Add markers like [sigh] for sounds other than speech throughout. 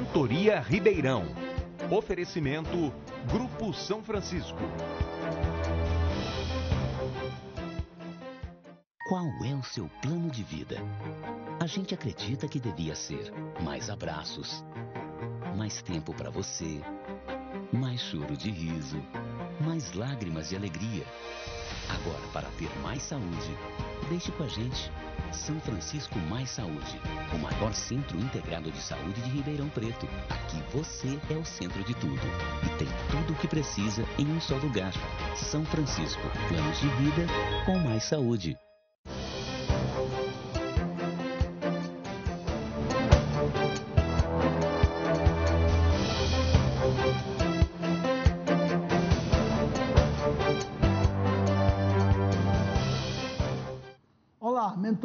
Mentoria Ribeirão. Oferecimento Grupo São Francisco. Qual é o seu plano de vida? A gente acredita que devia ser mais abraços, mais tempo para você, mais choro de riso, mais lágrimas de alegria. Agora, para ter mais saúde, deixe com a gente. São Francisco Mais Saúde, o maior centro integrado de saúde de Ribeirão Preto. Aqui você é o centro de tudo e tem tudo o que precisa em um só lugar. São Francisco, planos de vida com mais saúde.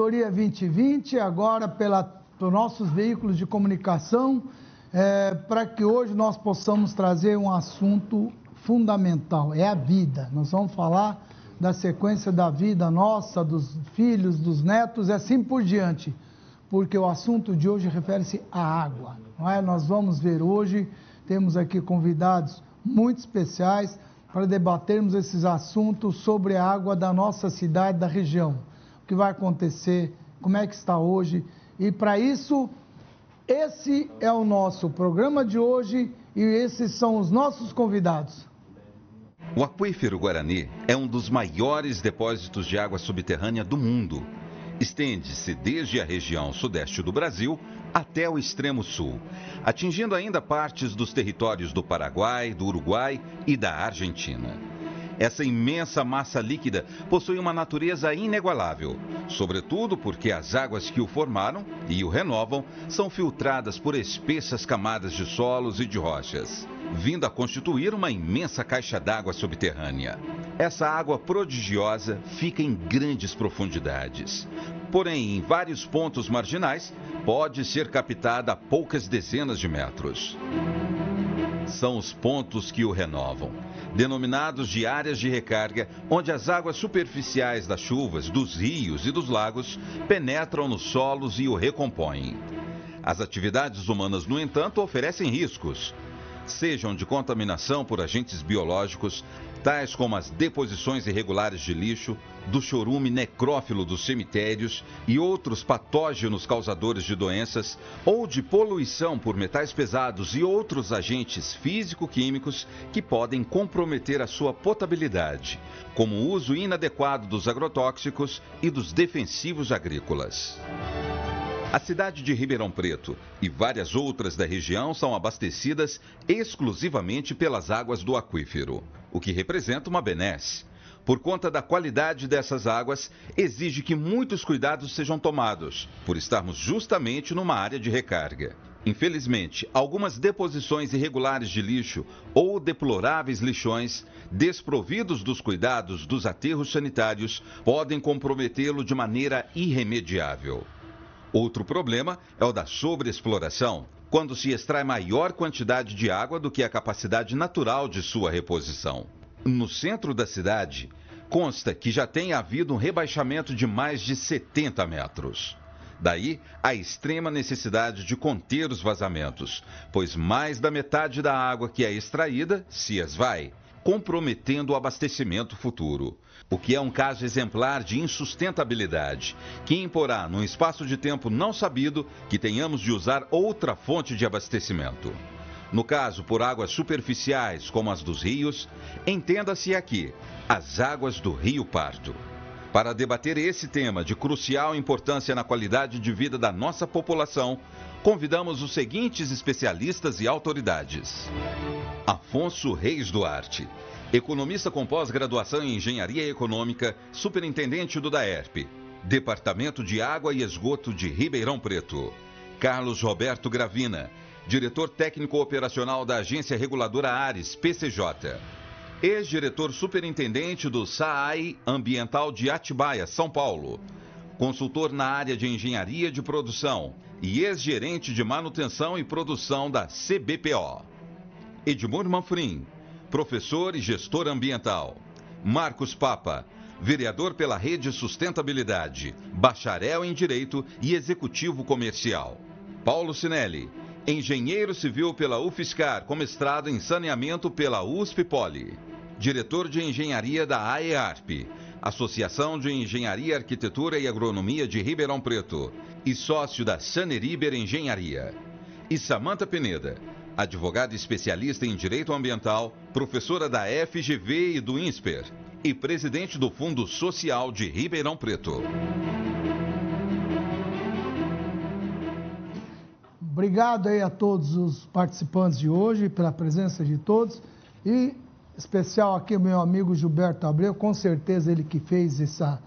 Mentoria 2020, agora pela, pelos nossos veículos de comunicação, é, para que hoje nós possamos trazer um assunto fundamental, é a vida. Nós vamos falar da sequência da vida nossa, dos filhos, dos netos e assim por diante, porque o assunto de hoje refere-se à água. Não é? Nós vamos ver hoje, temos aqui convidados muito especiais para debatermos esses assuntos sobre a água da nossa cidade, da região o que vai acontecer, como é que está hoje. E para isso, esse é o nosso programa de hoje e esses são os nossos convidados. O Aquífero Guarani é um dos maiores depósitos de água subterrânea do mundo. Estende-se desde a região sudeste do Brasil até o extremo sul, atingindo ainda partes dos territórios do Paraguai, do Uruguai e da Argentina. Essa imensa massa líquida possui uma natureza inigualável, sobretudo porque as águas que o formaram e o renovam são filtradas por espessas camadas de solos e de rochas, vindo a constituir uma imensa caixa d'água subterrânea. Essa água prodigiosa fica em grandes profundidades. Porém, em vários pontos marginais, pode ser captada a poucas dezenas de metros. São os pontos que o renovam denominados de áreas de recarga, onde as águas superficiais das chuvas, dos rios e dos lagos penetram nos solos e o recompõem. As atividades humanas, no entanto, oferecem riscos, sejam de contaminação por agentes biológicos, tais como as deposições irregulares de lixo, do chorume necrófilo dos cemitérios e outros patógenos causadores de doenças, ou de poluição por metais pesados e outros agentes físico-químicos que podem comprometer a sua potabilidade, como o uso inadequado dos agrotóxicos e dos defensivos agrícolas. A cidade de Ribeirão Preto e várias outras da região são abastecidas exclusivamente pelas águas do aquífero, o que representa uma benesse. Por conta da qualidade dessas águas, exige que muitos cuidados sejam tomados, por estarmos justamente numa área de recarga. Infelizmente, algumas deposições irregulares de lixo ou deploráveis lixões, desprovidos dos cuidados dos aterros sanitários, podem comprometê-lo de maneira irremediável. Outro problema é o da sobreexploração, quando se extrai maior quantidade de água do que a capacidade natural de sua reposição. No centro da cidade, consta que já tem havido um rebaixamento de mais de 70 metros. Daí a extrema necessidade de conter os vazamentos, pois mais da metade da água que é extraída se esvai, comprometendo o abastecimento futuro o que é um caso exemplar de insustentabilidade, que imporá, num espaço de tempo não sabido, que tenhamos de usar outra fonte de abastecimento. No caso, por águas superficiais, como as dos rios, entenda-se aqui as águas do Rio Parto. Para debater esse tema de crucial importância na qualidade de vida da nossa população, convidamos os seguintes especialistas e autoridades: Afonso Reis Duarte Economista com pós-graduação em Engenharia Econômica, superintendente do DAERP. Departamento de Água e Esgoto de Ribeirão Preto. Carlos Roberto Gravina, diretor técnico operacional da Agência Reguladora Ares, PCJ. Ex-diretor superintendente do SAAI Ambiental de Atibaia, São Paulo. Consultor na área de engenharia de produção e ex-gerente de manutenção e produção da CBPO. Edmur Manfrim, professor e gestor ambiental. Marcos Papa, vereador pela Rede Sustentabilidade, bacharel em Direito e executivo comercial. Paulo Sinelli, Engenheiro civil pela UFSCar, com mestrado em saneamento pela USP Poli. Diretor de engenharia da AEARP, Associação de Engenharia, Arquitetura e Agronomia de Ribeirão Preto. E sócio da Saneriber Engenharia. E Samanta Peneda, advogada especialista em direito ambiental, professora da FGV e do INSPER e presidente do Fundo Social de Ribeirão Preto. Obrigado aí a todos os participantes de hoje pela presença de todos e especial aqui o meu amigo Gilberto Abreu, com certeza ele que fez essa,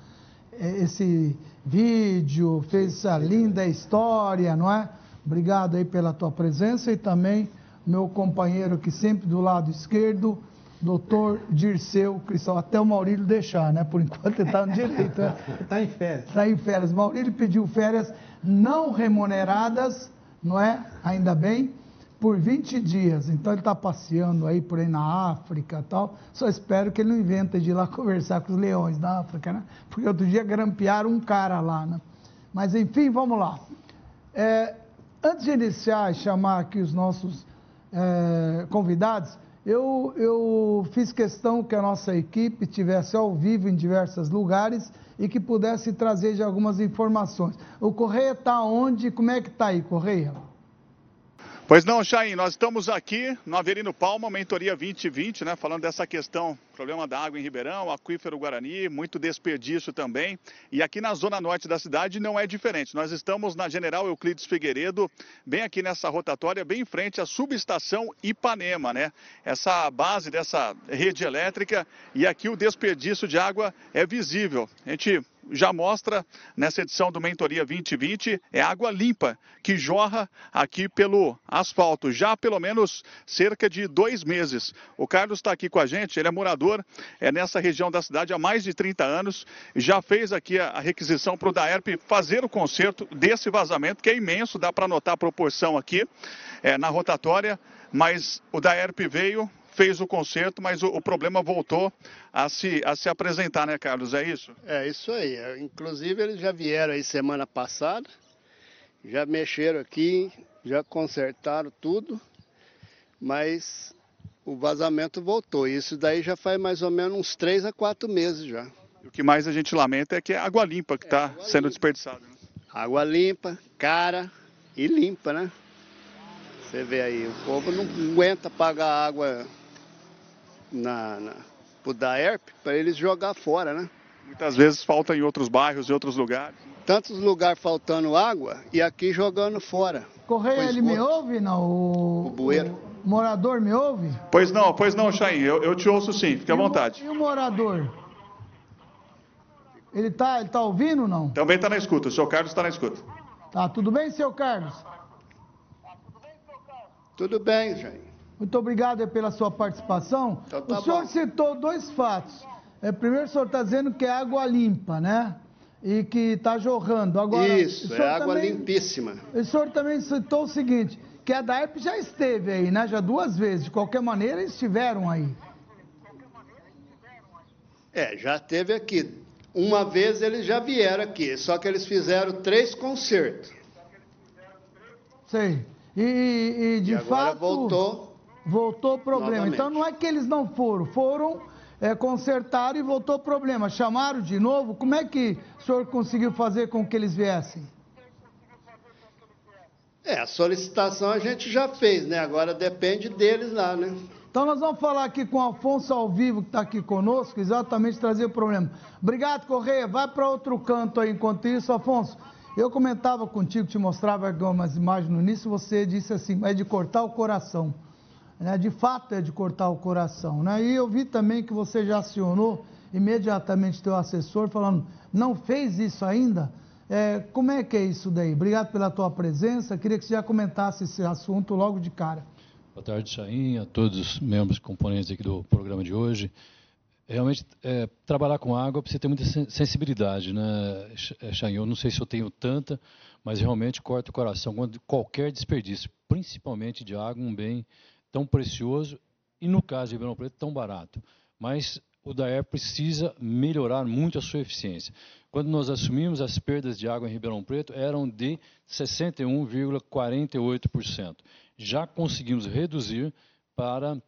eh, esse vídeo, fez essa linda história, não é? Obrigado aí pela tua presença e também meu companheiro que sempre do lado esquerdo, doutor Dirceu Cristão, até o Maurílio deixar, né? Por enquanto ele está no direito. Está né? [laughs] em férias. Está em férias. Maurílio pediu férias não remuneradas, não é? Ainda bem, por 20 dias. Então ele está passeando aí por aí na África tal. Só espero que ele não invente de ir lá [laughs] conversar com os leões da África, né? Porque outro dia grampearam um cara lá, né? Mas enfim, vamos lá. É, antes de iniciar e chamar aqui os nossos é, convidados, eu, eu fiz questão que a nossa equipe tivesse ao vivo em diversos lugares e que pudesse trazer de algumas informações. O Correia está onde? Como é que está aí, Correia? Pois não, Chain, nós estamos aqui no Averino Palma, mentoria 2020, né, falando dessa questão, problema da água em Ribeirão, aquífero Guarani, muito desperdício também. E aqui na zona norte da cidade não é diferente. Nós estamos na General Euclides Figueiredo, bem aqui nessa rotatória, bem em frente à subestação Ipanema, né? Essa base dessa rede elétrica e aqui o desperdício de água é visível. A gente já mostra nessa edição do Mentoria 2020 é água limpa que jorra aqui pelo asfalto já pelo menos cerca de dois meses. O Carlos está aqui com a gente, ele é morador é nessa região da cidade há mais de 30 anos, já fez aqui a, requisição para o DAERP fazer o conserto desse vazamento que é imenso, dá para notar a proporção aqui é, na rotatória, mas o DAERP veio, fez o conserto, mas o, o, problema voltou a se, a se apresentar, né, Carlos? É isso? É isso aí. É, inclusive, eles já vieram aí semana passada, já mexeram aqui, já consertaram tudo, mas o vazamento voltou. Isso daí já faz mais ou menos uns três a quatro meses já. O que mais a gente lamenta é que é água limpa que está é, sendo desperdiçada. Né? Água limpa, cara e limpa, né? Você vê aí, o povo não aguenta pagar água na, na pro DAERP para eles jogar fora, né? Muitas vezes falta em outros bairros e outros lugares. Tantos lugares faltando água e aqui jogando fora. Correia, ele me ouve, não? O, o bueiro. Morador me ouve? Pois não, pois não, Chain, eu, eu te ouço sim, fique à vontade. E o morador? Ele tá, ele tá ouvindo ou não? Também está na escuta, o seu Carlos está na escuta. Tá, tudo bem, seu Carlos? Tudo bem, Chain. Muito obrigado pela sua participação. Então, tá o senhor bom. citou dois fatos. É, primeiro, o senhor está dizendo que é água limpa, né? E que está jorrando. Agora, Isso, é água também, limpíssima. O senhor também citou o seguinte, que a DAEP já esteve aí, né? Já duas vezes. De qualquer maneira, eles estiveram aí. É, já esteve aqui. Uma vez eles já vieram aqui, só que eles fizeram três concertos. Sei. E, e de e fato. voltou voltou o problema. Novamente. Então não é que eles não foram, foram, é, consertaram e voltou o problema. Chamaram de novo, como é que o senhor conseguiu fazer com que eles viessem? É, a solicitação a gente já fez, né? Agora depende deles lá, né? Então nós vamos falar aqui com o Afonso ao vivo, que está aqui conosco, exatamente trazer o problema. Obrigado, Correia. Vai para outro canto aí enquanto isso, Afonso. Eu comentava contigo, te mostrava algumas imagens no início, você disse assim, é de cortar o coração né, de fato é de cortar o coração. Né? E eu vi também que você já acionou imediatamente teu assessor falando, não fez isso ainda? É, como é que é isso daí? Obrigado pela tua presença, queria que você já comentasse esse assunto logo de cara. Boa tarde, Chain, a todos os membros componentes aqui do programa de hoje. Realmente, é, trabalhar com água precisa ter muita sensibilidade, né, Chain? Eu não sei se eu tenho tanta, mas realmente corta o coração quando qualquer desperdício, principalmente de água, um bem tão precioso e, no caso de Ribeirão Preto, tão barato. Mas o DAER precisa melhorar muito a sua eficiência. Quando nós assumimos, as perdas de água em Ribeirão Preto eram de 61,48%. Já conseguimos reduzir para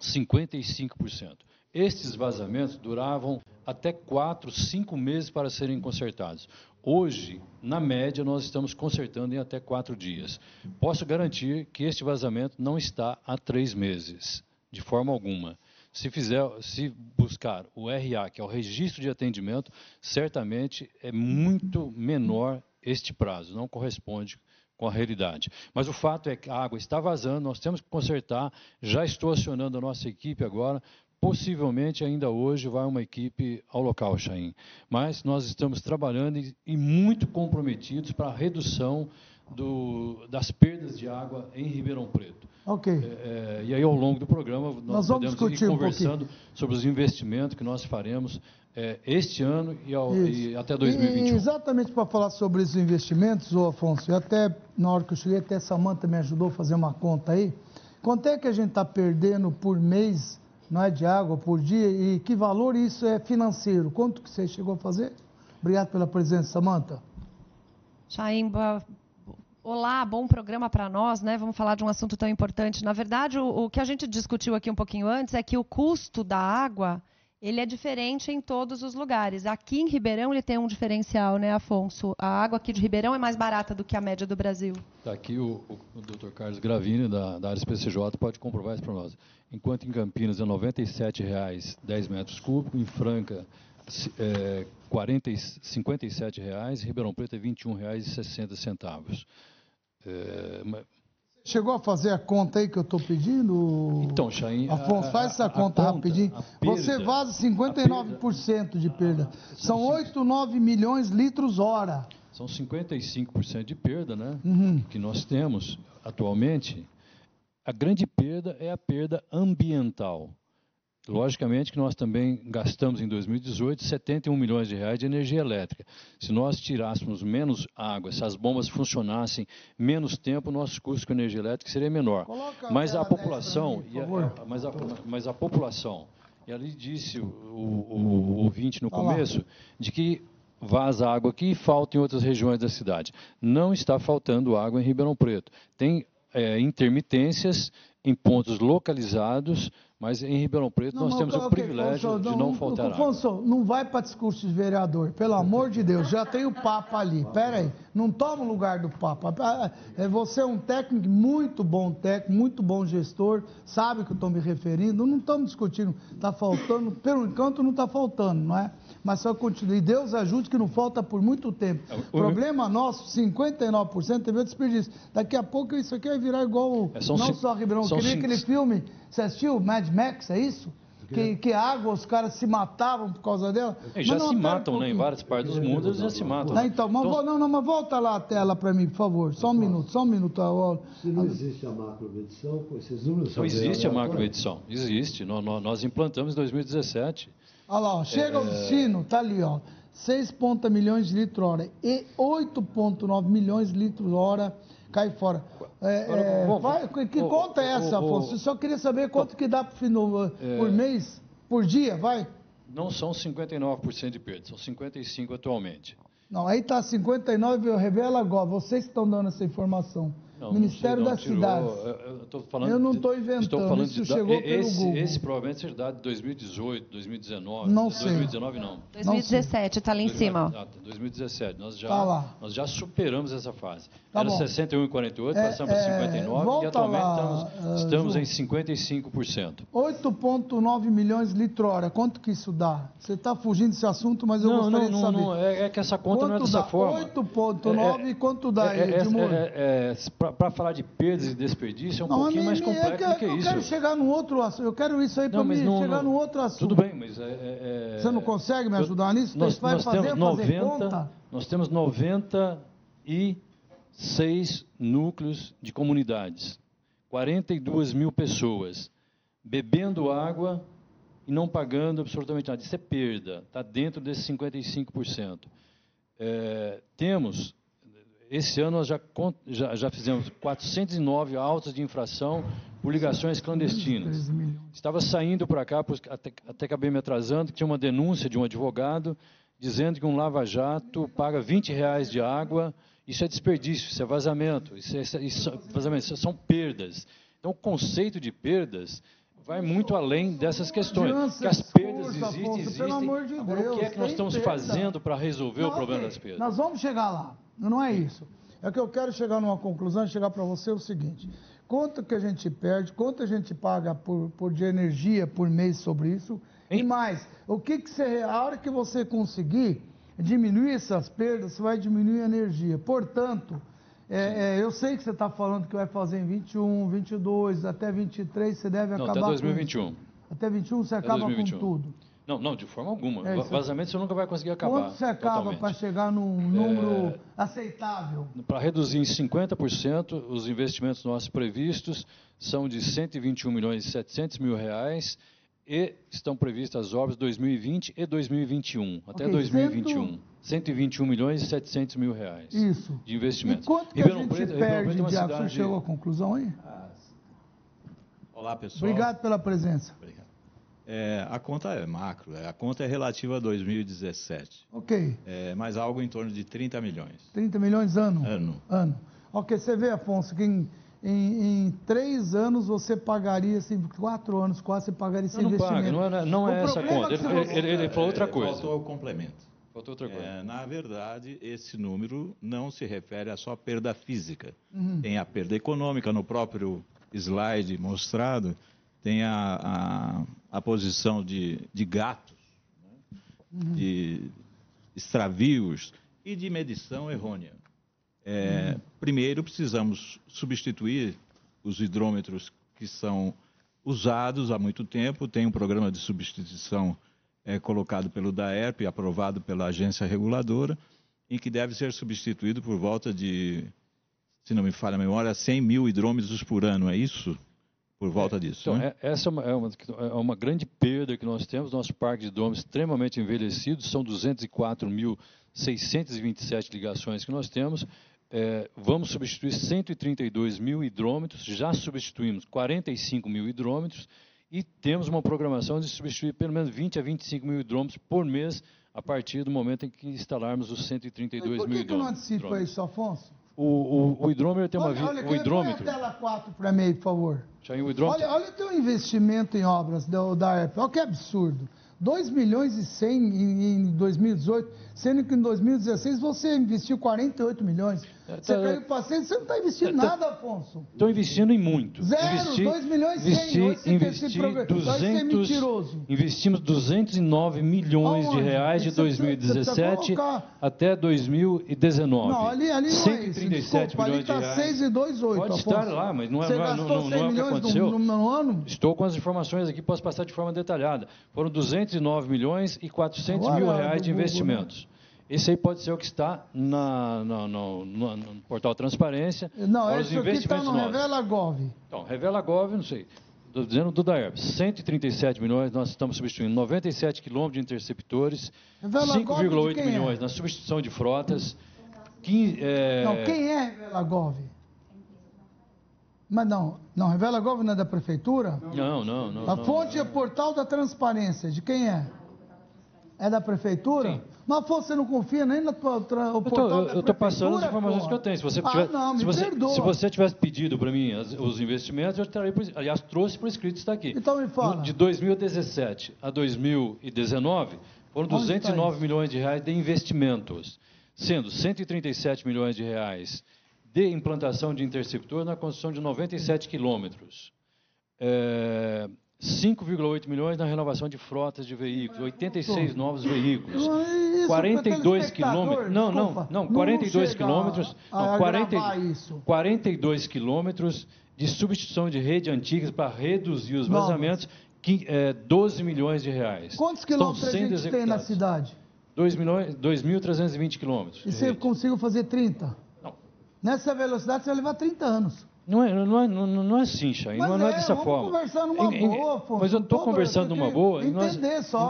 55%. Estes vazamentos duravam até quatro, cinco meses para serem consertados. Hoje, na média, nós estamos consertando em até quatro dias. Posso garantir que este vazamento não está há três meses, de forma alguma. Se, fizer, se buscar o RA, que é o registro de atendimento, certamente é muito menor este prazo, não corresponde com a realidade. Mas o fato é que a água está vazando, nós temos que consertar. Já estou acionando a nossa equipe agora Possivelmente, ainda hoje, vai uma equipe ao local, Chaim. Mas nós estamos trabalhando e muito comprometidos para a redução do, das perdas de água em Ribeirão Preto. Ok. É, é, e aí, ao longo do programa, nós, nós vamos podemos ir conversando um sobre os investimentos que nós faremos é, este ano e, ao, e até 2021. E exatamente para falar sobre esses investimentos, ô Afonso, e até na hora que eu cheguei, até a Samanta me ajudou a fazer uma conta aí. Quanto é que a gente está perdendo por mês não é, de água por dia e que valor isso é financeiro? Quanto que você chegou a fazer? Obrigado pela presença, Samanta. Chaimba, olá, bom programa para nós, né? Vamos falar de um assunto tão importante. Na verdade, o, o que a gente discutiu aqui um pouquinho antes é que o custo da água ele é diferente em todos os lugares. Aqui em Ribeirão ele tem um diferencial, né, Afonso? A água aqui de Ribeirão é mais barata do que a média do Brasil. Tá aqui o, o, o Dr. Carlos Gravini, da, da área SPCJ, pode comprovar isso para nós. Enquanto em Campinas é R$ 97,10 10 metros cúbicos, em Franca é, 40, R$ 57,00, em Ribeirão Preto é R$ 21,60. É, Chegou a fazer a conta aí que eu estou pedindo? Então, Chain, Afonso, faz essa conta, conta, rapidinho. Perda, Você vaza 59% perda, de perda. São 8, 9 milhões de litros hora. São 55% de perda, né? Uhum. Que nós temos atualmente. A grande perda é a perda ambiental. Logicamente que nós também gastamos em 2018 71 milhões de reais de energia elétrica. Se nós tirássemos menos água, se as bombas funcionassem menos tempo, nosso custo com energia elétrica seria menor. Mas a população, mim, a, mas, a, mas a população, e ali disse o, o, o ouvinte no começo, de que vaza água aqui e falta em outras regiões da cidade. Não está faltando água em Ribeirão Preto. Tem é, intermitências em pontos localizados mas em Ribeirão Preto não, nós temos o privilégio Afonso, de não, não faltar água. não vai para discurso de vereador, pelo amor de Deus, já tem o Papa ali. Pera aí, não toma o lugar do Papa. Ah, é, você é um técnico, muito bom técnico, muito bom gestor, sabe o que eu estou me referindo. Não estamos discutindo, está faltando, pelo encanto não está faltando, não é? Mas só continua. E Deus ajude que não falta por muito tempo. É, o problema nosso, 59% teve desperdício. Daqui a pouco isso aqui vai virar igual, é, não só Ribeirão, queria aquele filme você assistiu Mad Max, é isso? Que, que água, os caras se matavam por causa dela. E já não, se matam, um né? Em várias partes do mundo eles já se matam. Não, então, mas, então... Não, não, mas volta lá a tela para mim, por favor. Só um minuto, só um minuto. Se não existe a macromedição, esses números Não existe a macromedição. Existe. Nós, nós implantamos em 2017. Olha lá, ó, chega é... ao destino, tá ali, ó. 6 milhões de litros hora e 8,9 milhões de litros hora cai fora. É, é, vai, que conta é essa, Afonso? Eu só queria saber quanto que dá por, é, por mês, por dia, vai? Não são 59% de perda, são 55% atualmente. Não, aí está 59, revela agora, vocês estão dando essa informação. Não, Ministério das Cidades. Eu, falando, eu não estou inventando, estou falando isso de, chegou esse, pelo Google. Esse provavelmente seja dado de 2018, 2019. Não sei. 2019 não. 2017, está lá em cima. Ah, 2017, nós já, tá lá. nós já superamos essa fase. Tá Era 61,48, é, passamos é, para 59 e atualmente lá, estamos, estamos em 55%. 8,9 milhões de litro hora, quanto que isso dá? Você está fugindo desse assunto, mas eu não, gostaria não, de saber. Não, é, é que essa conta quanto não é dessa dá? forma. 8,9 é, é, quanto dá, é, Edmundo? É, é, para falar de perdas e desperdício é um não, pouquinho mais complexo é que, do que eu isso. Eu quero chegar num outro assunto. Eu quero isso aí para mim não, chegar num outro assunto. Tudo bem, mas é, é, Você não consegue me ajudar nisso? Nós, vai nós fazer, temos 90, conta? Nós temos 96 núcleos de comunidades, 42 mil pessoas bebendo água e não pagando absolutamente nada. Isso é perda, está dentro desses 55%. É, temos esse ano nós já, já, já fizemos 409 autos de infração por ligações clandestinas. Estava saindo para cá, até, até acabei me atrasando, que tinha uma denúncia de um advogado dizendo que um lava-jato paga 20 reais de água. Isso é desperdício, isso é vazamento, isso, é, isso, vazamento, isso são perdas. Então, o conceito de perdas vai muito além dessas questões. que as perdas existem, existem. Agora, o que é que nós estamos perda. fazendo para resolver não, o problema das perdas? Nós vamos chegar lá, não é isso. É que eu quero chegar numa conclusão, chegar para você o seguinte, quanto que a gente perde, quanto a gente paga por, por de energia por mês sobre isso, hein? e mais, o que, que você, a hora que você conseguir diminuir essas perdas, você vai diminuir a energia. Portanto, é, é, eu sei que você está falando que vai fazer em 21, 22, até 23, você deve não, acabar até 2021. Com, até 21 você até acaba 2021. com tudo. Não, não, de forma alguma. É, Vazamento você nunca vai conseguir acabar. Quanto você acaba para chegar num número é, aceitável? Para reduzir em 50%, os investimentos nossos previstos são de 121 milhões e 700 mil reais e estão previstas as obras 2020 e 2021, até okay, 2021. Cento... 121 milhões e 700 mil reais Isso. de investimento. E quanto que Ribeirão a gente Preto, perde, é Diago? Você chegou à conclusão aí? Ah, olá, pessoal. Obrigado pela presença. Obrigado. É, a conta é macro, é, a conta é relativa a 2017. Ok. É, mas algo em torno de 30 milhões. 30 milhões ano? Ano. Ano. Ok, você vê, Afonso, que em em, em, três anos você pagaria, assim, quatro anos quase você pagaria esse não investimento. Paga, não é, não é essa conta. É ele, ele, ele, falou outra coisa. Faltou o complemento. Faltou outra coisa. É, na verdade, esse número não se refere a só perda física. Uhum. Tem a perda econômica no próprio slide mostrado, tem a, a, a posição de, de gatos, né? uhum. de extravios e de medição errônea. É, primeiro, precisamos substituir os hidrômetros que são usados há muito tempo. Tem um programa de substituição é, colocado pelo DAERP, aprovado pela agência reguladora, em que deve ser substituído por volta de, se não me falha a memória, 100 mil hidrômetros por ano. É isso? Por volta disso. Então, né? É, essa é uma, é, uma, é uma, grande perda que nós temos. Nosso parque de hidrômetros extremamente envelhecido, são 204.627 ligações que nós temos é, vamos substituir 132 mil hidrômetros, já substituímos 45 mil hidrômetros e temos uma programação de substituir pelo menos 20 a 25 mil hidrômetros por mês a partir do momento em que instalarmos os 132 mil hidrômetros. Por que, não antecipa isso, Afonso? O, o, o, hidrômetro tem uma olha, olha, o hidrômetro. a tela 4 para mim, por favor. o hidrômetro. Olha, olha o teu investimento em obras da, da ERP. Olha que absurdo. 2 milhões e 100 em, em 2018, sendo que em 2016 você investiu 48 milhões. Você caiu para você não está investindo tá, nada, Afonso. Estou investindo em muito. Zero, investi, 2 milhões e 100. Investi, investi 200, investimos 209 milhões Aonde? de reais de 2017 até 2019. Não, ali, ali não 137 é. Desculpa, milhões ali está 6 e 2, 8, Pode Afonso. estar lá, mas não é, você não, gastou não, não, não é o que aconteceu. No, no, no ano? Estou com as informações aqui, posso passar de forma detalhada. Foram 209 milhões e 400 Agora, mil reais de investimentos. Esse aí pode ser o que está na, na, no, no, no, portal Transparência. Não, esse aqui está no novos. Revela Gov. Então, Revela Gov, não sei. Estou dizendo do DAERP. 137 milhões, nós estamos substituindo 97 quilômetros de interceptores, 5,8 é? milhões na substituição de frotas. 15, é... Não, quem é Revela Gov? Mas não, não, Revela Gov não é da prefeitura? Não, não, não. A não, fonte não. é portal da transparência. De quem é? É da prefeitura? Sim. Mas você não confia nem no portal Eu estou passando as informações porra. que eu tenho. Se você, ah, tiver, não, se, você, se você tivesse pedido para mim as, os investimentos, eu traria, aliás, trouxe por escrito, está aqui. Então me fala. De 2017 a 2019, foram Onde 209 milhões de reais de investimentos, sendo 137 milhões de reais de implantação de interceptor na construção de 97 quilômetros. É, 5,8 milhões na renovação de frotas de veículos, 86 novos veículos, isso, 42 quilômetros. Não, não, não, 42 quilômetros. Não, 40, 42 quilômetros de substituição de rede antigas para reduzir os vazamentos, que, é, 12 milhões de reais. Quantos quilômetros a gente tem na cidade? 2.320 quilômetros. E você conseguiu fazer 30? Não. Nessa velocidade você vai levar 30 anos. Não é, não é, não, não é assim, Chay, não, não é, é dessa vamos forma. conversar numa Em- boa, Afonso. Mas eu estou conversando numa boa e nós,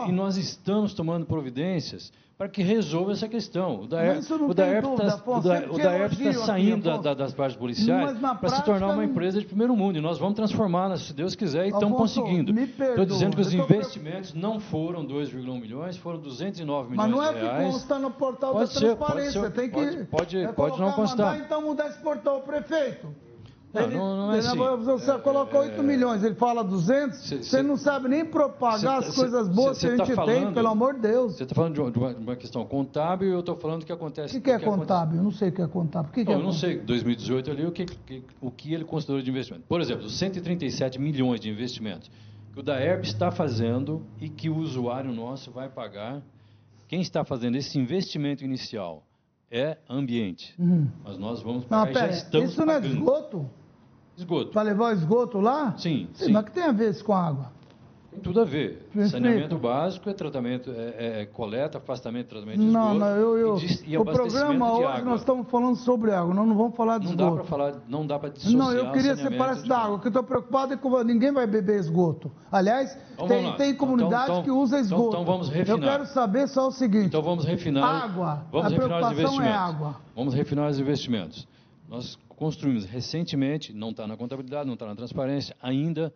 e nós estamos tomando providências para que resolva essa questão. O Daerp está Da- sempre o te Daerp está elogio aqui, saindo da- das partes policiais para se tornar uma empresa de primeiro mundo. E nós vamos transformá-la, se Deus quiser, e estamos conseguindo. Estou dizendo que os investimentos não foram 2,1 milhões, foram 209 milhões Mas não é de que reais. consta no portal Pode da ser, pode transparência. ser, tem que pode- pode- é pode não constar. Mandar, então mudar esse portal, prefeito. Não, Ele- não- não é assim. Você coloca 8 milhões, ele fala 200, Cê- você cê- não sabe nem propagar Cê- as cê- coisas boas que a tá gente tem, falando- pelo amor de Deus. Você está falando de uma, de uma- questão contábil e eu estou falando do que O acontece. que, que é acontece- contábil? Eu não sei o que é contábil. O que, que Não, é eu não sei, 2018 ali, o que, que- o que ele considerou de investimento. Por exemplo, os 137 milhões de investimentos que o Daerp está fazendo e que o usuário nosso vai pagar, quem está fazendo esse investimento inicial é ambiente. Uhum. Mas nós vamos Não, pagar já pera, estamos isso não é esgoto? Esgoto. Para levar o esgoto lá? Sim, Sim, sim. mas o que tem a ver isso com água? Tem tudo a ver. Perfeito. Saneamento básico é tratamento, é, é coleta, afastamento, tratamento de Não, esgoto não, eu, eu, e, e o abastecimento programa hoje água. nós estamos falando sobre água, nós não vamos falar de Não dá esgoto. para falar, não dá para dissociar Não, eu queria separar isso da água, que eu estou preocupado é que ninguém vai beber esgoto. Aliás, Então, tem, tem Então, comunidade então, que usa então, esgoto. então vamos Eu refinar. quero saber só o seguinte: Então vamos refinar. água, Vamos a refinar os preocupação é investimentos. água. Vamos refinar os investimentos. Nós construímos recentemente, não está na contabilidade, não está na transparência, ainda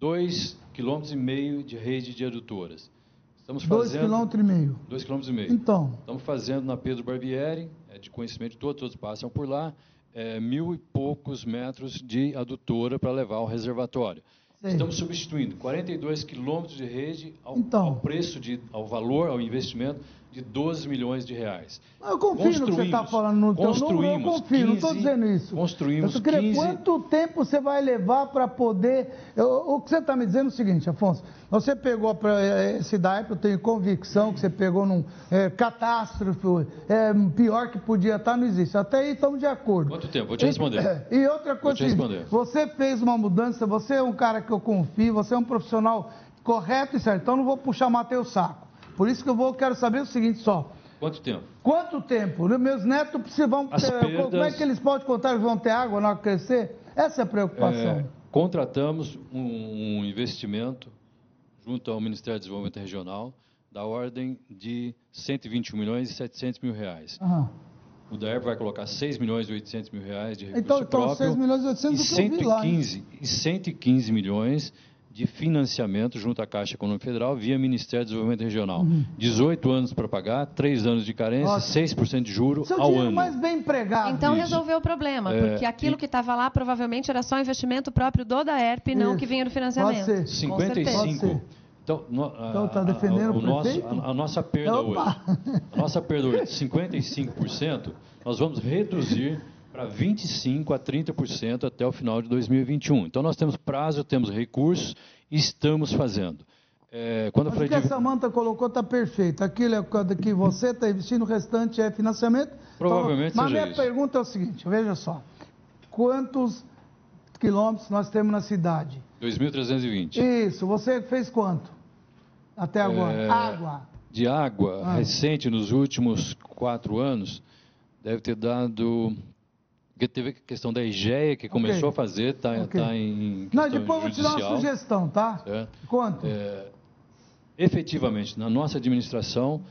2,5 km de rede de adutoras. Estamos Dois fazendo quilômetros e meio. 2,5 km. Então, Estamos fazendo na Pedro Barbieri, é de conhecimento de todos, todos passam por lá, é, mil e poucos metros de adutora para levar ao reservatório. Sei. Estamos substituindo 42 quilômetros de rede ao, Então. ao preço, de, ao valor, ao investimento de 12 milhões de reais. eu confio no que você está Construímos- falando no teu não, eu construímos confio, não estou 15 dizendo isso. construímos eu queria 15 quanto tempo você vai levar para poder. eu- o que você está me dizendo é o seguinte, Afonso. Você pegou para esse DAEP, eu tenho convicção que você pegou num é, catástrofe, é, pior que podia estar, não existe. Até aí estamos de acordo. Quanto tempo? Vou te responder. E outra coisa, te responder. você fez uma mudança, você é um cara que eu confio, você é um profissional correto e certo. Então não vou puxar Mateus Saco. Por isso que eu vou, quero saber o seguinte só. Quanto tempo? Quanto tempo? Meus netos precisam, ter, perdas- como é que eles podem contar que vão ter água na hora que crescer? Essa é a preocupação. É, contratamos um, um investimento junto ao Ministério do Desenvolvimento Regional da ordem de 121 milhões e 700 mil reais. Aham. O DAERP vai colocar 6 milhões e 800 mil reais de recurso Então, então próprio 6 milhões e 800 e do que eu vi lá. hein? 115, e 115 milhões de financiamento junto à Caixa Econômica Federal via Ministério do Desenvolvimento Regional. 18 anos para pagar, 3 anos de carência, Uhum. Ótimo. 6% de juro Seu ao ano. mais bem empregado. Então Isso. resolveu o problema, É, porque aquilo e- que estava lá provavelmente era só investimento próprio do DAERP, não Isso. que vinha do Pode financiamento. ser. 55. Pode ser. Então, no, a, Então, tá a- defendendo a, o o nosso, a, a nossa perda Opa! hoje, a nossa perda hoje de 55%, nós vamos reduzir para 25 a 30% até o final de 2021. Então nós temos prazo, temos recursos, e estamos fazendo. É, quando Mas o que a Samanta colocou está perfeito. Aquilo é que você está investindo, o restante é financiamento. Provavelmente Então, Mas minha isso. pergunta é o seguinte, veja só. Quantos quilômetros nós temos na cidade? 2.320 Isso, você fez quanto? Até agora? É, Água. de água Ah. recente nos últimos quatro anos deve ter dado porque teve a questão da EGEA que começou a fazer, está Ok. em Não, depois vou te dar uma sugestão, tá? certo? Quanto? É, efetivamente, na nossa administração,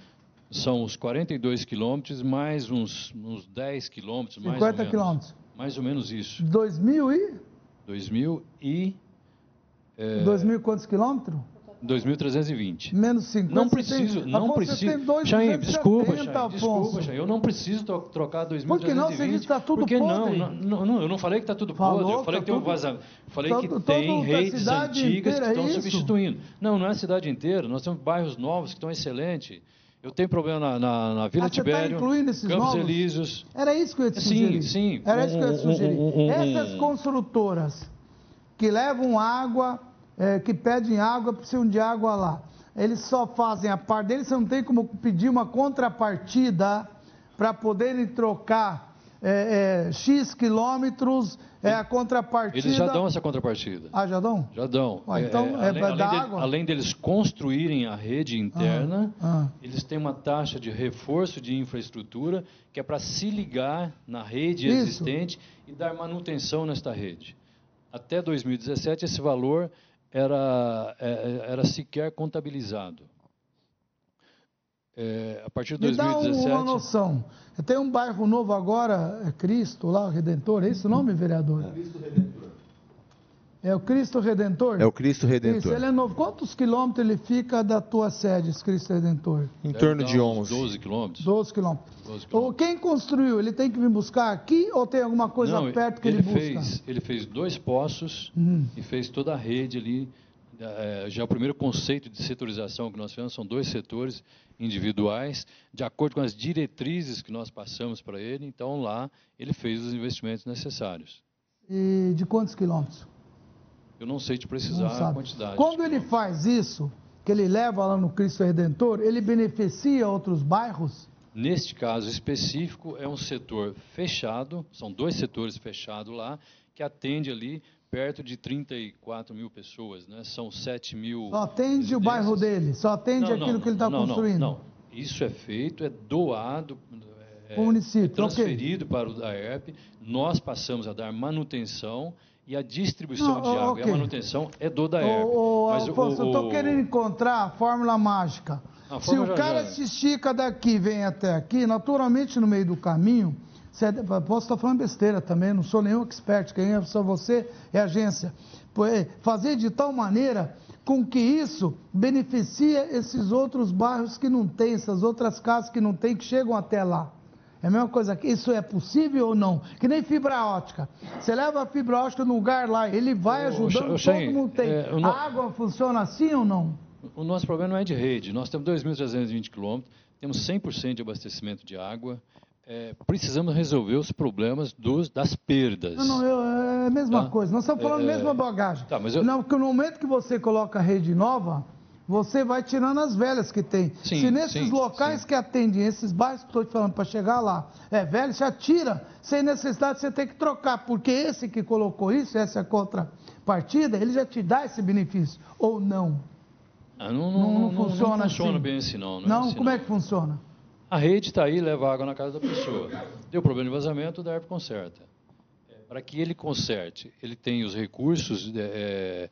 são os 42 quilômetros mais uns, uns 10 quilômetros, mais 50 ou menos. quilômetros. Mais ou menos isso. 2000 e? 2000 e... É, 2000 quantos quilômetros? 2.320. Menos 50. Não preciso, tem- não preciso. Chain, desculpa, 270, Chain, desculpa. Chain, eu não preciso tro- trocar 2.320. Por que não? Você disse que tá tudo Porque podre. não, não, não, eu não falei que está tudo Falou podre, eu que falei tá que tem um vazamento. Falei todo- que tem redes antigas que é estão isso? substituindo. Não, não é a cidade inteira, nós temos bairros novos que estão excelentes. Eu tenho problema na, na, na Vila Ah, você tá Tibério, esses Campos novos? Elíseos. Era isso que eu ia te Sim, sugerir. sim. Era isso que eu ia te sugerir. Essas construtoras que levam água, eh, que pedem água, precisam de água lá. Eles só fazem a parte deles, você não tem como pedir uma contrapartida para poderem trocar é, é, X quilômetros é a contrapartida. Eles já dão essa contrapartida. Ah, já dão? Já dão. Ah, então é, além, além, da água? além deles construírem a rede interna, ah, ah. eles têm uma taxa de reforço de infraestrutura que é para se ligar na rede Isso. existente e dar manutenção nesta rede. Até 2017, esse valor era, é, era sequer contabilizado. É, a partir de Me 2017. dá uma noção. Tem um bairro novo agora, é Cristo, lá, Redentor, é esse o nome, vereador? Cristo Redentor. É o Cristo Redentor? É o Cristo Redentor. Isso, ele é novo. Quantos quilômetros ele fica da tua sede, esse Cristo Redentor? Em Deve torno de uns 11. 12 quilômetros. 12 quilômetros. 12 Ou quilômetros. quem construiu, ele tem que vir buscar aqui ou tem alguma coisa Não, perto que ele, busca? fez, ele fez dois poços Uhum. e fez toda a rede ali. eh, já o primeiro conceito de setorização que nós fizemos são dois setores individuais, de acordo com as diretrizes que nós passamos para ele. Então lá ele fez os investimentos necessários. E de quantos quilômetros? Eu não sei te precisar a quantidade. Quando ele faz isso, que ele leva lá no Cristo Redentor, ele beneficia outros bairros? Neste caso específico, é um setor fechado, são dois setores fechados lá, que atende ali perto de 34 mil pessoas, né? são 7 mil. Só atende o bairro dele, só atende Não, aquilo não, que ele está não, não, construindo. Não, isso é feito, é doado, é, O município, é transferido para o DAERP, nós passamos a dar manutenção e a distribuição Não, de água ok. e a manutenção é do DAERP. Ô, ô, Mas o- Afonso, eu estou o- querendo encontrar a fórmula mágica. A Se fórmula o cara já- se estica daqui e vem até aqui, naturalmente no meio do caminho, você, posso estar falando besteira também, não sou nenhum expert, quem é só você é a agência. É, Fazer de tal maneira com que isso beneficia esses outros bairros que não têm, essas outras casas que não têm, que chegam até lá. É a mesma coisa aqui. Isso é possível ou não? Que nem fibra ótica. Você leva a fibra ótica no lugar lá, ele vai ajudando, Ô, Chay, todo mundo tem. é, o no- A água funciona assim ou não? O nosso problema não é de rede. Nós temos 2.320 quilômetros, temos 100% de abastecimento de água. É, precisamos resolver os problemas dos, das perdas. Não, não, eu- é a mesma Tá. coisa. Nós estamos falando a É, mesma bagagem. tá, eu- Não, porque no momento que você coloca a rede nova, você vai tirando as velhas que tem. Sim, Se nesses sim, locais que atendem, esses bairros que estou te falando para chegar lá, é velho, já tira, sem necessidade de você ter que trocar, porque esse que colocou isso, essa contrapartida, ele já te dá esse benefício, ou não? Ah, não, Não, não funciona não funciona assim. bem assim, não. Não, é Não, assim, como não. é que funciona? A rede está aí, leva água na casa da pessoa. Deu problema de vazamento, o DARP conserta. É, Para que ele conserte, ele tem os recursos, é, é,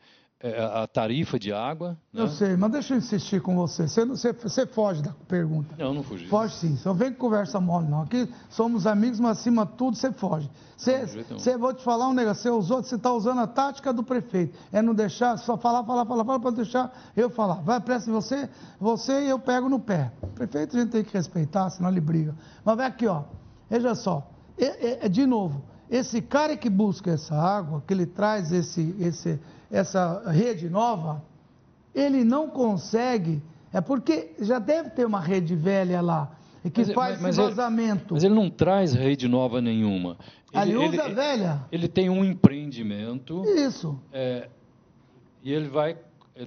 a tarifa de água. Eu né? sei, mas deixa eu insistir com você. Você, não- você, você foge da pergunta. Não, não fugi. Foge sim, só vem com conversa mole não. Aqui somos amigos, mas acima de tudo você foge. Você, nenhum. você vou te falar um negócio, você usou, você está usando a tática do prefeito. É não deixar, só falar, falar, falar, falar, para deixar eu falar. Vai, presta você, você e eu pego no pé. O prefeito a gente tem que respeitar, senão ele briga. Mas vai aqui, ó. Veja só, é, é- é de novo, esse cara que busca essa água, que ele traz esse, esse, essa rede nova, ele não consegue, é porque já deve ter uma rede velha lá, e que Mas- faz mas- ele- vazamento. Mas ele não traz rede nova nenhuma. Ali usa velha. Ele tem um empreendimento Isso. é, e ele vai.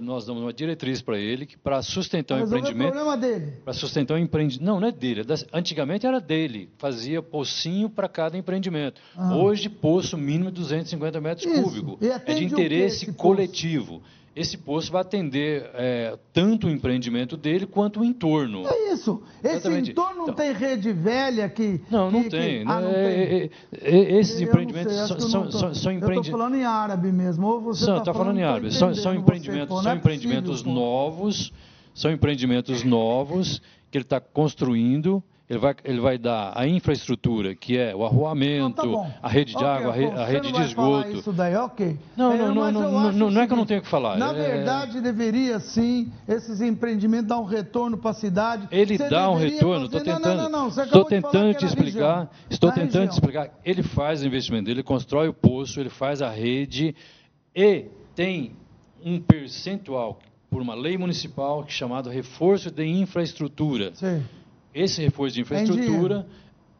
Nós damos uma diretriz para ele que para sustentar o Resolver o empreendimento. problema dele. Para sustentar o empreendimento. Não, não é dele. é Antigamente era dele. Fazia pocinho para cada empreendimento. Ah. Hoje, poço mínimo de 250 metros Isso. cúbicos. É de o interesse esse poço? Esse poço vai atender é, tanto o empreendimento dele quanto o entorno. É isso. Esse Exatamente. entorno não Então- tem rede velha que. Não, não que- que- tem. Ah, não É, tem. é, é, é, esses Eu empreendimentos sei, são, que são, são, são Eu empreendi- estou falando em árabe mesmo. Ou você São, está tá falando em árabe. São, são entendendo empreendimentos, você, são empreendimentos possível, novos, são empreendimentos novos que ele está construindo. Ele vai, ele vai dar a infraestrutura, que é o arruamento, Tá bom. a rede de Ok, água, a re- a rede não de esgoto. Isso daí, ok. Não, É, não, não, não, eu não, não, não é que eu não seguinte, tenho que falar. Na é- verdade, deveria sim, esses empreendimentos dar um retorno para a cidade. Ele Você dá um retorno, estou Não, tentando, não, não, não, você estou tentando te explicar, região. estou tentando região. te explicar. Ele faz o investimento dele, constrói o poço, ele faz a rede e tem um percentual por uma lei municipal que é chamado reforço de infraestrutura. Sim. Esse reforço de É em infraestrutura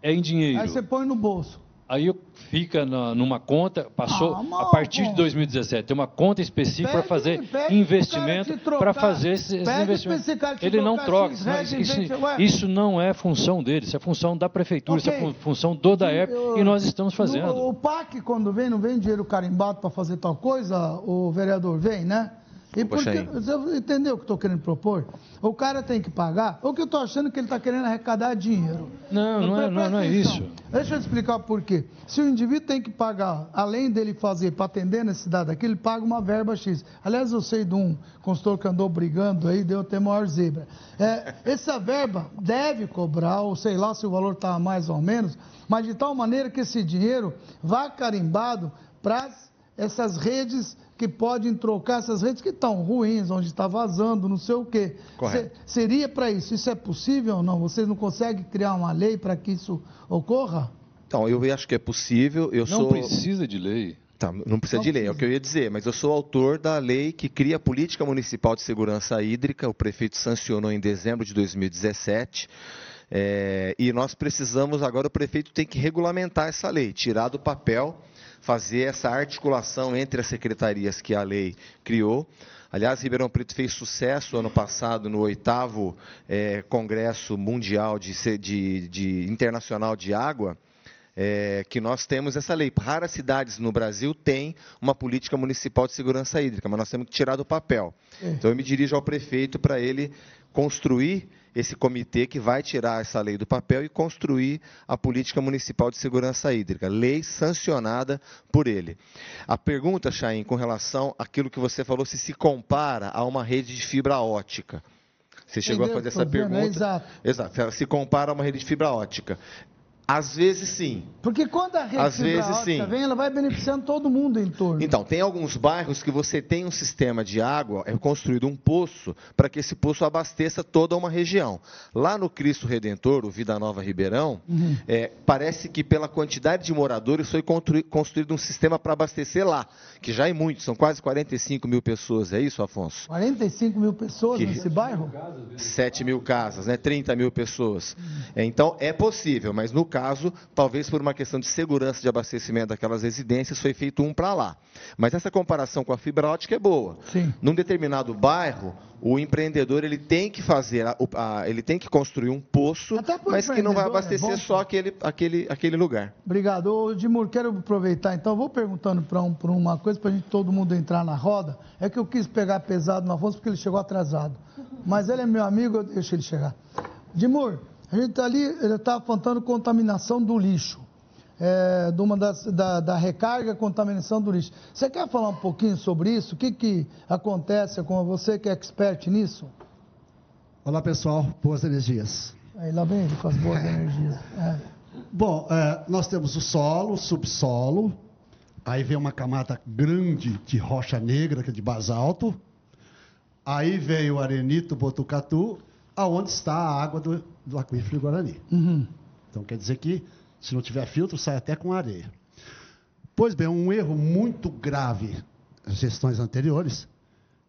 é em dinheiro. Aí você põe no bolso. Aí fica na, numa conta, passou ah, a partir de 2017, tem uma conta específica para fazer pede investimento, para fazer esses esse investimentos. Ele não troca. Isso, isso, não é função dele, isso é função da prefeitura, okay. isso é função do DAERP e nós estamos fazendo. O, o PAC, quando vem, não vem dinheiro carimbado para fazer tal coisa, o vereador vem, né? E porque, você entendeu o que estou querendo propor? O cara tem que pagar, ou que eu estou achando que ele está querendo arrecadar dinheiro. Não, não, é, não, não é isso. Deixa eu explicar por quê. Se o indivíduo tem que pagar, além dele fazer para atender a necessidade aqui, ele paga uma verba X. Aliás, eu sei de um consultor que andou brigando aí, deu até maior zebra. É, essa verba deve cobrar, ou sei lá se o valor está mais ou menos, mas de tal maneira que esse dinheiro vá carimbado para essas redes que podem trocar essas redes que estão ruins, onde está vazando, não sei o quê. Correto. seria para isso? Isso é possível ou não? Vocês não conseguem criar uma lei para que isso ocorra? Então, eu acho que é possível. Eu não sou... precisa de lei. Tá, não precisa não de lei, precisa. é o que eu ia dizer, mas eu sou autor da lei que cria a Política Municipal de Segurança Hídrica, o prefeito sancionou em dezembro de 2017. É, e nós precisamos, agora o prefeito tem que regulamentar essa lei, tirar do papel fazer essa articulação entre as secretarias que a lei criou. Aliás, Ribeirão Preto fez sucesso ano passado no oitavo é, Congresso Mundial de, de, de Internacional de Água, é, que nós temos essa lei. Raras cidades no Brasil têm uma política municipal de segurança hídrica, mas nós temos que tirar do papel. É. Então eu me dirijo ao prefeito para ele construir esse comitê que vai tirar essa lei do papel e construir a política municipal de segurança hídrica, lei sancionada por ele. A pergunta, Chaim, com relação àquilo que você falou, se se compara a uma rede de fibra ótica. Você chegou Entendeu? a fazer essa pergunta. Exato. Exato. Se compara a uma rede de fibra ótica. Às vezes sim. Porque quando a rede Às vezes, sim. vem, ela vai beneficiando todo mundo em torno. Então, tem alguns bairros que você tem um sistema de água, é construído um poço, para que esse poço abasteça toda uma região. Lá no Cristo Redentor, o Vida Nova Ribeirão, uhum. é, parece que pela quantidade de moradores foi construído um sistema para abastecer lá, que já é muito, são quase 45 mil pessoas, é isso, Afonso? 45 mil pessoas que, nesse bairro? 7 mil casas, né? 30 mil pessoas. Uhum. É, então, é possível, mas no caso caso, talvez por uma questão de segurança de abastecimento daquelas residências, foi feito um para lá. Mas essa comparação com a fibra ótica é boa. Sim. Num determinado bairro, o empreendedor ele tem que fazer, a, a, ele tem que construir um poço, mas que não vai abastecer é só aquele, aquele, aquele lugar. Obrigado. Ô, Dimur, quero aproveitar então, vou perguntando para um, uma coisa para a gente todo mundo entrar na roda. É que eu quis pegar pesado no Afonso porque ele chegou atrasado. Mas ele é meu amigo, eu deixo ele chegar. Dimur, a gente está ali, ele está apontando contaminação do lixo. É, de uma das, da, da recarga contaminação do lixo. Você quer falar um pouquinho sobre isso? O que, que acontece com você que é expert nisso? Olá pessoal, boas energias. Aí lá vem ele com as boas [laughs] energias. É. Bom, é, nós temos o solo, o subsolo, aí vem uma camada grande de rocha negra, que é de basalto, aí vem o arenito botucatu, aonde está a água do, do aquífero Guarani. Uhum. Então quer dizer que se não tiver filtro, sai até com areia. Pois bem, um erro muito grave nas gestões anteriores,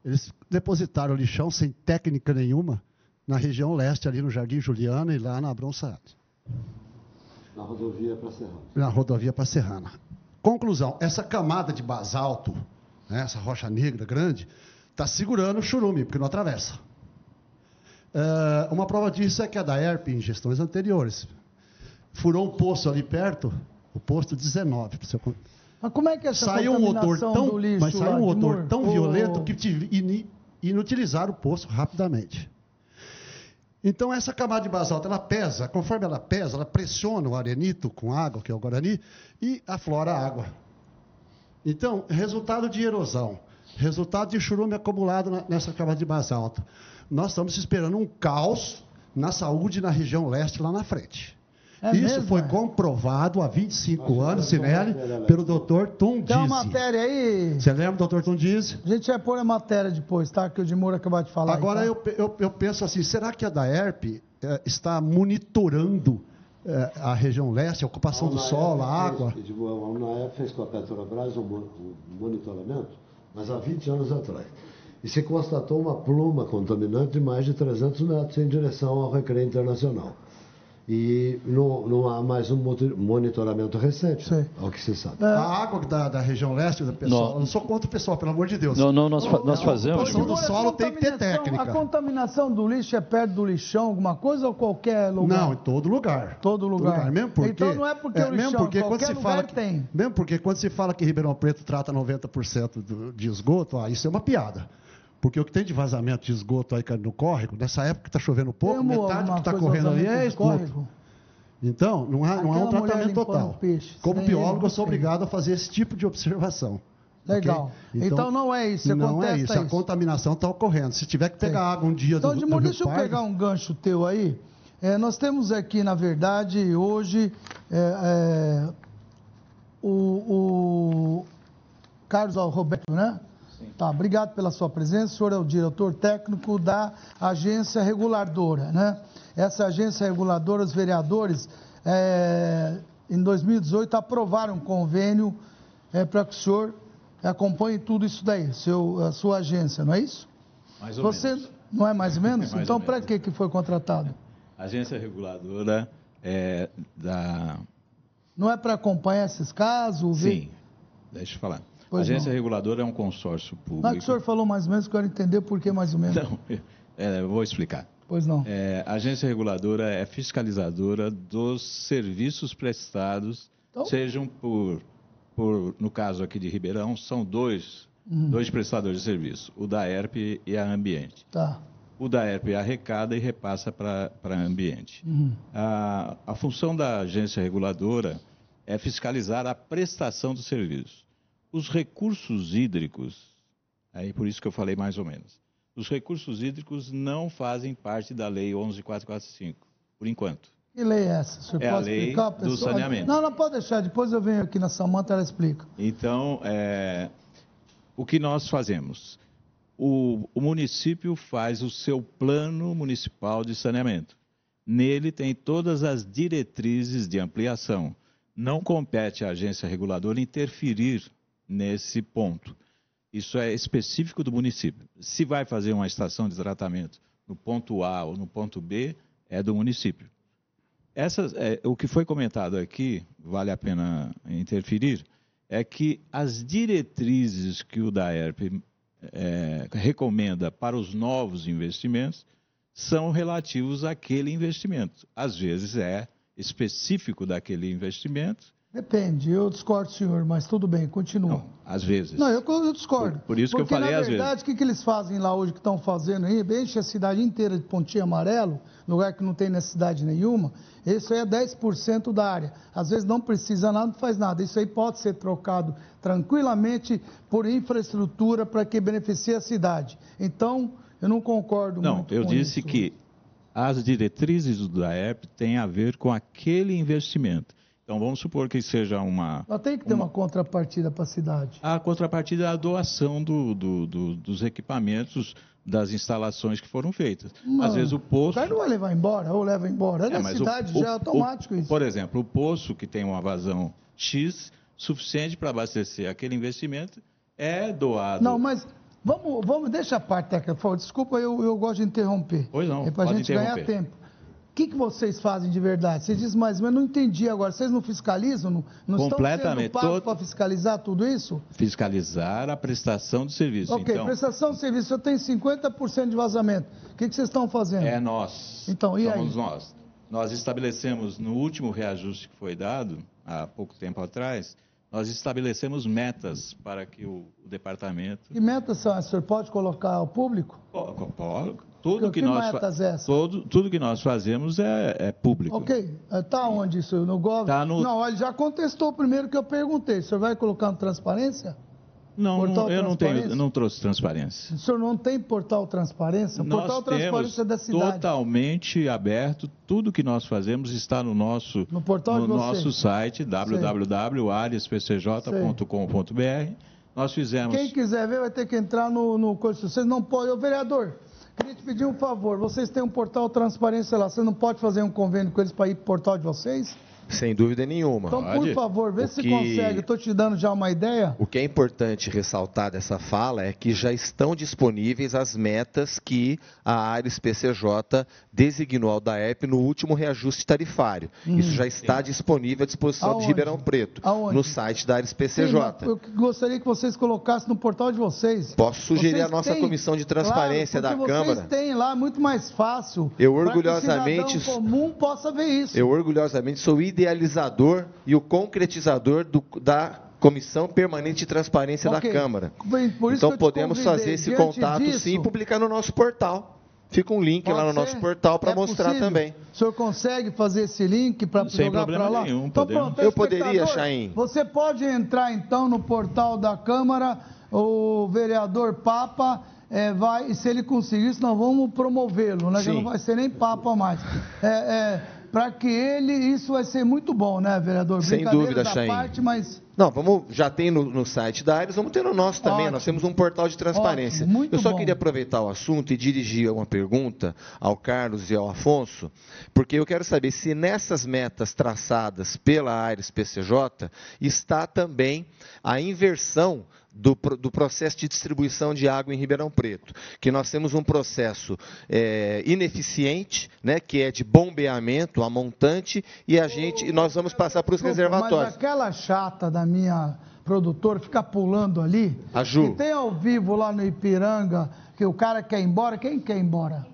eles depositaram o lixão sem técnica nenhuma na região leste, ali no Jardim Juliana e lá na Abrão Saad. Na rodovia para Serrana. Na rodovia para Serrana. Conclusão, essa camada de basalto, né, essa rocha negra grande, está segurando o churume, porque não atravessa. Uh, uma prova disso é que a Daerp, em gestões anteriores, furou um poço ali perto, o posto 19. Seu... Mas como é que é essa saiu um odor tão, lixo Mas saiu um odor tão violento que inutilizaram o poço rapidamente. Então, essa camada de basalto, ela pesa, conforme ela pesa, ela pressiona o arenito com água, que é o Guarani, e aflora a água. Então, resultado de erosão, resultado de churume acumulado nessa camada de basalto nós estamos esperando um caos na saúde na região leste lá na frente. É Isso mesmo, foi é? comprovado há 25 anos, Sinelli, pelo doutor Tom Tem uma matéria aí. Você lembra, doutor Tom Diz? A gente vai pôr a matéria depois, tá? Que o Dimura acabou de falar. Agora, aí, tá? eu, eu, eu, penso assim, será que a DAERP eh, está monitorando eh, a região leste, a ocupação a do solo, a água? Fez, a UNAEP fez com a Petrobras um monitoramento, mas há 20 anos atrás e se constatou uma pluma contaminante de mais de 300 metros em direção ao Recreio Internacional. E não, não há mais um monitoramento recente, Sim. ao que se sabe. É. A água da, da região leste, da pessoal, não. não sou contra o pessoal, pelo amor de Deus. Não, não, nós, nós fazemos. A do solo tem que ter técnica. A contaminação do lixo é perto do lixão, alguma coisa, ou qualquer lugar? Não, em todo lugar. Todo lugar. Todo lugar. Mesmo porque, então não é porque é, o lixão, mesmo porque quando se fala que, tem. Mesmo porque quando se fala que Ribeirão Preto trata 90% do, de esgoto, ah, isso é uma piada. Porque o que tem de vazamento de esgoto aí no córrego, nessa época que está chovendo pouco, metade que está correndo ali é esgoto. Então, não há, não há um tratamento total. Peixe, Como biólogo, eu sou obrigado a fazer esse tipo de observação. Legal. Okay? Então, então, não é isso. Não é isso. isso. A contaminação está ocorrendo. Se tiver que pegar Sim. água um dia então, do, do deixa eu pegar um gancho teu aí. É, nós temos aqui, na verdade, hoje é, é, o, o Carlos Roberto, né? Sim. Tá, obrigado pela sua presença. O senhor é o diretor técnico da agência reguladora, né? Essa agência reguladora, os vereadores, é, em 2018, aprovaram um convênio é, para que o senhor acompanhe tudo isso daí, seu, a sua agência, não é isso? Mais ou Você, menos. Não é mais ou menos? É [laughs] mais então, para que, que foi contratado? A agência reguladora é da. Não é para acompanhar esses casos? Ver... Sim, deixa eu falar. Pois a agência não. reguladora é um consórcio público. Não, é que o senhor falou mais ou menos, quero entender por que mais ou menos. Não, [laughs] é, eu vou explicar. Pois não. É, a agência reguladora é fiscalizadora dos serviços prestados, então? sejam por, por, no caso aqui de Ribeirão, são dois, uhum. dois prestadores de serviço, o da ERP e a Ambiente. Tá. O da ERP arrecada e repassa para a Ambiente. Uhum. A, a função da agência reguladora é fiscalizar a prestação do serviço. Os recursos hídricos, aí por isso que eu falei mais ou menos, os recursos hídricos não fazem parte da Lei 11445, por enquanto. Que lei é essa? Senhor é pode a lei do saneamento. Não, não pode deixar. Depois eu venho aqui na Samanta e ela explica. Então, é, o que nós fazemos? O, o município faz o seu plano municipal de saneamento. Nele tem todas as diretrizes de ampliação. Não compete à agência reguladora interferir nesse ponto. Isso é específico do município. Se vai fazer uma estação de tratamento no ponto A ou no ponto B, é do município. É, o que foi comentado aqui, vale a pena interferir, é que as diretrizes que o DAERP é, recomenda para os novos investimentos são relativos àquele investimento. Às vezes é específico daquele investimento Depende, eu discordo, senhor, mas tudo bem, continua. Não, às vezes. Não, eu, eu discordo. Por, por isso Porque, que eu falei às vezes. na verdade, o que, que eles fazem lá hoje, que estão fazendo aí, enche a cidade inteira de pontinho amarelo, lugar que não tem necessidade nenhuma, isso aí é 10% da área. Às vezes não precisa nada, não faz nada. Isso aí pode ser trocado tranquilamente por infraestrutura para que beneficie a cidade. Então, eu não concordo não, muito com isso. Não, eu disse que as diretrizes do DAEP têm a ver com aquele investimento. Então, vamos supor que seja uma. Ela tem que ter uma, uma contrapartida para a cidade. A contrapartida é a doação do, do, do, dos equipamentos, das instalações que foram feitas. Mano, Às vezes o poço. O cara não vai levar embora, ou leva embora. É, é da cidade, o, já é automático o, isso. Por exemplo, o poço que tem uma vazão X, suficiente para abastecer aquele investimento, é doado. Não, mas vamos, vamos deixa a parte técnica. Desculpa, eu, eu gosto de interromper. Pois não. É para a gente ganhar tempo que, que vocês fazem de verdade? Você diz ou menos, não entendi agora. Vocês não fiscalizam? Não, não Completamente. estão sendo pagos para fiscalizar tudo isso? Fiscalizar a prestação do serviço. Ok, então, prestação de serviço. Eu tenho 50% de vazamento. O que, que vocês estão fazendo? É nós. Então, e Somos aí? nós. Nós estabelecemos, no último reajuste que foi dado, há pouco tempo atrás, nós estabelecemos metas para que o, o departamento... Que metas são essas? O senhor pode colocar ao público? Pode. Tudo que, nós metas todo, tudo que nós fazemos é, é público. Ok. Está é, onde isso? No Gov? Tá no... Não, ele já contestou primeiro que eu perguntei. O senhor vai colocar no transparência? Não, não eu não tenho, não trouxe transparência. O senhor não tem portal transparência? O nós portal transparência é da cidade. totalmente aberto. Tudo que nós fazemos está no nosso, no portal no nosso site www.ariaspcj.com.br. Nós fizemos. Quem quiser ver vai ter que entrar no, no Vocês não podem. Ô, vereador, Queria te pedir um favor. Vocês têm um portal transparência lá. Você não pode fazer um convênio com eles para ir para o portal de vocês? Sem dúvida nenhuma. Então, por favor, vê O se que- consegue. Estou te dando já uma ideia. O que é importante ressaltar dessa fala é que já estão disponíveis as metas que a Ares PCJ designou ao DAEP no último reajuste tarifário. Hum. Isso já está disponível à disposição Aonde? de Ribeirão Preto, Aonde? no site da Ares Sim, PCJ. mas eu gostaria que vocês colocassem no portal de vocês. Posso sugerir Vocês a nossa têm- comissão de transparência claro, da porque Câmara. Vocês têm lá, muito mais fácil. Eu pra que o orgulhosamente- cidadão comum possa ver isso. Eu orgulhosamente sou o idealizador e o concretizador do- da Comissão Permanente de Transparência Ok. da Câmara. Bem, por isso então podemos fazer esse Diante contato disso- sim e publicar no nosso portal. Fica um link lá no ser? nosso portal para É mostrar possível? também. O senhor consegue fazer esse link para Sem jogar problema para lá? nenhum, então, pronto, Eu poderia, Chaim. Você pode entrar então no portal da Câmara, o vereador Papa eh, vai, e se ele conseguir isso, nós vamos promovê-lo, né? Não vai ser nem Papa mais. Para que ele, isso vai ser muito bom, né, vereador? Sem dúvida, da parte, mas Não, vamos, já tem no, no site da Ares, vamos ter no nosso também. Ótimo. Nós temos um portal de transparência. Ótimo, muito Eu só bom. queria aproveitar o assunto e dirigir uma pergunta ao Carlos e ao Afonso, porque eu quero saber se nessas metas traçadas pela Ares PCJ está também a inversão do, do processo de distribuição de água em Ribeirão Preto, que nós temos um processo é, ineficiente, né, que é de bombeamento a montante, e a gente, e nós vamos passar para os reservatórios. Mas aquela chata da minha produtora fica pulando ali. A Ju. Tem ao vivo lá no Ipiranga que o cara quer ir embora. Quem quer ir embora?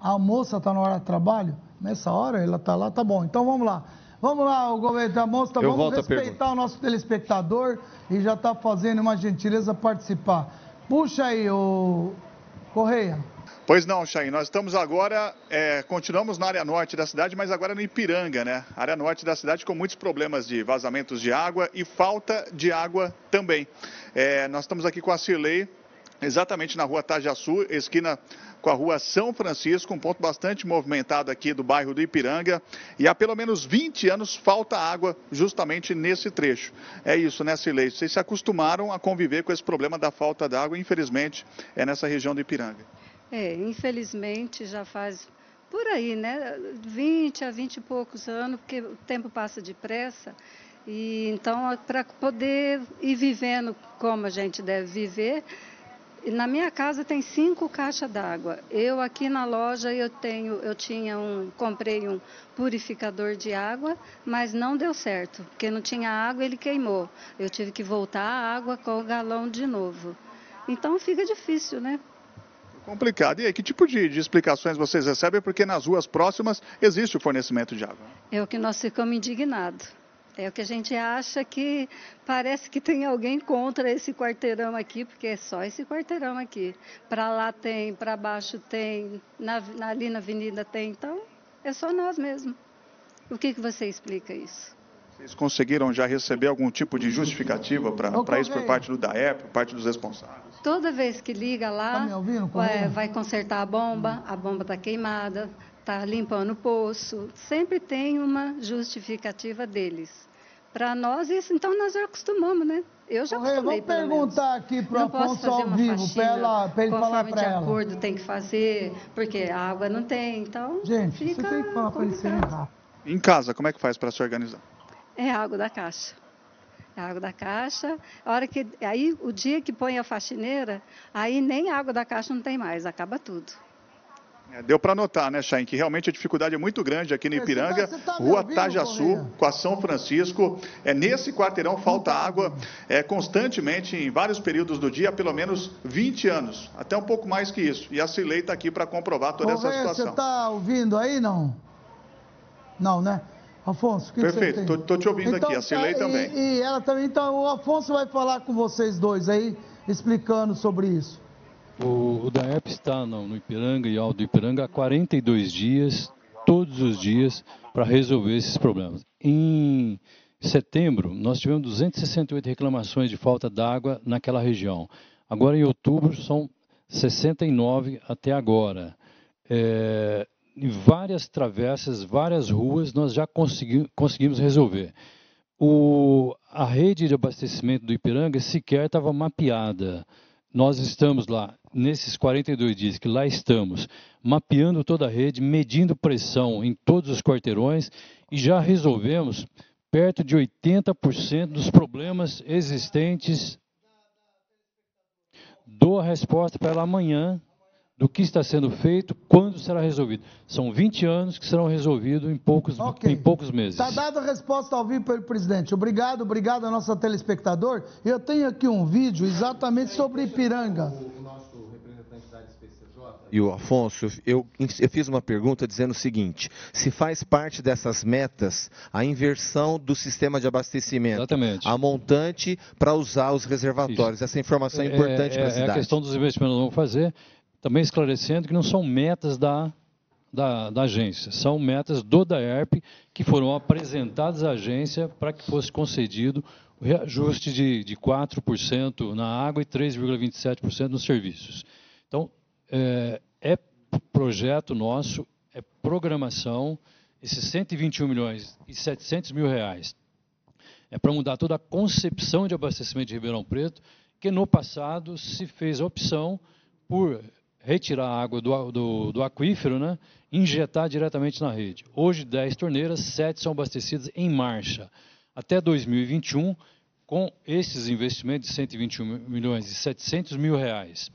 A moça está na hora de trabalho? Nessa hora ela está lá, tá bom. Então vamos lá. Vamos lá, o governo da moça, Eu vamos respeitar o nosso telespectador e já está fazendo uma gentileza participar. Puxa aí, o Correia. Pois não, Chain, nós estamos agora, é, continuamos na área norte da cidade, mas agora no Ipiranga, né? Área norte da cidade com muitos problemas de vazamentos de água e falta de água também. É, nós estamos aqui com a Cirlei, exatamente na rua Tajaçu, esquina com a rua São Francisco, um ponto bastante movimentado aqui do bairro do Ipiranga. E há pelo menos 20 anos falta água justamente nesse trecho. É isso, né, Cirlei? Vocês se acostumaram a conviver com esse problema da falta d'água, infelizmente, é nessa região do Ipiranga. É, infelizmente já faz por aí, né? 20 a 20 e poucos anos, porque o tempo passa depressa. E então, para poder ir vivendo como a gente deve viver, na minha casa tem cinco caixas d'água. Eu aqui na loja eu tenho, eu tinha um, comprei um purificador de água, mas não deu certo, porque não tinha água, ele queimou. Eu tive que voltar a água com o galão de novo. Então fica difícil, né? Complicado. E aí, que tipo de, de explicações vocês recebem? Porque nas ruas próximas existe o fornecimento de água. É o que nós ficamos indignados. É o que a gente acha que parece que tem alguém contra esse quarteirão aqui, porque é só esse quarteirão aqui. Para lá tem, para baixo tem, na, ali na avenida tem. Então, é só nós mesmo. O que, que você explica isso? Vocês conseguiram já receber algum tipo de justificativa para isso por parte do DAEP, por parte dos responsáveis? Toda vez que liga lá, Tá me ouvindo, Correia? vai consertar a bomba, a bomba está queimada, está limpando o poço. Sempre tem uma justificativa deles. Para nós, isso, então nós já acostumamos, né? Eu já acostumei, vamos pelo menos. perguntar aqui Não posso Afonso ao vivo, ela- pra ele falar conforme pra de ela. acordo tem que fazer, porque a água não tem, então Gente, fica você tem que falar para ele rápido. Em casa, como é que faz para se organizar? É água da caixa. É água da caixa. A hora que aí o dia que põe a faxineira, aí nem água da caixa não tem mais, acaba tudo. É, deu para notar, né, Chain, que realmente a dificuldade é muito grande aqui no Você Ipiranga, tá- você tá Rua ouvindo, Tajaçu, com a São Francisco. É, nesse quarteirão falta água é, constantemente, em vários períodos do dia, há pelo menos 20 anos, até um pouco mais que isso. E a Cilei está aqui para comprovar toda essa Correia, você situação. está ouvindo aí, não? Não, né? Afonso, o que que Perfeito, você tem? tô- tô te ouvindo aqui, a Cirlei tá, também. E, e ela também, então o Afonso vai falar com vocês dois aí, explicando sobre isso. O, o DAEP está no, no Ipiranga e Alto Ipiranga há 42 dias, todos os dias, para resolver esses problemas. Em setembro, nós tivemos 268 reclamações de falta d'água naquela região. Agora, em outubro, são 69 até agora. É, em várias travessas, várias ruas, nós já consegui, conseguimos resolver. O, a rede de abastecimento do Ipiranga sequer estava mapeada. Nós estamos lá, nesses 42 dias que lá estamos, mapeando toda a rede, medindo pressão em todos os quarteirões e já resolvemos perto de 80% dos problemas existentes. Dou a resposta para ela amanhã do que está sendo feito, quando será resolvido. São 20 anos que serão resolvidos em poucos, okay. em poucos meses. Está dada a resposta ao vivo pelo presidente. Obrigado, obrigado a nosso telespectador. Eu tenho aqui um vídeo exatamente sobre Ipiranga. E o Afonso, eu, eu fiz uma pergunta dizendo o seguinte: se faz parte dessas metas a inversão do sistema de abastecimento, Exatamente. a montante para usar os reservatórios. Isso. Essa informação é, é importante é, para a cidade. É a questão dos investimentos que nós vamos fazer. Também esclarecendo que não são metas da, da, da, agência, são metas do DAERP que foram apresentadas à agência para que fosse concedido o reajuste de, de 4% na água e 3,27% nos serviços. Então, é, é projeto nosso, é programação, esses 121 milhões e 700 mil reais é para mudar toda a concepção de abastecimento de Ribeirão Preto, que no passado se fez a opção por retirar a água do, do, do, aquífero, né, injetar diretamente na rede. Hoje, 10 torneiras, 7 são abastecidas em marcha. Até 2021, com esses investimentos de 121 milhões e 700 mil reais,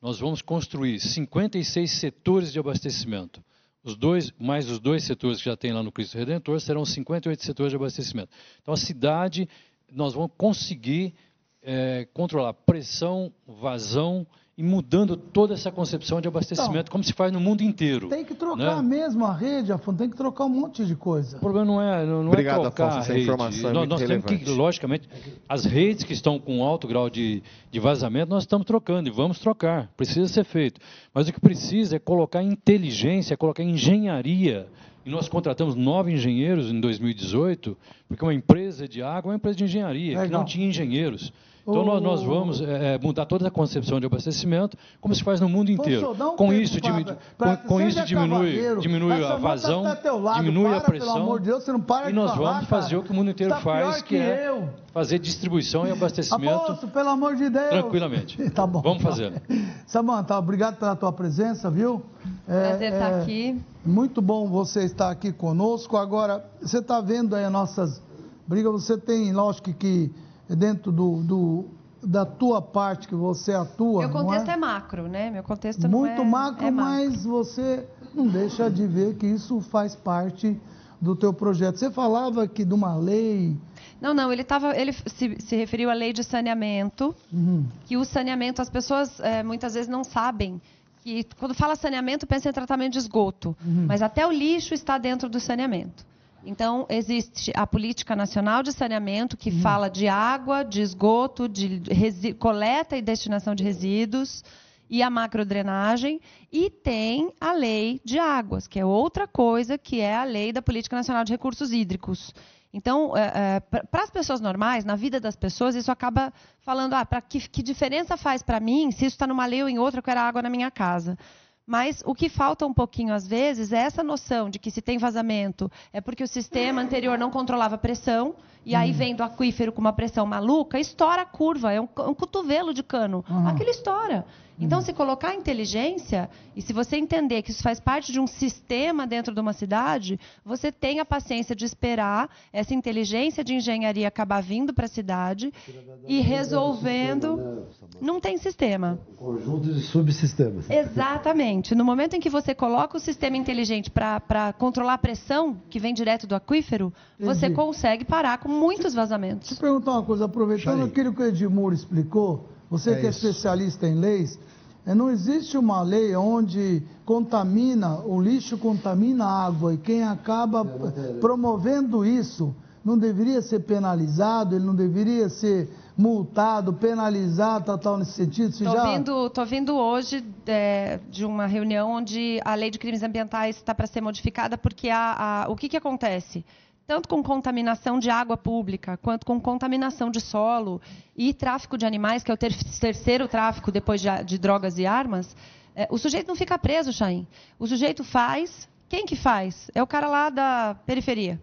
nós vamos construir 56 setores de abastecimento. Os dois, mais os dois setores que já tem lá no Cristo Redentor, serão 58 setores de abastecimento. Então, a cidade, nós vamos conseguir é, controlar pressão, vazão e mudando toda essa concepção de abastecimento, então, como se faz no mundo inteiro. Tem que trocar né? mesmo a rede, Afonso, tem que trocar um monte de coisa. O problema não é, não, não é Obrigado, é trocar Afonso, essa a rede. informação é nós, nós temos que, logicamente, as redes que estão com alto grau de, de vazamento, nós estamos trocando e vamos trocar, precisa ser feito. Mas o que precisa é colocar inteligência, é colocar engenharia e nós contratamos nove engenheiros em 2018, porque uma empresa de água é uma empresa de engenharia, Legal. que não tinha engenheiros. Então, nós, nós vamos é, mudar toda a concepção de abastecimento, como se faz no mundo inteiro. Um com, isso, diminu com, com isso diminui, diminui a vazão, lado, diminui para, a pressão, de Deus, e nós falar, vamos fazer cara. o que o mundo inteiro tá faz, que, que é eu. fazer distribuição e abastecimento Aposto, pelo amor de Deus. tranquilamente. [laughs] tá bom. Vamos fazer. [laughs] Samanta, obrigado pela tua presença, viu? É, Prazer estar é, aqui. Muito bom você estar aqui conosco. Agora, você está vendo aí as nossas brigas, você tem, lógico que dentro do, do, da tua parte que você atua. Meu contexto é? é? macro, né? Meu contexto Muito é, macro, é mas macro. você não deixa de ver que isso faz parte do teu projeto. Você falava que de uma lei. Não, não, ele, tava, ele se, se referiu à lei de saneamento, uhum. que o saneamento, as pessoas é, muitas vezes não sabem que quando fala saneamento, pensa em tratamento de esgoto, uhum. mas até o lixo está dentro do saneamento. Então, existe a Política Nacional de Saneamento, que uhum. fala de água, de esgoto, de coleta e destinação de resíduos, e a macrodrenagem, e tem a Lei de Águas, que é outra coisa, que é a Lei da Política Nacional de Recursos Hídricos. Então, é, é, para as pessoas normais, na vida das pessoas, isso acaba falando, ah, que, que diferença faz para mim se isso está numa lei ou em outra, eu quero água na minha casa. Mas o que falta um pouquinho às vezes é essa noção de que se tem vazamento é porque o sistema anterior não controlava a pressão e aí uhum. vem do aquífero com uma pressão maluca, estoura a curva, é um, um cotovelo de cano. Uhum. Aquilo estoura. Então, se colocar inteligência, e se você entender que isso faz parte de um sistema dentro de uma cidade, você tem a paciência de esperar essa inteligência de engenharia acabar vindo para a cidade e resolvendo. Não tem sistema. Conjunto de subsistemas. Exatamente. No momento em que você coloca o sistema inteligente para controlar a pressão que vem direto do aquífero, você consegue parar com muitos vazamentos. Deixa eu perguntar uma coisa, aproveitando aquilo que o Edmur explicou, você é que é isso. especialista em leis, é, não existe uma lei onde contamina, o lixo contamina a água e quem acaba promovendo isso não deveria ser penalizado, ele não deveria ser multado, penalizado, tal, tal, nesse sentido? Estou já... vindo, vindo hoje é, de uma reunião onde a lei de crimes ambientais está para ser modificada, porque a, a, o que, que acontece? Tanto com contaminação de água pública, quanto com contaminação de solo e tráfico de animais, que é o ter terceiro tráfico depois de, de drogas e armas, é, o sujeito não fica preso, Chain. O sujeito faz. Quem que faz? É o cara lá da periferia.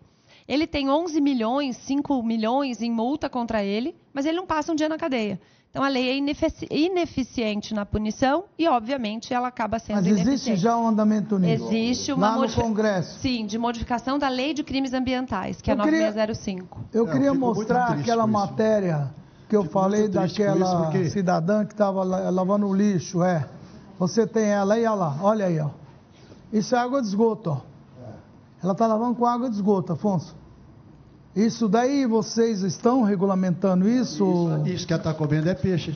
Ele tem 11 milhões, 5 milhões em multa contra ele, mas ele não passa um dia na cadeia. Então a lei é inefici ineficiente na punição e, obviamente, ela acaba sendo Mas existe já um andamento nisso? Existe uma Lá no Congresso. Sim, de modificação da lei de crimes ambientais, que é Eu a queria- 9605. Eu É, queria eu mostrar aquela matéria que eu Fico falei daquela porque- cidadã que estava lavando o lixo, é. Você tem ela aí, olha lá, olha aí, ó. Isso é água de esgoto, ó. Ela está lavando com água de esgoto, Afonso. Isso daí vocês estão regulamentando isso? Isso que ela está comendo é peixe.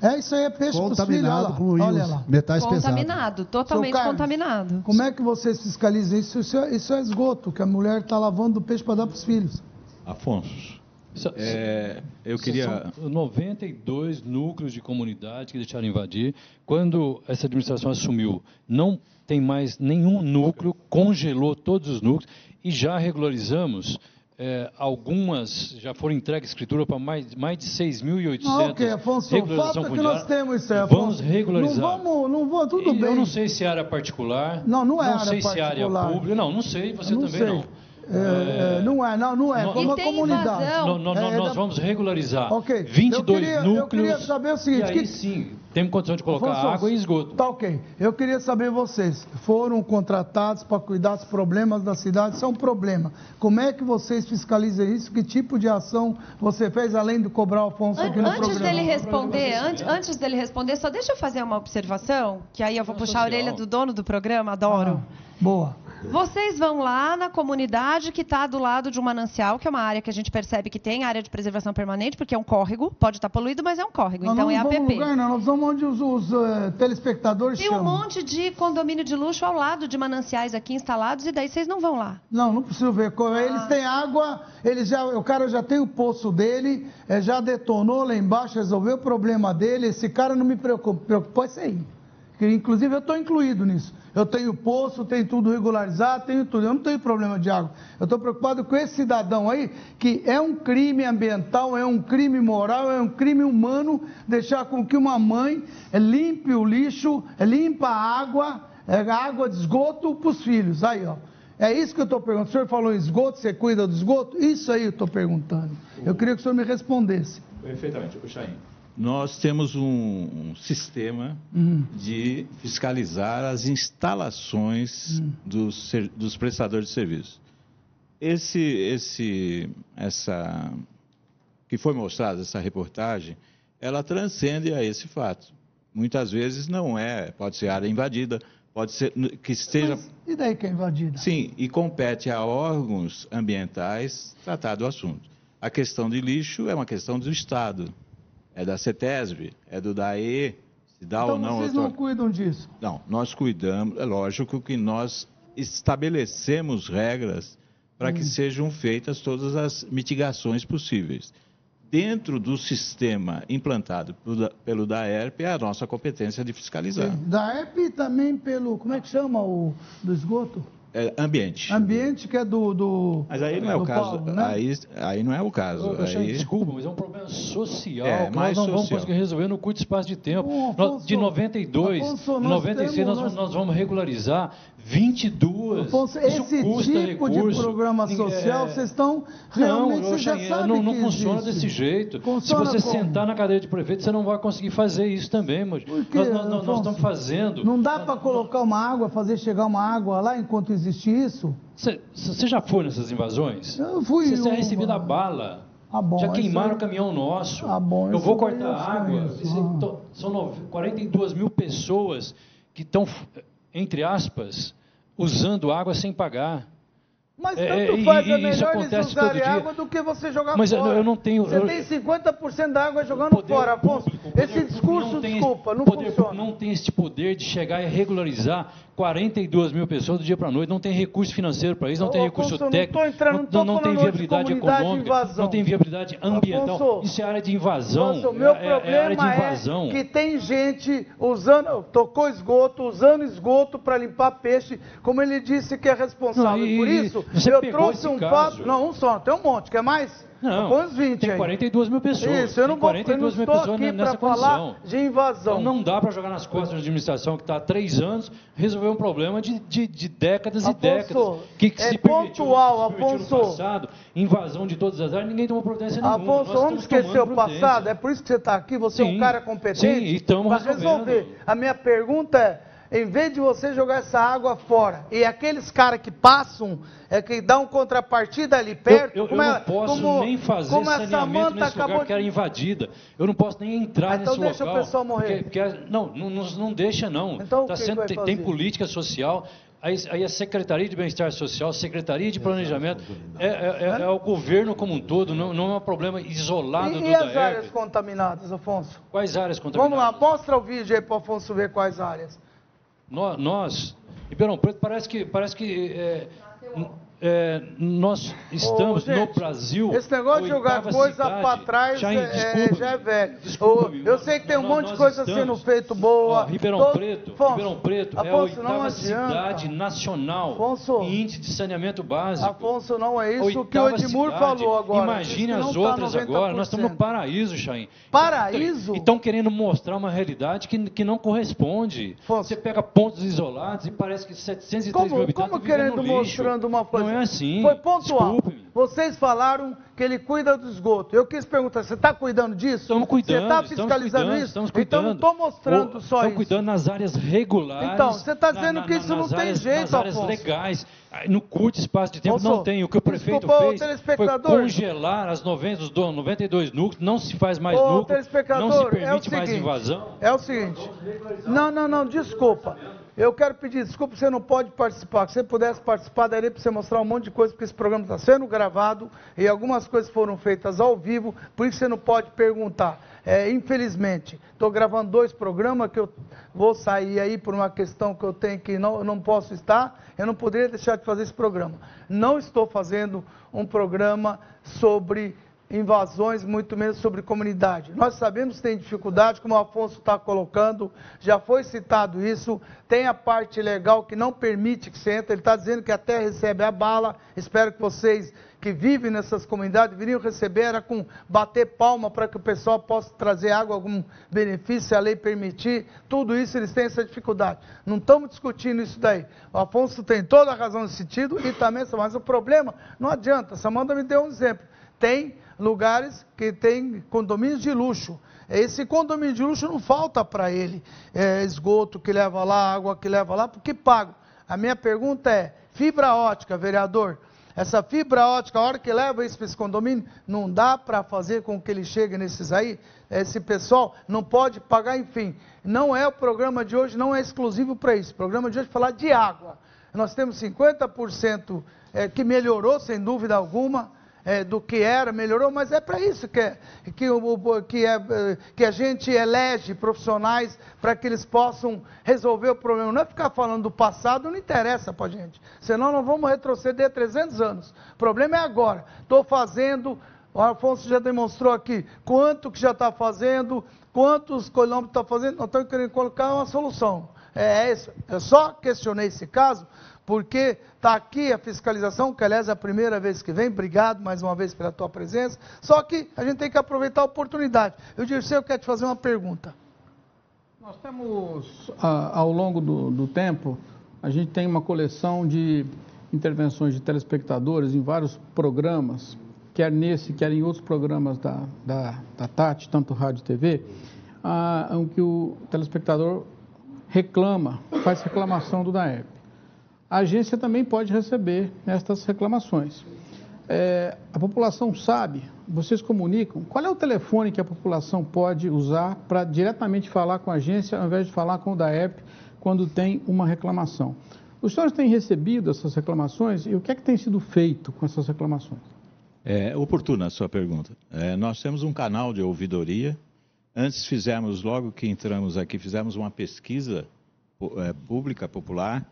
É, isso aí é peixe filhos, Contaminado com Olha lá. metais pesados. Contaminado, totalmente Carlos, contaminado. Como é que vocês fiscalizam isso? Isso é, isso é esgoto, que a mulher está lavando o peixe para dar para os filhos. Afonso, Isso- é, eu queria... São 92 núcleos de comunidade que deixaram invadir. Quando essa administração assumiu, não tem mais nenhum núcleo, congelou todos os núcleos e já regularizamos. É, algumas já foram entregues escritura para mais, mais de 6.800 Ah, ok, Afonso, regularização falta que nós temos isso Afonso. Vamos regularizar. Não vamos, não vou, tudo E bem. Eu não sei se é área particular. Não, não é não área sei se é área particular. pública. Não, não sei. Você não também sei. não. É, é, não é, não, não é. Nós- Como uma comunidade. Nó- nó- nó- É, nós da- vamos regularizar Ok. 22 eu queria, núcleos. Eu queria saber o seguinte. e aí que- sim, temos condição de colocar Afonso, água e esgoto. Tá ok. Eu queria saber vocês. Foram contratados para cuidar dos problemas da cidade? Isso é um problema. Como é que vocês fiscalizam isso? Que tipo de ação você fez, além de cobrar o Afonso aqui no Antes programa? dele responder, antes, antes dele responder, só deixa eu fazer uma observação, que aí eu vou puxar a orelha do dono do programa, adoro. Boa. Vocês vão lá na comunidade que está do lado de um manancial, que é uma área que a gente percebe que tem área de preservação permanente, porque é um córrego, pode estar poluído, mas é um córrego, Nós então não é APP. lugar, não. Nós vamos onde os, os, eh, telespectadores Tem um chamam. monte de condomínio de luxo ao lado de mananciais aqui instalados e daí vocês não vão lá. Não, não preciso ver. Ah. Eles têm água, eles já, o cara já tem o poço dele, eh, já detonou lá embaixo, resolveu o problema dele. Esse cara não me preocupa, preocupou isso aí. Inclusive eu estou incluído nisso. Eu tenho poço, tenho tudo regularizado, tenho tudo. Eu não tenho problema de água. Eu estou preocupado com esse cidadão aí, que é um crime ambiental, é um crime moral, é um crime humano deixar com que uma mãe limpe o lixo, limpa a água, é, água de esgoto para os filhos. Aí, ó. É isso que eu estou perguntando. O senhor falou em esgoto, você cuida do esgoto? Isso aí eu estou perguntando. Eu queria que o senhor me respondesse. Perfeitamente, o Chaim. Nós temos um, um sistema Hum. de fiscalizar as instalações Hum. dos, dos prestadores de serviço. Esse, esse, essa que foi mostrada essa reportagem, ela transcende a esse fato. Muitas vezes não é, pode ser área invadida, pode ser que esteja Mas e daí que é invadida? Sim, e compete a órgãos ambientais tratar do assunto. A questão de lixo é uma questão do Estado. É da CETESB, é do DAE, se dá então ou não. vocês não cuidam disso. Não, nós cuidamos, é lógico que nós estabelecemos regras para Hum. que sejam feitas todas as mitigações possíveis. Dentro do sistema implantado pelo- DAERP, é a nossa competência de fiscalizar. Da EP também pelo, como é que chama o do esgoto? É ambiente. Ambiente que é do... do Mas aí não é do o caso. Paulo, né? aí, aí não é o caso. Ô, Alexandre, Aí- Desculpa, mas é um problema social É, que mais nós não vamos social. conseguir resolver no curto espaço de tempo. Nós- Afonso, de 92, Afonso, de nós 96, temos- nós- nós vamos regularizar 22. Afonso, esse tipo de recurso. programa Ninguém- social, é, vocês estão Não, realmente, vocês já já, sabem não, não funciona existe. desse jeito. Funciona Se você como? sentar na cadeira de prefeito, você não vai conseguir fazer isso também, mas Por quê, nós, nós- nós Afonso? estamos fazendo. Não dá para colocar uma água, fazer chegar uma água lá enquanto existe isso? Você, você já foi nessas invasões? Eu fui Você uma. recebeu a bala. Ah, bom, já queimaram o caminhão nosso. Ah, bom, eu vou cortar água. ah. São nove- 42 mil pessoas que estão, entre aspas, usando água sem pagar. Mas É, tanto e- faz, e é melhor eles usarem água do que você jogar Mas fora. eu não tenho- Você eu- tem 50% da água jogando fora, Afonso. Esse discurso, não tem, desculpa, não poder, funciona. não tem esse poder de chegar e regularizar 42 mil pessoas do dia para a noite. Não tem recurso financeiro para isso, não Ô, tem recurso Afonso, não técnico, tô entrando, não não, tem viabilidade econômica, invasão. não tem viabilidade ambiental. Afonso, isso é área de invasão. Nossa, o meu é, é área de problema é, invasão. que tem gente usando, tocou esgoto, usando esgoto para limpar peixe, como ele disse que é responsável Não, e- por isso. Você eu trouxe um caso. fato, não, um só, tem um monte, quer mais? Não, os 20 tem aí. 42 mil pessoas. Isso, eu não, vou, 42 eu não estou aqui para falar condição. de invasão. Então não dá para jogar nas costas da administração que está há três anos resolver um problema de, de, de décadas Afonso, e décadas. Que, que é se pontual, permitiu Afonso. no passado, invasão de todas as áreas, ninguém tomou providência nenhuma. Afonso, Nós vamos esquecer o passado? É por isso que você está aqui? Você é um Sim, cara competente? sim, Para resolver. A minha pergunta é, em vez de você jogar essa água fora, e aqueles caras que passam, é que dão contrapartida ali perto, Eu, eu, como eu é- não posso como- nem fazer como saneamento nesse acabou lugar que era invadida. Eu não posso nem entrar Ah, então nesse deixa o local. pessoal morrer. Porque, porque- não, não, não, não deixa não. Então, o Tá sendo- tem, tem política social. Aí, aí a Secretaria de Bem-Estar Social, Secretaria de Planejamento, é, é- é- é o governo como um todo, não, não é um problema isolado E, do e as áreas contaminadas, Afonso? Quais áreas contaminadas? Vamos lá, mostra o vídeo aí para o Afonso ver quais áreas. Nó- Nós, Ribeirão Preto, parece que, parece que é, é, nós estamos Ô, gente, no Brasil. Esse negócio de jogar coisa para trás Jair, é- é- desculpa, já é velho. desculpa-me, Ô, eu sei que tem um nós- monte de coisa estamos- sendo feito boa. Ó, Ribeirão Todo- Preto, Afonso, Ribeirão Preto é a Afonso, oitava cidade nacional Afonso, em índice de saneamento básico. Afonso, não é isso que o Edmur cidade. falou agora. Imagine as tá outras agora. Nós estamos no 90%. paraíso, Chain. Paraíso? E estão querendo mostrar uma realidade que, que não corresponde. Você pega pontos isolados e parece que 703 mil Como, habitantes como querendo mostrando uma coisa? Não é assim. Foi pontual. Vocês falaram que ele cuida do esgoto. Eu quis perguntar, você está cuidando disso? Estamos cuidando, Você está estamos fiscalizando cuidando, isso? estamos Então não cuidando. estou mostrando Ou- só estamos isso. cuidando nas áreas regulares. Então, você está na- dizendo na- que isso não tem áreas- jeito, Nas áreas Afonso. legais. No curto espaço de tempo Afonso, não tem. O que o prefeito fez foi congelar as 90, os do- 92 núcleos. Não se faz mais núcleo. Não se é o permite mais seguinte, invasão. É o seguinte. Não, não, não, desculpa. Eu quero pedir desculpa, você não pode participar. Se você pudesse participar, daria para você mostrar um monte de coisa, porque esse programa está sendo gravado e algumas coisas foram feitas ao vivo, por isso você não pode perguntar. É, infelizmente, estou gravando dois programas que eu vou sair aí por uma questão que eu tenho que não, não posso estar, eu não poderia deixar de fazer esse programa. Não estou fazendo um programa sobre invasões, muito menos sobre comunidade. Nós sabemos que tem dificuldade, como o Afonso está colocando, já foi citado isso, tem a parte legal que não permite que você entre, ele está dizendo que até recebe a bala, espero que vocês que vivem nessas comunidades deveriam receber, era com bater palma para que o pessoal possa trazer água, algum benefício, a lei permitir, tudo isso eles têm essa dificuldade. Não estamos discutindo isso daí. O Afonso tem toda a razão nesse sentido e também, mas o problema, não adianta, Samanta me deu um exemplo, tem lugares que tem condomínios de luxo. Esse condomínio de luxo não falta para ele é, esgoto que leva lá, água que leva lá, porque pago. A minha pergunta é: fibra ótica, vereador, essa fibra ótica, a hora que leva isso para esse condomínio, não dá para fazer com que ele chegue nesses aí? Esse pessoal não pode pagar, enfim. Não é o programa de hoje, não é exclusivo para isso. O programa de hoje é falar de água. Nós temos 50% é, que melhorou, sem dúvida alguma é, do que era, melhorou, mas é para isso que, é, que, o, que, é, que a gente elege profissionais para que eles possam resolver o problema. Não é ficar falando do passado, não interessa para a gente. Senão nós vamos retroceder 300 anos. O problema é agora. Estou fazendo, o Afonso já demonstrou aqui, quanto que já está fazendo, quantos quilômetros está fazendo, nós estamos querendo colocar uma solução. É isso. Eu só questionei esse caso porque está aqui a fiscalização, que aliás é a primeira vez que vem, obrigado mais uma vez pela tua presença, só que a gente tem que aproveitar a oportunidade. Eu disse, eu quero te fazer uma pergunta. Nós temos, ao longo do, do tempo, a gente tem uma coleção de intervenções de telespectadores em vários programas, quer nesse, quer em outros programas da, da, da TAT, tanto rádio e TV, ah, em que o telespectador reclama, faz reclamação do DAEP. A agência também pode receber estas reclamações. É, a população sabe, vocês comunicam, qual é o telefone que a população pode usar para diretamente falar com a agência, ao invés de falar com o DAEP, quando tem uma reclamação? Os senhores têm recebido essas reclamações e o que é que tem sido feito com essas reclamações? É oportuna a sua pergunta. É, nós temos um canal de ouvidoria. Antes fizemos, logo que entramos aqui, fizemos uma pesquisa é, pública, popular,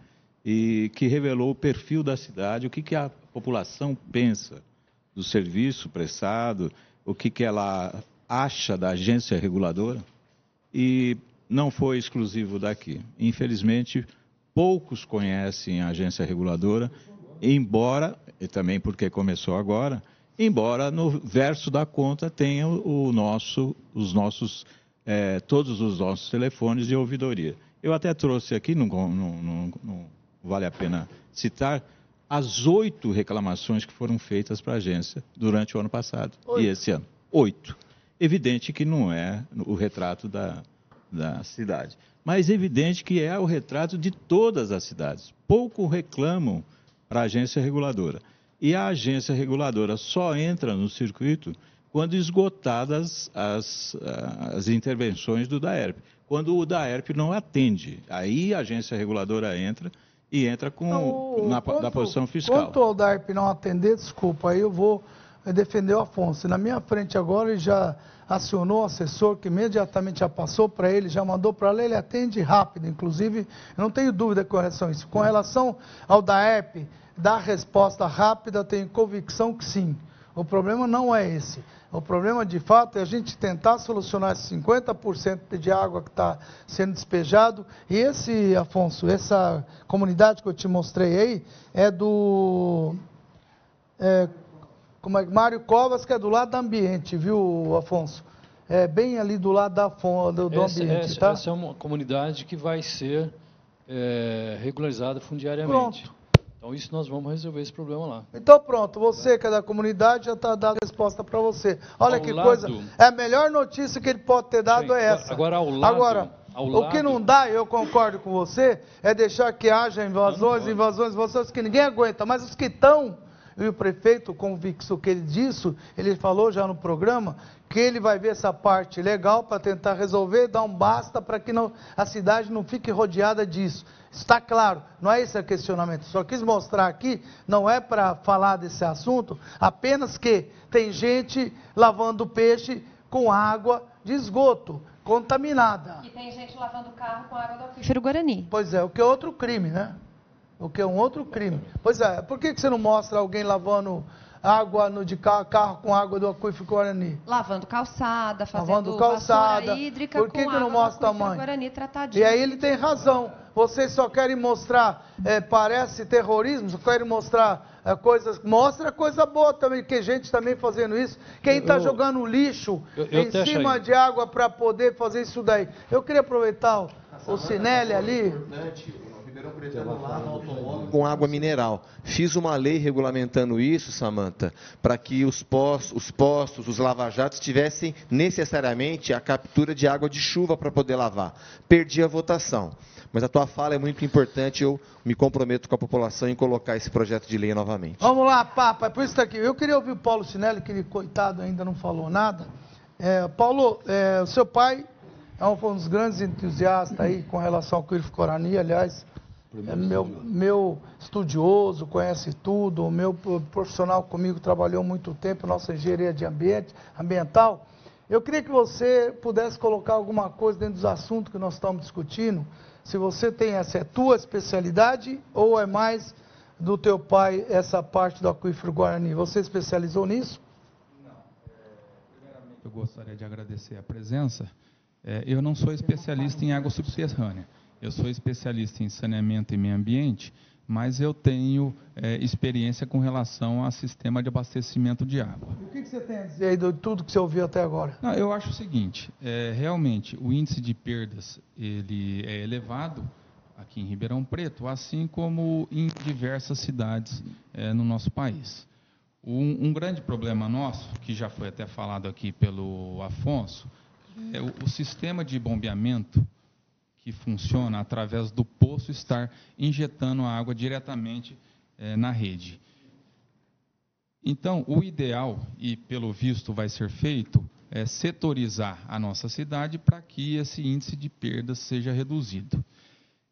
e que revelou o perfil da cidade, o que, que a população pensa do serviço prestado, o que, que ela acha da agência reguladora. E não foi exclusivo daqui. Infelizmente, poucos conhecem a agência reguladora, embora, e também porque começou agora, embora no verso da conta tenha o nosso, os nossos, é, todos os nossos telefones de ouvidoria. Eu até trouxe aqui, não, não, não vale a pena citar, as oito reclamações que foram feitas para a agência durante o ano passado oito. e esse ano. Oito. Evidente que não é o retrato da, da cidade, mas evidente que é o retrato de todas as cidades. Pouco reclamam para a agência reguladora. E a agência reguladora só entra no circuito quando esgotadas as, as intervenções do DAERP. Quando o DAERP não atende, aí a agência reguladora entra e entra com, então, na, quanto, da posição fiscal. Quanto ao DAERP não atender, desculpa, aí eu vou defender o Afonso. Na minha frente agora ele já acionou o assessor que imediatamente já passou para ele, já mandou para lá, ele atende rápido, inclusive, não tenho dúvida com relação a isso. Com relação ao DAERP, dar resposta rápida, tenho convicção que sim. O problema não é esse. O problema, de fato, é a gente tentar solucionar esse 50% de água que está sendo despejado. E esse, Afonso, essa comunidade que eu te mostrei aí, é do é, como é, Mário Covas, que é do lado do ambiente, viu, Afonso? É bem ali do lado da, do, do essa, ambiente, essa, tá? Essa é uma comunidade que vai ser é, regularizada fundiariamente. Pronto. Então, isso nós vamos resolver esse problema lá. Então, pronto, você que é da comunidade já está dando a resposta para você. Olha ao que lado, coisa. É a melhor notícia que ele pode ter dado é essa. Agora, ao lado. Agora, o que não dá, eu concordo com você, é deixar que haja invasões, invasões, invasões que ninguém aguenta. Mas os que estão e o prefeito, convicto que ele disso, ele falou já no programa que ele vai ver essa parte legal para tentar resolver, dar um basta para que não, a cidade não fique rodeada disso. Está claro, não é esse o questionamento. Só quis mostrar aqui, não é para falar desse assunto, apenas que tem gente lavando peixe com água de esgoto contaminada. E tem gente lavando carro com água do aquífero Guarani. Pois é, o que é outro crime, né? O que é um outro crime. Pois é, por que, que você não mostra alguém lavando água no, de carro, carro com água do aquífero Guarani? Lavando calçada, fazendo Lavando calçada. hídrica por que, com que não mostra o tamanho? Guarani tratadinho. E aí ele tem razão. Vocês só querem mostrar, é, parece terrorismo, só querem mostrar é, coisas. Mostra coisa boa também, que gente também fazendo isso. Quem está jogando lixo eu, eu em cima de água para poder fazer isso daí. Eu queria aproveitar o, o Sinelli ali. Com água mineral. Fiz uma lei regulamentando isso, Samanta, para que os postos, os postos, os lava-jatos tivessem necessariamente a captura de água de chuva para poder lavar. Perdi a votação. Mas a tua fala é muito importante, eu me comprometo com a população em colocar esse projeto de lei novamente. Vamos lá, Papa, é por isso que está aqui. Eu queria ouvir o Paulo Sinelli, que ele, coitado, ainda não falou nada. É, Paulo, é, o seu pai é um, dos grandes entusiastas aí com relação ao Quirif Corani, aliás, é meu, meu estudioso, conhece tudo, o meu profissional comigo trabalhou muito tempo, nossa engenharia de ambiente, ambiental. Eu queria que você pudesse colocar alguma coisa dentro dos assuntos que nós estamos discutindo. Se você tem essa, é tua especialidade ou é mais do teu pai essa parte do aquífero Guarani? Você especializou nisso? Não. É, primeiramente, eu gostaria de agradecer a presença. É, eu não sou especialista em água subterrânea. Eu sou especialista em saneamento e meio ambiente, mas eu tenho é, experiência com relação a sistema de abastecimento de água. O que, que você tem a dizer aí de tudo que você ouviu até agora? Não, eu acho o seguinte, é, realmente o índice de perdas ele é elevado aqui em Ribeirão Preto, assim como em diversas cidades é, no nosso país. Um, um, grande problema nosso, que já foi até falado aqui pelo Afonso, é o, o sistema de bombeamento que funciona através do poço estar injetando a água diretamente é, na rede. Então, o ideal, e pelo visto vai ser feito, é setorizar a nossa cidade para que esse índice de perdas seja reduzido.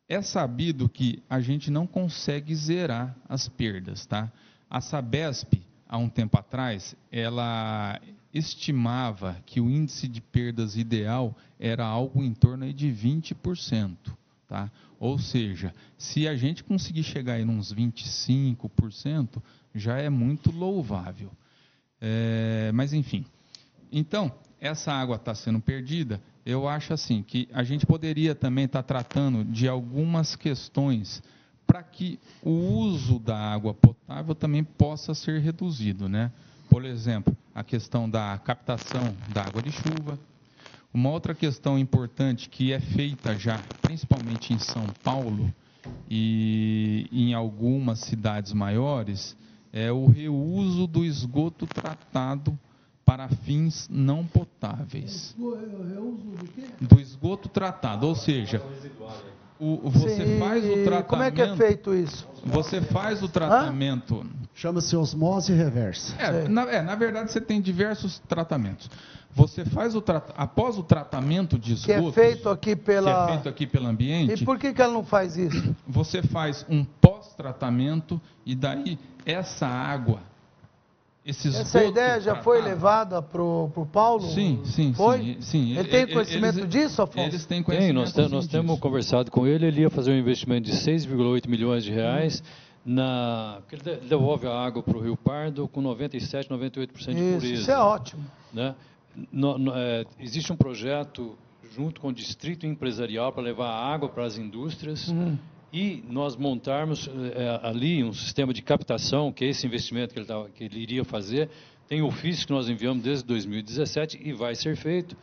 É sabido que a gente não consegue zerar as perdas, tá? A Sabesp, há um tempo atrás, ela estimava que o índice de perdas ideal era algo em torno de 20%. Tá? Ou seja, se a gente conseguir chegar em uns 25%, já é muito louvável. É, mas enfim, então, essa água está sendo perdida, eu acho assim que a gente poderia também estar tá tratando de algumas questões para que o uso da água potável também possa ser reduzido, né? por exemplo, a questão da captação da água de chuva. Uma outra questão importante que é feita já, principalmente em São Paulo e em algumas cidades maiores, é o reuso do esgoto tratado para fins não potáveis. Do esgoto tratado, ou seja, o, você Sim, faz o tratamento. Como é que é feito isso? Você faz o tratamento. Chama-se osmose reversa. É na, é, na verdade, você tem diversos tratamentos. Você faz o tra... após o tratamento de Que esgoto. é feito aqui pela. Que é feito aqui pelo ambiente. E por que, que ela não faz isso? Você faz um pós-tratamento e daí essa água, esse esgoto Essa ideia já foi tratado- levada para o Paulo? Sim, sim, Foi? sim, sim. Ele tem conhecimento eles- disso, Afonso? Eles têm Tem, nós, nós temos conversado com ele, ele ia fazer um investimento de 6,8 milhões de reais, na, porque ele de- devolve a água para o Rio Pardo com 97, 98% de Isso, pureza. isso é ótimo. né? No- no- é, existe um projeto junto com o Distrito Empresarial para levar água para as indústrias Uhum. e nós montarmos é, ali um sistema de captação, que é esse investimento que ele, tava- que ele iria fazer. Tem ofício que nós enviamos desde 2017 e vai ser feito.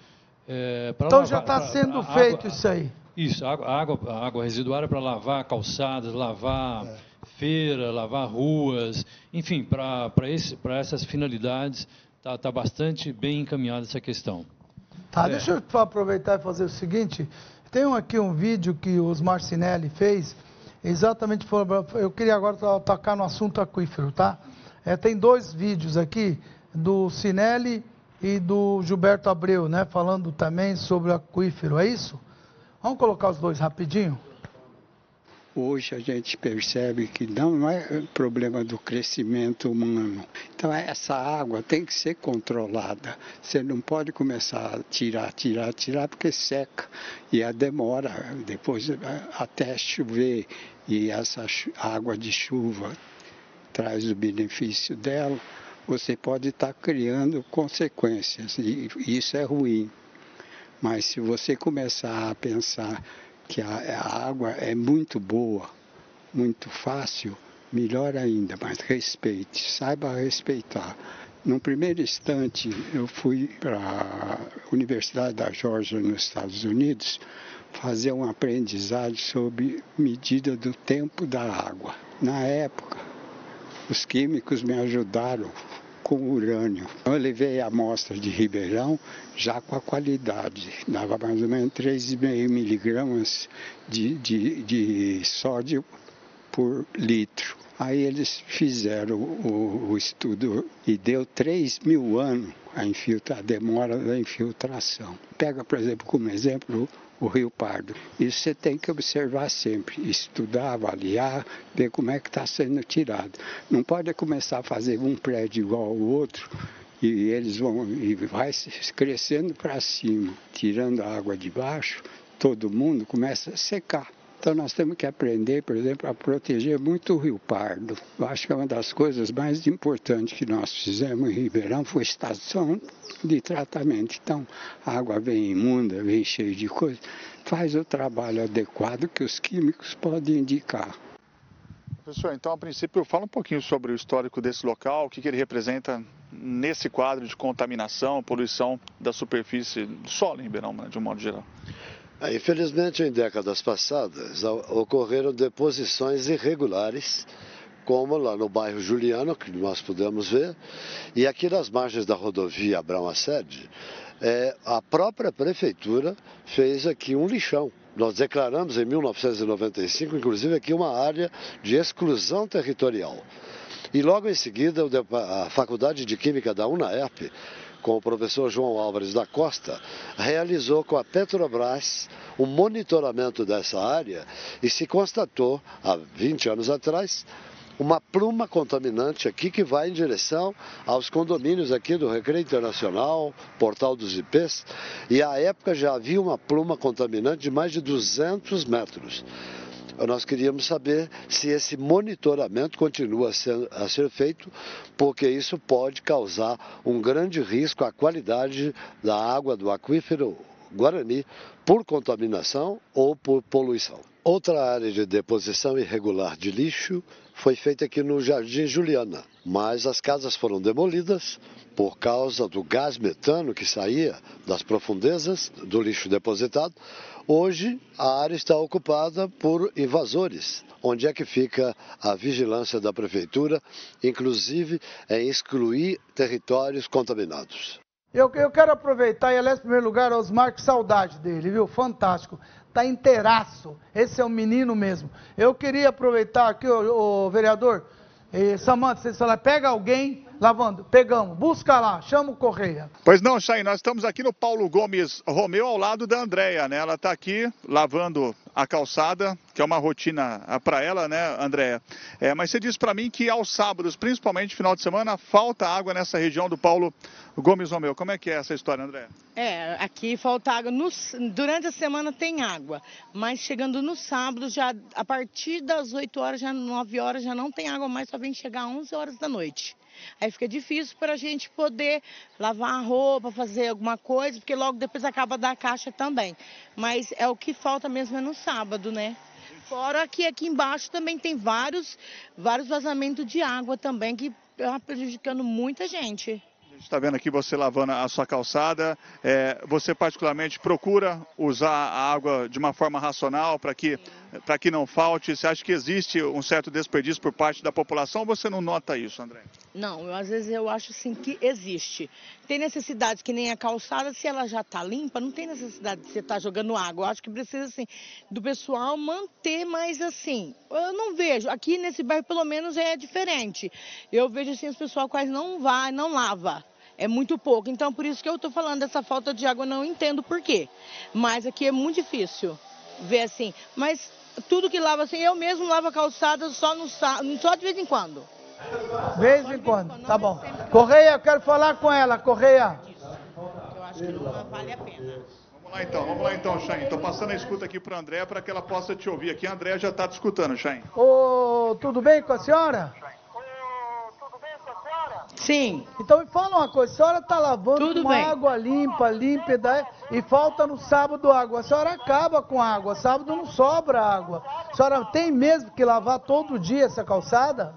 é, Então lavar- já está sendo a feito água- isso aí. isso, a água, a água, a água residuária para lavar calçadas, lavar É. feira, lavar ruas, enfim, para essas finalidades está tá bastante bem encaminhada essa questão. Tá, É. deixa eu aproveitar e fazer o seguinte. Tem um- aqui um vídeo que os Marcinelli fez, exatamente, eu queria agora to- tocar no assunto aquífero, tá? É, tem dois vídeos aqui, do Sinelli e do Gilberto Abreu, né? Falando também sobre o aquífero, é isso? Vamos colocar os dois rapidinho? Hoje a gente percebe que não é problema do crescimento humano. Então essa água tem que ser controlada. Você não pode começar a tirar, tirar, tirar, porque seca. E a demora depois até chover. E essa água de chuva traz o benefício dela. Você pode estar criando consequências. E isso é ruim. Mas se você começar a pensar que a, a água é muito boa, muito fácil, melhor ainda, mas respeite, saiba respeitar. No primeiro instante, eu fui para a Universidade da Georgia, nos Estados Unidos, fazer uma aprendizagem sobre medida do tempo da água. Na época, os químicos me ajudaram com urânio. Eu levei a amostra de Ribeirão já com a qualidade, dava mais ou menos 3,5 miligramas de, de, de sódio por litro. Aí eles fizeram o, o estudo e deu 3 mil anos a, infiltra, a demora da infiltração. Pega, por exemplo, como exemplo o Rio Pardo. Isso você tem que observar sempre, estudar, avaliar, ver como é que está sendo tirado. Não pode começar a fazer um prédio igual ao outro e eles vão e vai crescendo para cima, tirando a água de baixo, todo mundo começa a secar. Então nós temos que aprender, por exemplo, a proteger muito o Rio Pardo. Eu acho que é uma das coisas mais importantes que nós fizemos em Ribeirão foi estação de tratamento. Então a água vem imunda, vem cheia de coisa. Faz o trabalho adequado que os químicos podem indicar. Professor, então a princípio fala um pouquinho sobre o histórico desse local, o que, que ele representa nesse quadro de contaminação, poluição da superfície do solo em Ribeirão, né, de um modo geral. É, Infelizmente, em décadas passadas, ocorreram deposições irregulares, como lá no bairro Juliano, que nós pudemos ver, e aqui nas margens da rodovia Abrão Assede, é, a própria prefeitura fez aqui um lixão. Nós declaramos em 1995, inclusive, aqui uma área de exclusão territorial. E logo em seguida, a Faculdade de Química da UNAERP, com o professor João Álvares da Costa, realizou com a Petrobras um monitoramento dessa área e se constatou, há 20 anos atrás, uma pluma contaminante aqui que vai em direção aos condomínios aqui do Recreio Internacional, Portal dos IPs, e à época já havia uma pluma contaminante de mais de 200 metros. Nós queríamos saber se esse monitoramento continua a ser, a ser feito, porque isso pode causar um grande risco à qualidade da água do aquífero Guarani por contaminação ou por poluição. Outra área de deposição irregular de lixo foi feita aqui no Jardim Juliana, mas as casas foram demolidas por causa do gás metano que saía das profundezas do lixo depositado. Hoje a área está ocupada por invasores. Onde é que fica a vigilância da prefeitura, inclusive em excluir territórios contaminados? Eu, eu quero aproveitar e, aliás, em primeiro lugar, Osmar, que saudade dele, viu? Fantástico. Tá inteiraço. Esse é um menino mesmo. Eu queria aproveitar aqui, o, vereador, eh, Samanta, você fala, pega alguém lavando, pegamos, busca lá, chama o Correia. Pois não, Chay, nós estamos aqui no Paulo Gomes Romeu, ao lado da Andréia, né? Ela está aqui lavando a calçada, que é uma rotina ah, para ela, né, Andréia? É, mas você disse para mim que aos sábados, principalmente final de semana, falta água nessa região do Paulo Gomes Romeu. Como é que é essa história, Andréia? É, aqui falta água. No, durante a semana tem água, mas chegando no sábado, já a partir das 8 horas, já 9 horas, já não tem água mais, só vem chegar às 11 horas da noite. Aí fica difícil para a gente poder lavar a roupa, fazer alguma coisa, porque logo depois acaba da caixa também. Mas é o que falta mesmo é no sábado, né? Fora que aqui embaixo também tem vários, vários vazamentos de água também que está prejudicando muita gente está vendo aqui você lavando a sua calçada. É, você particularmente procura usar a água de uma forma racional para que, para que não falte? Você acha que existe um certo desperdício por parte da população ou você não nota isso, André? Não, eu, às vezes eu acho sim que existe. Tem necessidade que nem a calçada, se ela já está limpa, não tem necessidade de você estar tá jogando água. Eu acho que precisa assim do pessoal manter mais assim. Eu não vejo, aqui nesse bairro pelo menos é diferente. Eu vejo assim, os pessoal quase não vai, não lava é muito pouco. Então, por isso que eu estou falando dessa falta de água, não entendo por quê. Mas aqui é muito difícil ver assim. Mas tudo que lava assim, eu mesmo lavo a calçada só, no, só de vez em quando. De vez em quando, tá bom. Correia, eu quero falar com ela, Correia. Eu acho que não vale a pena. Vamos lá então, vamos lá então, Chain. Estou passando a escuta aqui para a André para que ela possa te ouvir aqui. A André já está te escutando, Chain. Ô, tudo bem com a senhora? Sim. Então me fala uma coisa, a senhora está lavando Tudo com bem. água limpa, límpida, e falta no sábado água. A senhora acaba com água, sábado não sobra água. A senhora tem mesmo que lavar todo dia essa calçada?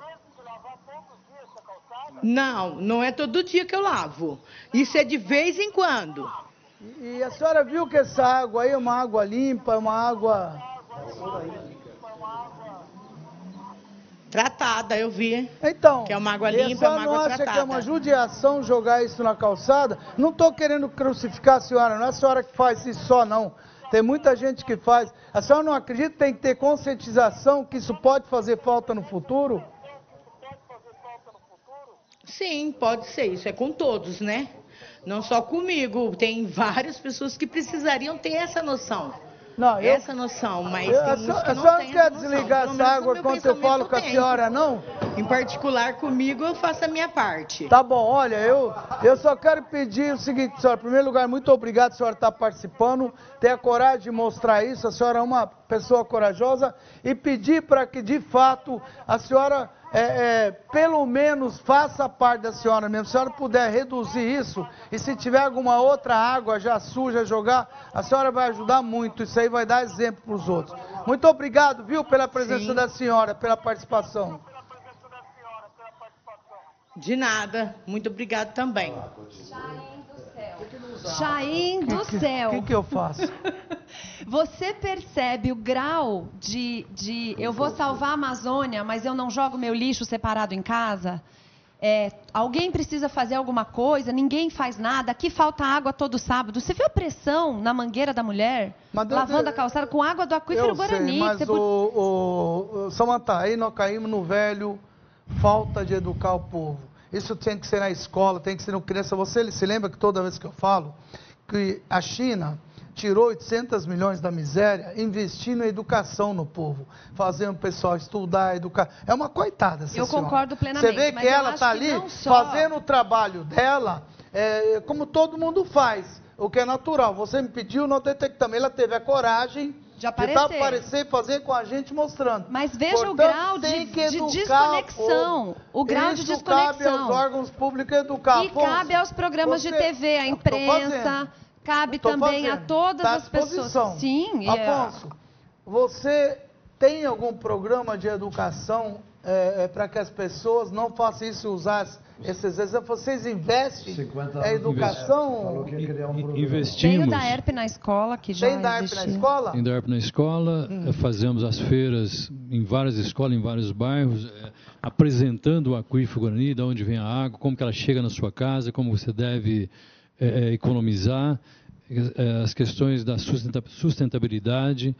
Não, não é todo dia que eu lavo. Isso é de vez em quando. E a senhora viu que essa água aí é uma água limpa, é uma água Tratada, eu vi. Então. Que é uma água limpa, é uma água tratada. acha que é uma judiação jogar isso na calçada? Não estou querendo crucificar a senhora, não é a senhora que faz isso só, não. Tem muita gente que faz. A senhora não acredita que tem que ter conscientização que isso pode fazer falta no futuro? Sim, pode ser. Isso é com todos, né? Não só comigo. Tem várias pessoas que precisariam ter essa noção. Não, eu, essa noção, mas eu, a, que não a quer desligar essa água quando eu falo com a senhora, não? Em particular comigo, eu faço a minha parte. Tá bom, olha, eu, eu só quero pedir o seguinte, senhora. Em primeiro lugar, muito obrigado, a senhora estar tá participando, ter a coragem de mostrar isso. A senhora é uma pessoa corajosa e pedir para que, de fato, a senhora é, é, pelo menos faça parte da senhora mesmo. Se a senhora puder reduzir isso, e se tiver alguma outra água já suja jogar, a senhora vai ajudar muito. Isso aí vai dar exemplo para os outros. Muito obrigado, viu, pela presença Sim. da senhora, pela participação. De nada. Muito obrigado também. Jaim do céu. O que, que eu faço? [laughs] Você percebe o grau de, de eu vou salvar a Amazônia, mas eu não jogo meu lixo separado em casa? É, alguém precisa fazer alguma coisa, ninguém faz nada, aqui falta água todo sábado. Você viu a pressão na mangueira da mulher? Mas lavando a calçada com água do aquífero eu Guarani. Sei, mas Você... o, o, Samanta, aí nós caímos no velho falta de educar o povo. Isso tem que ser na escola, tem que ser no criança. Você se lembra que toda vez que eu falo que a China tirou 800 milhões da miséria, investindo em educação no povo, fazendo o pessoal estudar, educar. É uma coitada, Eu senhora. concordo plenamente. Você vê que ela está ali só... fazendo o trabalho dela, é, como todo mundo faz, o que é natural. Você me pediu, nós detectamos. Ela teve a coragem de aparecer. De aparecer e fazer com a gente mostrando. Mas veja Portanto, o grau de, de desconexão. O, o grau de desconexão. cabe aos órgãos públicos educar. E cabe aos programas você... de TV, a imprensa cabe também fazendo. a todas tá as pessoas. Sim, Afonso, é... você tem algum programa de educação é, é, para que as pessoas não façam isso usar esses exemplos? Vocês investem em educação? Investimos. Tem o da ERP na escola, que já Tem da ERP na escola? Tem da ERP na escola. Hum. Fazemos as feiras em várias escolas, em vários bairros, é, apresentando o aquífero Guarani, de onde vem a água, como que ela chega na sua casa, como você deve é, economizar, as questões da sustentabilidade.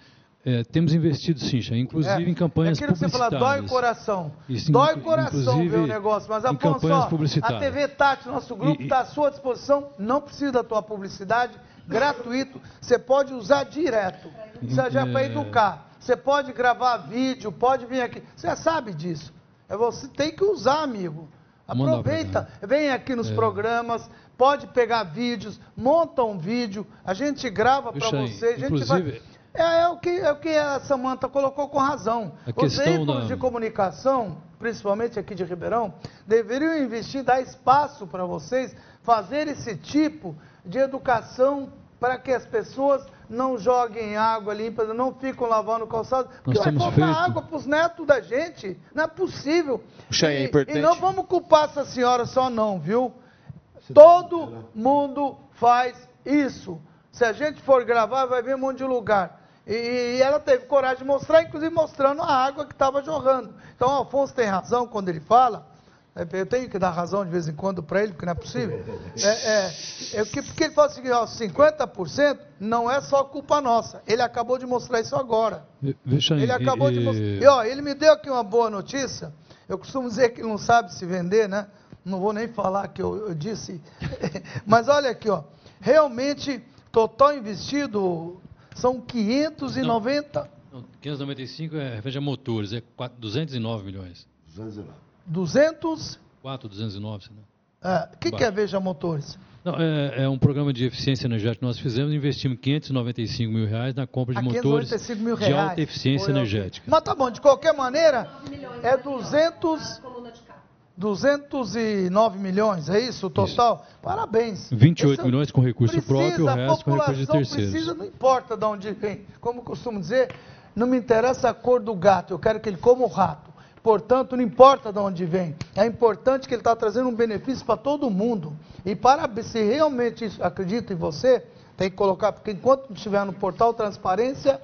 É, temos investido sim, Chay, inclusive é, em campanhas é publicitárias. que você fala, dói o coração. Isso, dói o coração ver o negócio. Mas, Afonso, a TV Tati, nosso grupo, está à sua disposição. Não precisa da tua publicidade, gratuito. Você pode usar direto. Você já é para educar. Você pode gravar vídeo, pode vir aqui. Você já sabe disso. É você tem que usar, amigo. Aproveita, vem aqui nos é. programas, pode pegar vídeos, monta um vídeo, a gente grava para você, a gente inclusive... vai é, é, o que, é o que a Samanta colocou com razão. A Os veículos da... de comunicação, principalmente aqui de Ribeirão, deveriam investir, dar espaço para vocês fazer esse tipo de educação para que as pessoas não joguem água limpa, não ficam lavando calçado, porque vai faltar feito... água para os netos da gente. Não é possível. Puxa, é importante. E não vamos culpar essa senhora só não, viu? Todo mundo faz isso. Se a gente for gravar, vai ver um monte de lugar. E, ela teve coragem de mostrar, inclusive mostrando a água que estava jorrando. Então o Alfonso tem razão quando ele fala. É, eu tenho que dar razão de vez em quando para ele, porque não é possível. É, é, é, porque ele fala o seguinte: ó, 50% não é só culpa nossa. Ele acabou de mostrar isso agora. Deixa ele acabou e, de mostrar. E ó, ele me deu aqui uma boa notícia. Eu costumo dizer que ele não sabe se vender, né? Não vou nem falar que eu, eu disse. [laughs] Mas olha aqui, ó. Realmente, total investido, são 590. Não, 595 é referente a motores, é 4, 209 milhões. 209. 200? 4, 209, né? O que, que é Veja Motores? Não, é, é, um programa de eficiência energética que nós fizemos, investimos 595 mil reais na compra de motores de alta eficiência energética. Mas tá bom, de qualquer maneira, é 200... 209 milhões, é isso o total? Isso. Parabéns. 28 Esse milhões com recurso precisa, próprio, o resto com recurso de terceiros. Precisa, não importa de onde vem. Como costumo dizer, não me interessa a cor do gato, eu quero que ele coma o rato. Portanto, não importa de onde vem. É importante que ele está trazendo um benefício para todo mundo. E para se realmente acredita em você, tem que colocar, porque enquanto estiver no portal Transparência,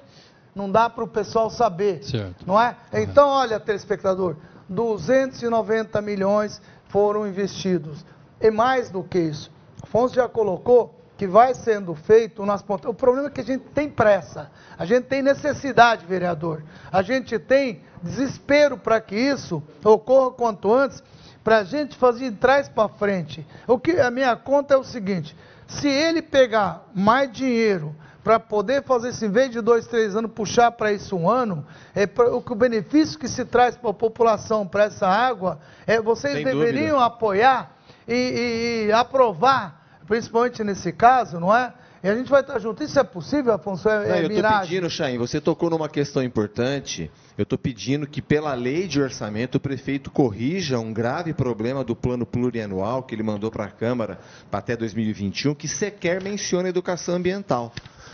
não dá para o pessoal saber. Certo. Não é? Então, olha, telespectador, 290 milhões foram investidos. E mais do que isso, Afonso já colocou que vai sendo feito nas pontas. O problema é que a gente tem pressa, a gente tem necessidade, vereador, a gente tem desespero para que isso ocorra quanto antes, para a gente fazer de trás para frente. O que a minha conta é o seguinte: se ele pegar mais dinheiro para poder fazer isso, em vez de dois, três anos, puxar para isso um ano, é pra, o, o benefício que se traz para a população, para essa água, é, vocês Sem deveriam dúvida. apoiar e, e, e, aprovar, principalmente nesse caso, não é? E a gente vai estar junto. Isso é possível, Afonso? É, não, é eu estou pedindo, Chain, você tocou numa questão importante. Eu estou pedindo que, pela lei de orçamento, o prefeito corrija um grave problema do plano plurianual que ele mandou para a Câmara para até 2021, que sequer menciona educação ambiental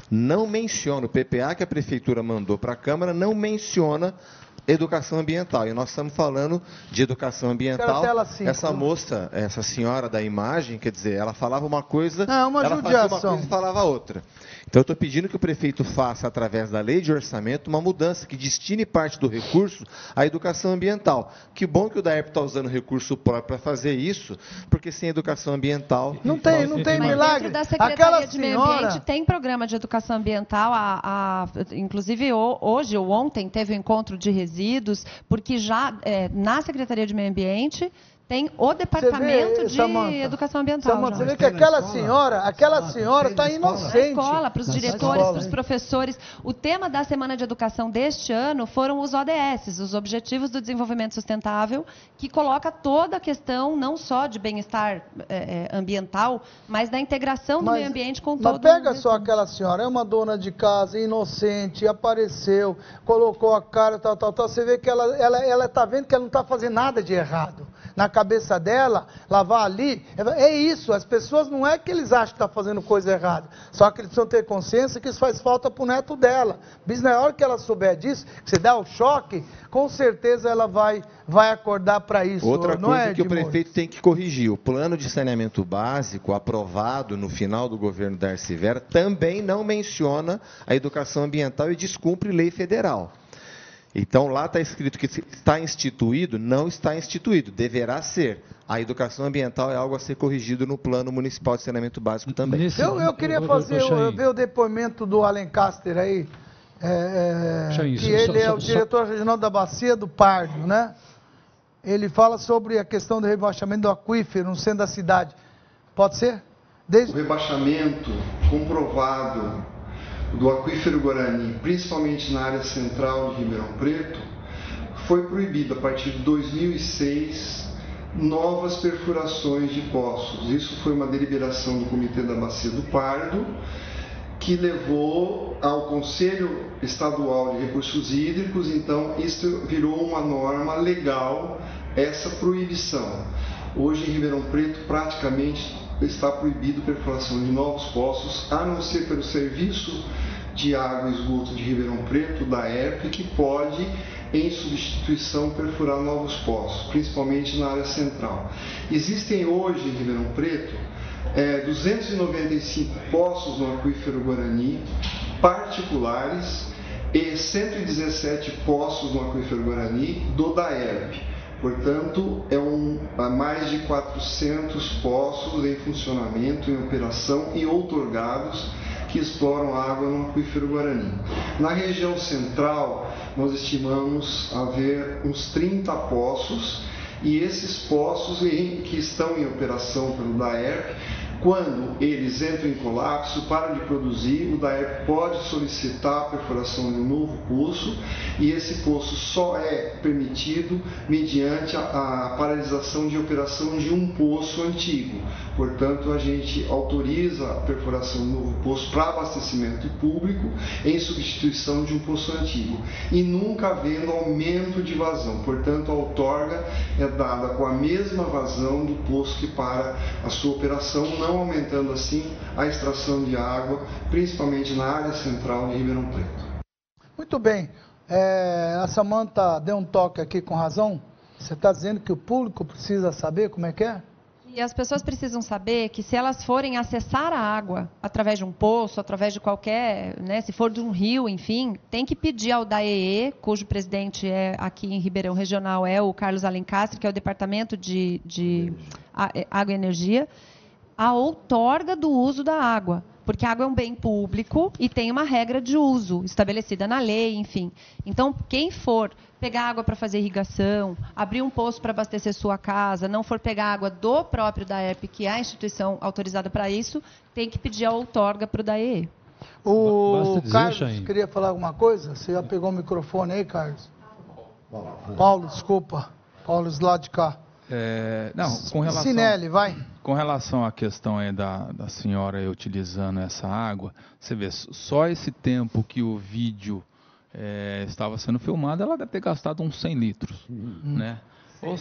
não menciona, o PPA que a Prefeitura mandou para a Câmara não menciona educação ambiental. E nós estamos falando de educação ambiental. Essa moça, essa senhora da imagem, quer dizer, ela falava uma coisa, não, uma ela fazia uma coisa e falava outra. Então eu estou pedindo que o prefeito faça, através da lei de orçamento, uma mudança que destine parte do recurso à educação ambiental. Que bom que o DAERP está usando recurso próprio para fazer isso, porque sem educação ambiental. Não tem, não tem Mas milagre. Dentro da Secretaria Aquela de Meio Ambiente tem programa de educação ambiental. A, a, inclusive hoje ou ontem teve o um encontro de resíduos, porque já é, na Secretaria de Meio Ambiente tem o departamento vê, de Samantha, educação ambiental. Samantha, você vê que aquela senhora, aquela senhora está inocente. Na escola, para os diretores, para os professores. O tema da Semana de Educação deste ano foram os ODS, os Objetivos do Desenvolvimento Sustentável, que coloca toda a questão não só de bem-estar é, ambiental, mas da integração do meio ambiente com todo Mas pega só aquela senhora, é uma dona de casa, inocente, apareceu, colocou a cara, tal, tal, tal. Você vê que ela está ela, ela tá vendo que ela não está fazendo nada de errado. Na cabeça dela, lavar ali. É isso, as pessoas não é que eles acham que estão tá fazendo coisa errada, só que eles precisam ter consciência que isso faz falta para o neto dela. Mas na hora que ela souber disso, que você dá o choque, com certeza ela vai, vai acordar para isso. Outra não coisa é, que o prefeito tem que corrigir, o plano de saneamento básico aprovado no final do governo da Vera também não menciona a educação ambiental e descumpre lei federal. Então lá está escrito que está instituído, não está instituído, deverá ser. A educação ambiental é algo a ser corrigido no plano municipal de saneamento básico também. Nesse, eu, eu queria fazer eu, ver o depoimento do Alencaster aí, é, é, que ele é o diretor regional da Bacia do Pardo, né? Ele fala sobre a questão do rebaixamento do aquífero no centro da cidade. Pode ser? Desde... O rebaixamento comprovado do aquífero Guarani, principalmente na área central de Ribeirão Preto, foi proibido a partir de 2006 novas perfurações de poços. Isso foi uma deliberação do Comitê da Bacia do Pardo, que levou ao Conselho Estadual de Recursos Hídricos, então isso virou uma norma legal, essa proibição. Hoje em Ribeirão Preto, praticamente está proibido perfuração de novos poços, a não ser pelo Serviço de Água e Esgoto de Ribeirão Preto, da ERP, que pode, em substituição, perfurar novos poços, principalmente na área central. Existem hoje em Ribeirão Preto é, 295 poços no aquífero Guarani, particulares, e 117 poços no aquífero Guarani do DAERP. Portanto, é um, há mais de 400 poços em funcionamento, em operação e outorgados que exploram água no aquífero Guarani. Na região central, nós estimamos haver uns 30 poços e esses poços que estão em operação pelo DAERP quando eles entram em colapso, param de produzir, o DAERP pode solicitar a perfuração de um novo poço e esse poço só é permitido mediante a, a paralisação de operação de um poço antigo. Portanto, a gente autoriza a perfuração de um novo poço para abastecimento público em substituição de um poço antigo e nunca havendo aumento de vazão. Portanto, a outorga é dada com a mesma vazão do poço que para a sua operação, não aumentando assim a extração de água, principalmente na área central de Ribeirão Preto. Muito bem. É, a Samanta deu um toque aqui com razão. Você está dizendo que o público precisa saber como é que é? E as pessoas precisam saber que se elas forem acessar a água através de um poço, através de qualquer, né, se for de um rio, enfim, tem que pedir ao DAEE, cujo presidente é aqui em Ribeirão Regional é o Carlos Alencastre, que é o Departamento de, de Água e Energia, a outorga do uso da água, porque a água é um bem público e tem uma regra de uso estabelecida na lei, enfim. Então, quem for pegar água para fazer irrigação, abrir um poço para abastecer sua casa, não for pegar água do próprio DAEP, que é a instituição autorizada para isso, tem que pedir a outorga para o DAE. O dizer, Carlos Chain. queria falar alguma coisa? Você já pegou o microfone aí, Carlos? Paulo, desculpa. Paulo, lado de cá. É, não, com relação, Sinelli, vai. Com relação à questão aí da, da senhora utilizando essa água, você vê, só esse tempo que o vídeo é, estava sendo filmado, ela deve ter gastado uns 100 litros, uhum. né? Ou,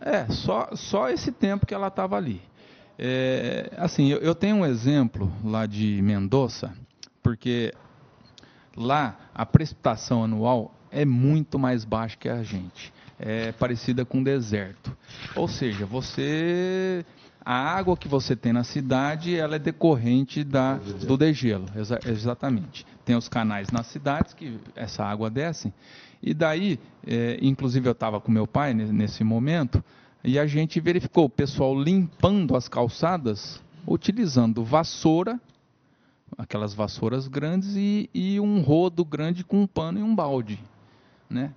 é, só, só esse tempo que ela estava ali. É, assim, eu, eu tenho um exemplo lá de Mendoza, porque lá a precipitação anual é muito mais baixa que a gente é parecida com deserto. Ou seja, você a água que você tem na cidade, ela é decorrente da, do degelo, exa, exatamente. Tem os canais nas cidades que essa água desce. E daí, é, inclusive eu estava com meu pai nesse momento, e a gente verificou o pessoal limpando as calçadas, utilizando vassoura, aquelas vassouras grandes, e, e um rodo grande com um pano e um balde. Né?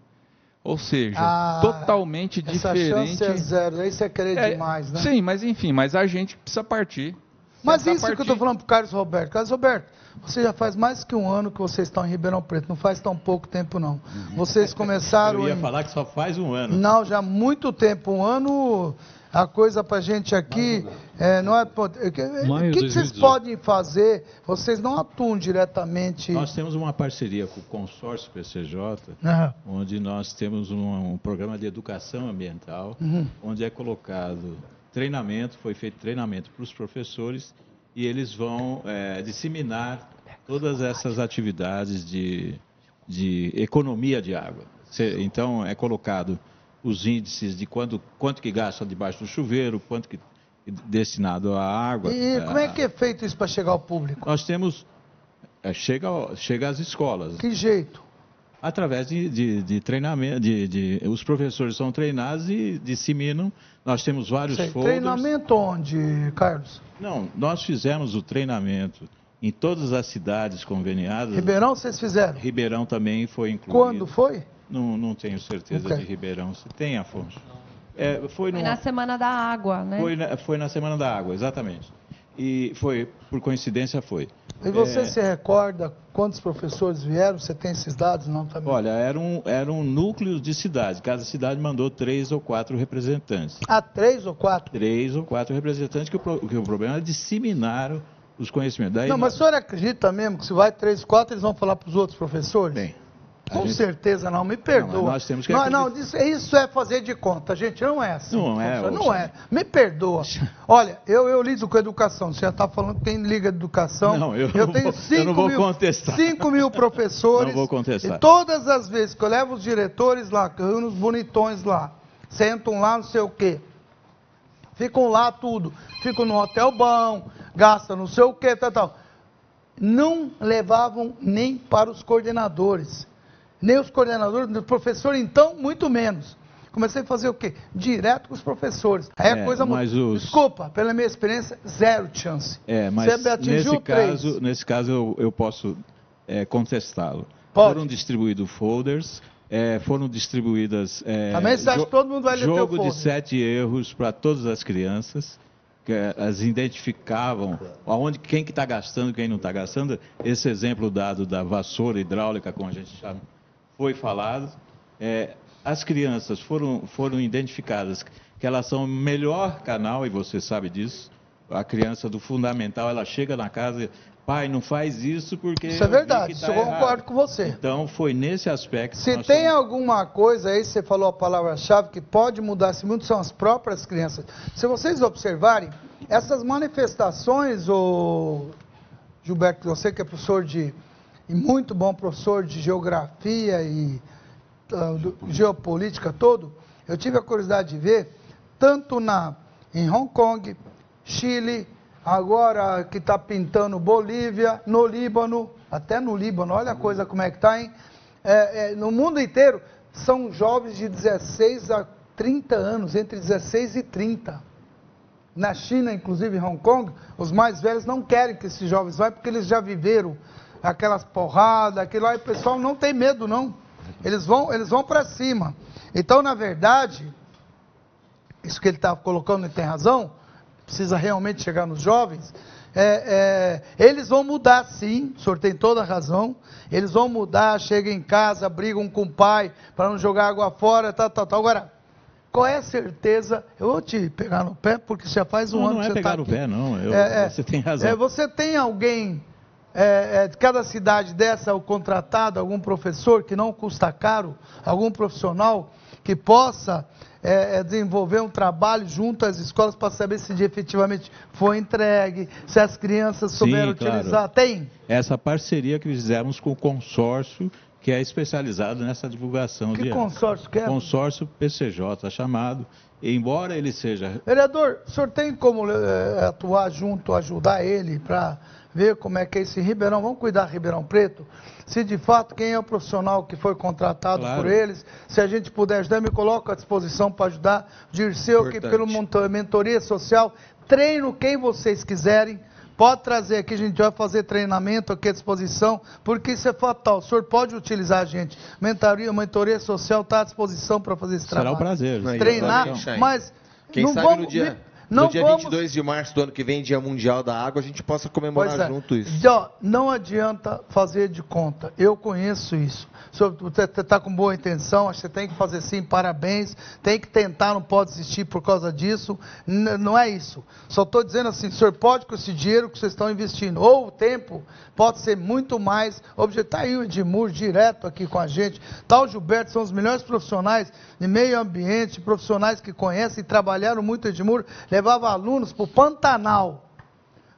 Ou seja, ah, totalmente essa diferente. Essa chance é zero, aí você querer é, demais, né? Sim, mas enfim, mas a gente precisa partir. Mas isso partir... que eu estou falando para o Carlos Roberto. Carlos Roberto, você já faz mais que um ano que vocês estão em Ribeirão Preto, não faz tão pouco tempo não. Vocês [laughs] começaram. eu ia em... falar que só faz um ano. Não, já há muito tempo, um ano. A coisa para a gente aqui é, não é. O que, que, vocês 2018. podem fazer? Vocês não atuam diretamente. Nós temos uma parceria com o consórcio PCJ, onde nós temos um, um programa de educação ambiental, Uhum. onde é colocado treinamento, foi feito treinamento para os professores e eles vão eh, disseminar todas essas atividades de, de economia de água. Então, é colocado os índices de quanto, quanto que gasta debaixo do chuveiro, quanto que destinado à água. E como é que é feito isso para chegar ao público? Nós temos... eh, chega, chega às escolas. Que jeito? Através de, de, de treinamento, de, de- os professores são treinados e disseminam. Nós temos vários Sei, folders. treinamento onde, Carlos? Não, nós fizemos o treinamento em todas as cidades conveniadas. Ribeirão vocês fizeram? Ribeirão também foi incluído. Quando foi? Não, não tenho certeza Ok. de Ribeirão. Você tem, Afonso? É, foi, Foi numa- na Semana da Água, né? foi, na, foi na Semana da Água, exatamente. E foi, por coincidência, foi. E você É, se recorda quantos professores vieram? Você tem esses dados? Não, também. Olha, era um, era um núcleo de cidade. Cada cidade mandou três ou quatro representantes. Há três ou quatro? Três ou quatro representantes, que o, que o problema é disseminar os conhecimentos. Daí não, mas o senhor acredita mesmo que se vai três, quatro, eles vão falar para os outros professores? Bem. Com gente- certeza não, me perdoa. Não, nós temos que não, não, isso, isso é fazer de conta, gente, não é assim. Não é, Não é, me perdoa. Olha, eu, eu lido com educação, você já está falando que tem liga de educação. Não, eu não tenho eu cinco não vou mil, contestar. 5 mil [laughs] professores. Não vou contestar. E todas as vezes que eu levo os diretores lá, que eu reúno os bonitões lá, sentam lá, não sei o quê. Ficam lá tudo. Ficam no hotel bom, gastam não sei o quê, tal, tal. Não levavam nem para os coordenadores. Nem os coordenadores, o professor, então, muito menos. Comecei a fazer o quê? Direto com os professores. Aí a É, coisa mas mudou. os- Desculpa, pela minha experiência, zero chance. É, mas Você atingiu nesse três. caso, nesse caso eu, eu posso é, contestá-lo. Foram distribuídos folders, é, foram distribuídas. É, Também você acha que todo mundo vai ler Jogo de sete erros para todas as crianças. Que é, as identificavam aonde quem que está gastando, quem não está gastando. Esse exemplo dado da vassoura hidráulica, como a gente chama, foi falado. É, as crianças foram, foram identificadas que elas são o melhor canal, e você sabe disso. A criança do fundamental, ela chega na casa e, pai, não faz isso porque. Isso é verdade, que isso tá eu concordo errado." com você. Então, foi nesse aspecto. que Se tem alguma coisa aí, você falou a palavra-chave, que pode mudar esse mundo, são as próprias crianças. Se vocês observarem, essas manifestações, o Gilberto, você que é professor de, e muito bom professor de geografia e do- geopolítica todo, eu tive a curiosidade de ver, tanto na, em Hong Kong, Chile, agora que está pintando Bolívia, no Líbano, até no Líbano, olha a coisa como é que está, hein? É, é, no mundo inteiro, são jovens de 16 a 30 anos, entre 16 e 30. Na China, inclusive em Hong Kong, os mais velhos não querem que esses jovens vá porque eles já viveram aquelas porradas, aquilo lá, e o pessoal não tem medo, não. Eles vão, eles vão para cima. Então, na verdade, isso que ele está colocando ele tem razão, precisa realmente chegar nos jovens. é, é, eles vão mudar sim, o senhor tem toda a razão. Eles vão mudar, chegam em casa, brigam com o pai para não jogar água fora, tal, tal, tal. Agora, qual é a certeza? Eu vou te pegar no pé, porque já faz um Não, ano não que é você pegar está no aqui. pé, não. Eu- É, é. você tem razão. É, você tem alguém é, é, de cada cidade dessa, o contratado, algum professor que não custa caro, algum profissional que possa é, é, desenvolver um trabalho junto às escolas para saber se efetivamente foi entregue, se as crianças souberam Sim, claro. utilizar. Tem? Essa parceria que fizemos com o consórcio, que é especializado nessa divulgação Que de consórcio que é? Consórcio PCJ chamado. Embora ele seja Vereador, o senhor tem como eh, atuar junto, ajudar ele para ver como é que é esse Ribeirão? Vamos cuidar Ribeirão Preto? Se de fato quem é o profissional que foi contratado Claro. por eles, se a gente puder ajudar, me coloco à disposição para ajudar. Dirceu, que pelo monto- mentoria social, treino quem vocês quiserem. Pode trazer aqui, a gente vai fazer treinamento aqui à disposição, porque isso é fatal. O senhor pode utilizar a gente. Mentoria, mentoria social está à disposição para fazer esse Será trabalho. um prazer. Treinar, Chain. mas Quem não sabe vamos, no dia- me, não no dia vamos... 22 de março do ano que vem, Dia Mundial da Água, a gente possa comemorar é. junto isso. não adianta fazer de conta. Eu conheço isso. Você está com boa intenção, acho que você tem que fazer sim, parabéns. Tem que tentar, não pode desistir por causa disso. N não é isso. Só estou dizendo assim, o senhor pode com esse dinheiro que vocês estão investindo, ou o tempo pode ser muito mais. Está aí o Edmur direto aqui com a gente. Tal tá Gilberto, são os melhores profissionais de meio ambiente, profissionais que conhecem e trabalharam muito Edmur, levava alunos para o Pantanal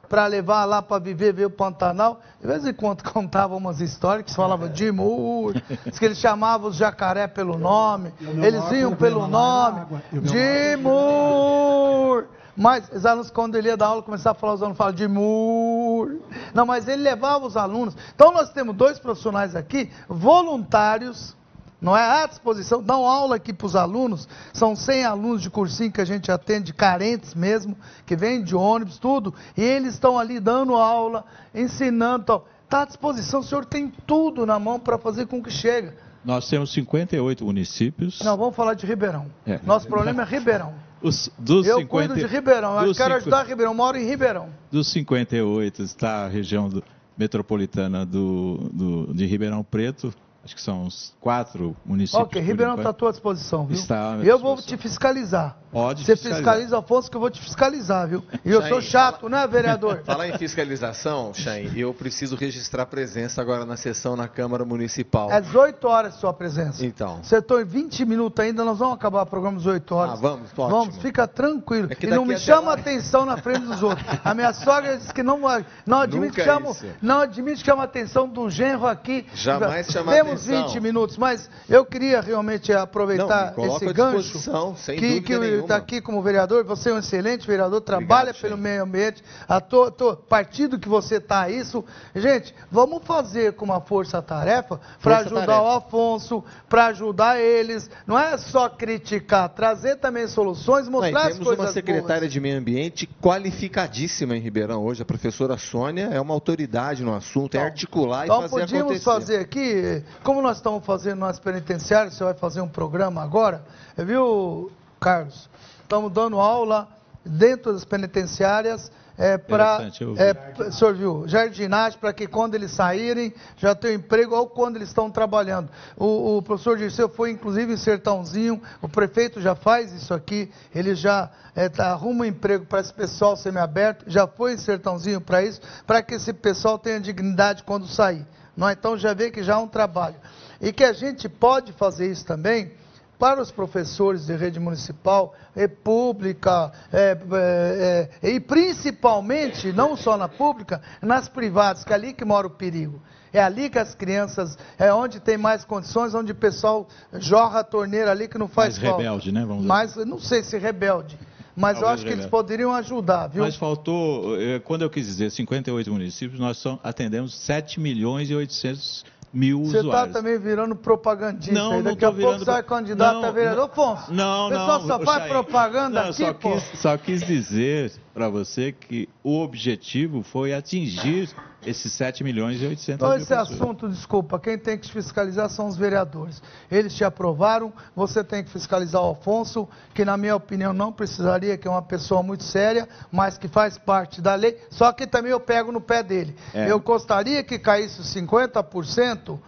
para levar lá para viver, ver o Pantanal. De vez em quando [laughs] contava umas histórias que falava de Mur, diz que eles chamavam os jacaré pelo nome, eles iam pelo nome, de Mur. Mas os alunos, quando ele ia dar aula, começava a falar, os alunos falavam de Mur. Não, mas ele levava os alunos. Então nós temos dois profissionais aqui, voluntários, não é à disposição, dão aula aqui para os alunos, são 100 alunos de cursinho que a gente atende, carentes mesmo, que vêm de ônibus, tudo, e eles estão ali dando aula, ensinando, está à disposição, o senhor tem tudo na mão para fazer com que chegue. Nós temos 58 municípios. Não, vamos falar de Ribeirão. É. Nosso problema é Ribeirão. Os, dos eu 50, cuido de Ribeirão, eu quero ajudar Ribeirão, moro em Ribeirão. Dos 58 está a região do, metropolitana do, do, de Ribeirão Preto, acho que são uns quatro municípios. Ok, Ribeirão está à tua disposição, viu? Está eu vou te fiscalizar. Pode Você fiscaliza, Afonso, que eu vou te fiscalizar, viu? E eu sou chato, né, vereador? [laughs] Falar em fiscalização, Chain, eu preciso registrar presença agora na sessão na Câmara Municipal. É 18 horas sua presença. Então. Você está em 20 minutos ainda, nós vamos acabar o programa às 18 horas. Ah, vamos, ótimo. Vamos, fica tranquilo. É e não me chama lá... atenção na frente dos outros. A minha sogra disse que não, não admite que chama, não admite que chama a atenção do genro aqui. Jamais chama Temos atenção. 20 minutos, mas eu queria realmente aproveitar não, esse gancho sem que, que está aqui como vereador você é um excelente vereador, trabalha Obrigado, pelo meio ambiente, a to, to, partido que você está, isso. Gente, vamos fazer com uma força-tarefa para ajudar tarefa. o Afonso, para ajudar eles. Não é só criticar, trazer também soluções, mostrar Não, as temos coisas uma secretária boas. de meio ambiente qualificadíssima em Ribeirão hoje. A professora Sônia é uma autoridade no assunto, é então, é articular então, e fazer podíamos acontecer. fazer aqui, como nós estamos fazendo nas penitenciárias, você vai fazer um programa agora, viu, Carlos? estamos dando aula dentro das penitenciárias é, para, é, senhor viu, jardinagem para que quando eles saírem já tenham emprego ou quando eles estão trabalhando. O, o professor Dirceu foi inclusive em Sertãozinho, o prefeito já faz isso aqui, ele já é, tá, arruma um emprego para esse pessoal semiaberto, já foi em Sertãozinho para isso, para que esse pessoal tenha dignidade quando sair. Não, então já vê que já é um trabalho. E que a gente pode fazer isso também para os professores de rede municipal, é pública, é, é, é, e principalmente, não só na pública, nas privadas, que é ali que mora o perigo. É ali que as crianças, é onde tem mais condições, onde o pessoal jorra a torneira ali que não faz mais falta. rebelde, né? Vamos mais, não sei se rebelde, mas eu acho que eles poderiam ajudar, viu? Mas faltou, eh, quando eu quis dizer 58 municípios, nós atendemos 7 milhões e 800 mil você tá usuários. Você está também virando propagandista. Não, aí. Daqui não a pouco você vai candidato não, a vereador. Afonso, não, o pessoal não, só faz propaganda não, aqui, só. Quis, só quis dizer para você que o objetivo foi atingir esses 7 milhões e 800 então, mil esse assunto, desculpa, quem tem que fiscalizar são os vereadores. Eles te aprovaram, você tem que fiscalizar o Afonso, que na minha opinião não precisaria, que é uma pessoa muito séria, mas que faz parte da lei, só que também eu pego no pé dele. É. Eu gostaria que caísse os 50%,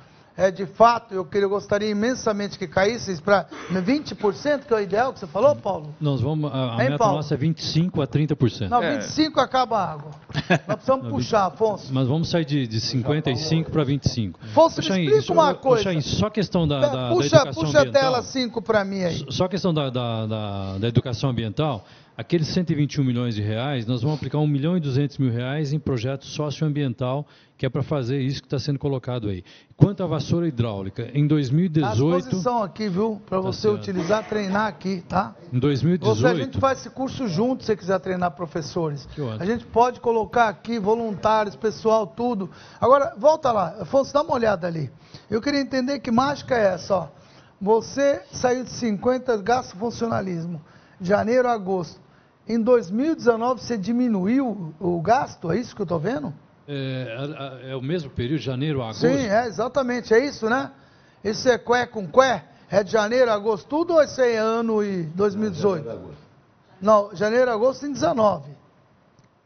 é, de fato, eu, eu gostaria imensamente que caísse para 20%, que é o ideal que você falou, Paulo? Nós vamos, a, a meta Paulo? nossa é 25% a 30%. Não, é. 25% acaba a água. Nós precisamos [laughs] Não, puxar, 20, Afonso. Mas vamos sair de, de 55% para 25%. Afonso, me explica isso, uma coisa. Chain, só questão da, da, puxa, da educação puxa ambiental. Puxa a tela 5 para mim aí. Só questão da, da, da, da educação ambiental. Aqueles 121 milhões de reais, nós vamos aplicar 1 milhão e 200 mil reais em projeto socioambiental, que é para fazer isso que está sendo colocado aí. Quanto à vassoura hidráulica, em 2018... A disposição aqui, viu, para tá você certo. utilizar, treinar aqui, tá? Em 2018... Você, a gente faz esse curso junto, se você quiser treinar professores. A gente pode colocar aqui voluntários, pessoal, tudo. Agora, volta lá, Afonso, dá uma olhada ali. Eu queria entender que mágica é essa, ó. Você saiu de 50, gasta funcionalismo, janeiro a agosto. Em 2019 você diminuiu o gasto, é isso que eu estou vendo? É, é, é, o mesmo período, janeiro a agosto? Sim, é exatamente, é isso, né? Isso é cué com cué? É de janeiro a agosto tudo ou esse é ano e 2018? Não, janeiro, agosto tem 19.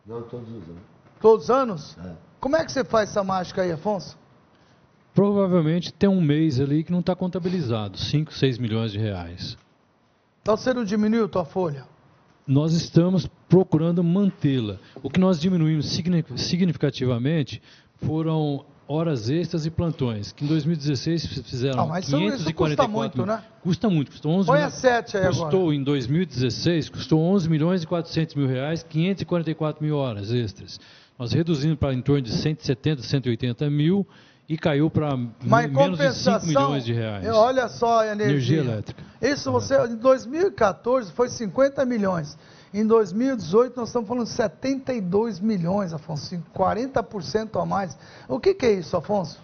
Não, todos os anos. Todos os anos? É. Como é que você faz essa mágica aí, Afonso? Provavelmente tem um mês ali que não está contabilizado, 5, 6 milhões de reais. Então você não diminuiu tua folha? Nós estamos procurando mantê-la. O que nós diminuímos significativamente foram horas extras e plantões, que em 2016 fizeram Ah, mas isso- isso 544 custa muito, mil- né? Custa muito, custou 11 Põe a milhões. sete aí custou agora. em 2016, custou 11 milhões e 400 mil reais, 544 mil horas extras. Nós reduzimos para em torno de 170, 180 mil e caiu para menos de 5 compensação, milhões de reais. olha só a energia. Energia elétrica. Isso você, em 2014 foi 50 milhões. Em 2018 nós estamos falando de 72 milhões, Afonso, 40% a mais. O que, que é isso, Afonso?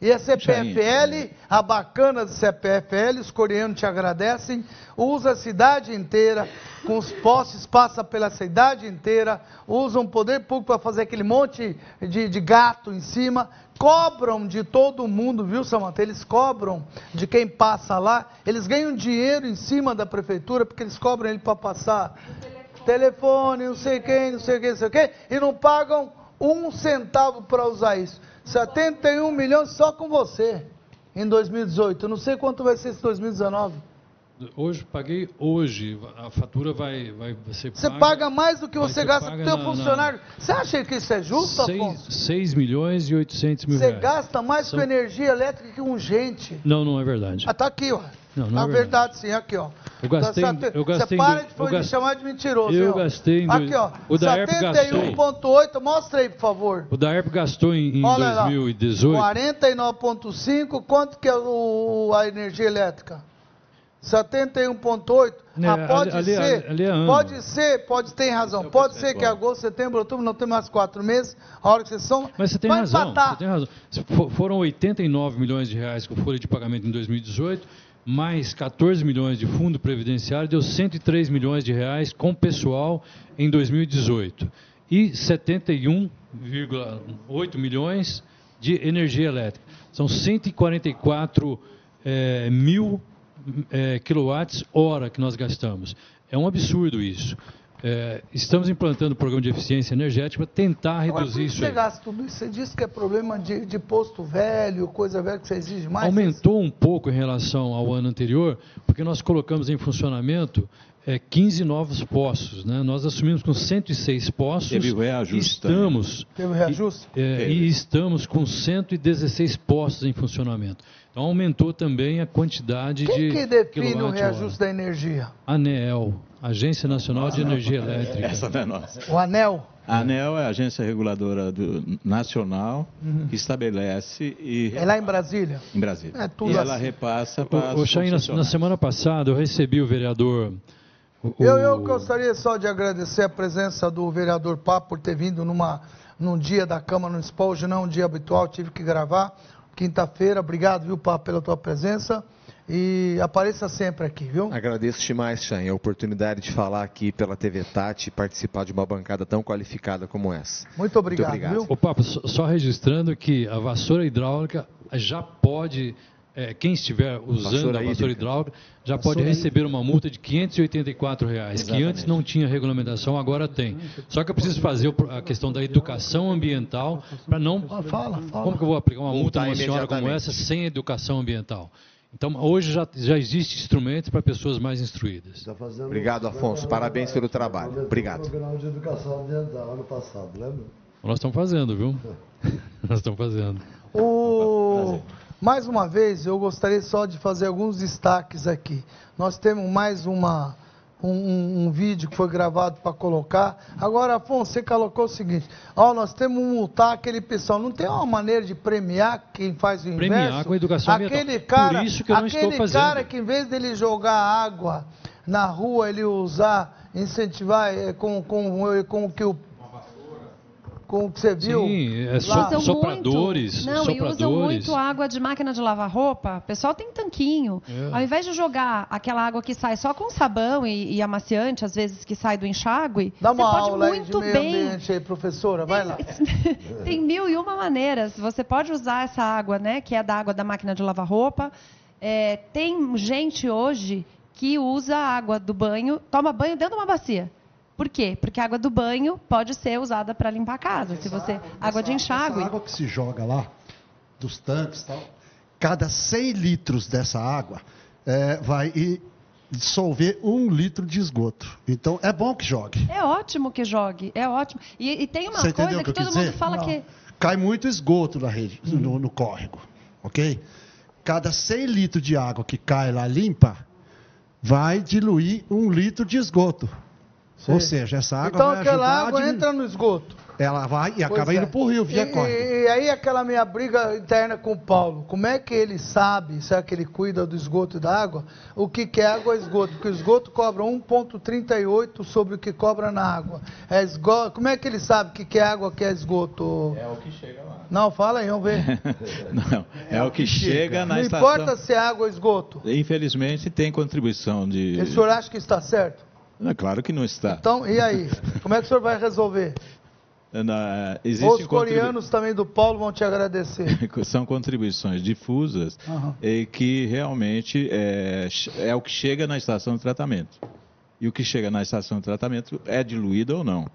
E a CPFL, a bacana do CPFL, os coreanos te agradecem, usa a cidade inteira, com os postes, passa pela cidade inteira, usam o poder público para fazer aquele monte de, de gato em cima, cobram de todo mundo, viu, Samanta? Eles cobram de quem passa lá, eles ganham dinheiro em cima da prefeitura, porque eles cobram ele para passar telefone, não sei quem, não sei quem, não sei quem, e não pagam um centavo para usar isso. 71 milhões só com você em 2018. Eu não sei quanto vai ser esse 2019. Hoje, paguei hoje, a fatura vai, vai ser Você paga, paga mais do que você gasta com paga o na- funcionário. Você acha que isso é justo, Afonso? 6, milhões e 800 mil Você reais. gasta mais São- com energia elétrica que um gente. Não, não é verdade. Ah, tá aqui, ó. Não, não Na é verdade, sim, aqui, ó. Eu gastei você- eu gastei Você para de, gastei- chamar de mentiroso. Eu ó. gastei em Aqui, ó. o da ERP gastou. 71,8. Mostra aí, por favor. O da ERP gastou em, em Olha lá. 2018. 49,5. Quanto que é o, a energia elétrica? 71,8. Né, ah, pode ali- ali- ser. ali é ano. pode ser, pode ter razão. Pode ser que agosto, setembro, outubro, não tem mais quatro meses. A hora que vocês são. Mas você tem vai razão, empatar. você tem razão. Foram 89 milhões de reais com folha de pagamento em 2018, mais 14 milhões de fundo previdenciário, deu 103 milhões de reais com pessoal em 2018. E 71,8 milhões de energia elétrica. São 144 eh, mil eh, quilowatts hora que nós gastamos. É um absurdo isso. Eh, estamos implantando o programa de eficiência energética para tentar reduzir que isso você gasta tudo isso? Você disse que é problema de, de posto velho, coisa velha que você exige mais. Aumentou um pouco em relação ao ano anterior, porque nós colocamos em funcionamento eh, 15 novos postos. Né? Nós assumimos com 106 postos. Teve o reajuste Estamos, Teve reajuste? eh, e estamos com 116 postos em funcionamento. Então aumentou também a quantidade Quem de que define o reajuste da energia? ANEEL, Agência Nacional de Energia Elétrica. Essa não é nossa. O ANEL? A ANEL é a agência reguladora do- nacional Uhum. que estabelece e É lá em Brasília? em Brasília. É tudo e ela assim. repassa para O, o Chain, na, na semana passada, eu recebi o vereador. Eu, eu gostaria só de agradecer a presença do vereador Papo por ter vindo numa, num dia da Câmara Municipal, hoje não é um dia habitual, tive que gravar. Quinta-feira, obrigado, viu, Papo, pela tua presença. E apareça sempre aqui, viu? Agradeço demais, Chan, a oportunidade de falar aqui pela TV Tati e participar de uma bancada tão qualificada como essa. Muito obrigado, Muito obrigado. viu? Ô, Papo, só, só registrando que a vassoura hidráulica já pode, é, quem estiver usando Vassoura a vassoura hídrica. hidráulica, já Vassoura pode receber uma multa de 584 reais, que Exatamente. antes não tinha regulamentação, agora tem. Só que eu preciso fazer o a questão da educação ambiental para não. Fala, fala. Como que eu vou aplicar uma multa Multar numa senhora como essa sem educação ambiental? Então, hoje já, já existe instrumentos para pessoas mais instruídas. Obrigado, Afonso. Parabéns pelo trabalho. Obrigado. programa de educação ambiental ano passado, lembra? Nós estamos fazendo, viu? [laughs] Nós estamos fazendo. O... Mais uma vez, eu gostaria só de fazer alguns destaques aqui. Nós temos mais uma, um, um- um vídeo que foi gravado para colocar. Agora, Afonso, você colocou o seguinte: ó, nós temos que multar aquele pessoal. Não tem uma maneira de premiar quem faz o inverso? Premiar com educação aquele ambiental. Cara, Por isso que eu não aquele estou fazendo. cara que, em vez dele jogar água na rua, ele usar, incentivar eh, com, com, com o que o. Com o que você viu? Sim, é so- Usam sopradores. Não, e usam sopradores. muito água de máquina de lavar roupa. O pessoal tem tanquinho. É. Ao invés de jogar aquela água que sai só com sabão e, e amaciante, às vezes que sai do enxágue, Dá uma você pode aula aí de muito meio bem. ambiente aí, professora. Vai lá. [laughs] Tem mil e uma maneiras. Você pode usar essa água, né? Que é da água da máquina de lavar roupa. É, tem gente hoje que usa a água do banho, toma banho dentro de uma bacia. Por quê? Porque a água do banho pode ser usada para limpar a casa. Se você água de enxágue. Essa água que se joga lá, dos tanques e tal, cada 100 litros dessa água é, vai e dissolver um litro de esgoto. Então é bom que jogue. É ótimo que jogue, é ótimo. E, e tem uma Você coisa que, que todo mundo dizer? fala Não. que Cai muito esgoto na rede, no, no córrego, ok? Cada 100 litros de água que cai lá limpa, vai diluir um litro de esgoto. Ou seja, essa água então vai aquela água entra no esgoto. Ela vai e Pois acaba é. indo para o rio, via e, córrego. e aí aquela minha briga interna com o Paulo, como é que ele sabe, será que ele cuida do esgoto e da água? O que, que é água e esgoto? Porque o esgoto cobra 1,38 sobre o que cobra na água. É esgo... Como é que ele sabe o que, que é água, o que é esgoto? É o que chega lá. Não, fala aí, vamos ver. [laughs] Não, é, o que chega na Não estação. importa se é água ou esgoto. Infelizmente tem contribuição de. O senhor acha que está certo? É claro que não está. Então, e aí? Como é que o senhor vai resolver? Na- Os existem contribu- coreanos também do Paulo vão te agradecer. [laughs] são contribuições difusas Aham. e que realmente é, é o que chega na estação de tratamento. E o que chega na estação de tratamento é diluído ou não.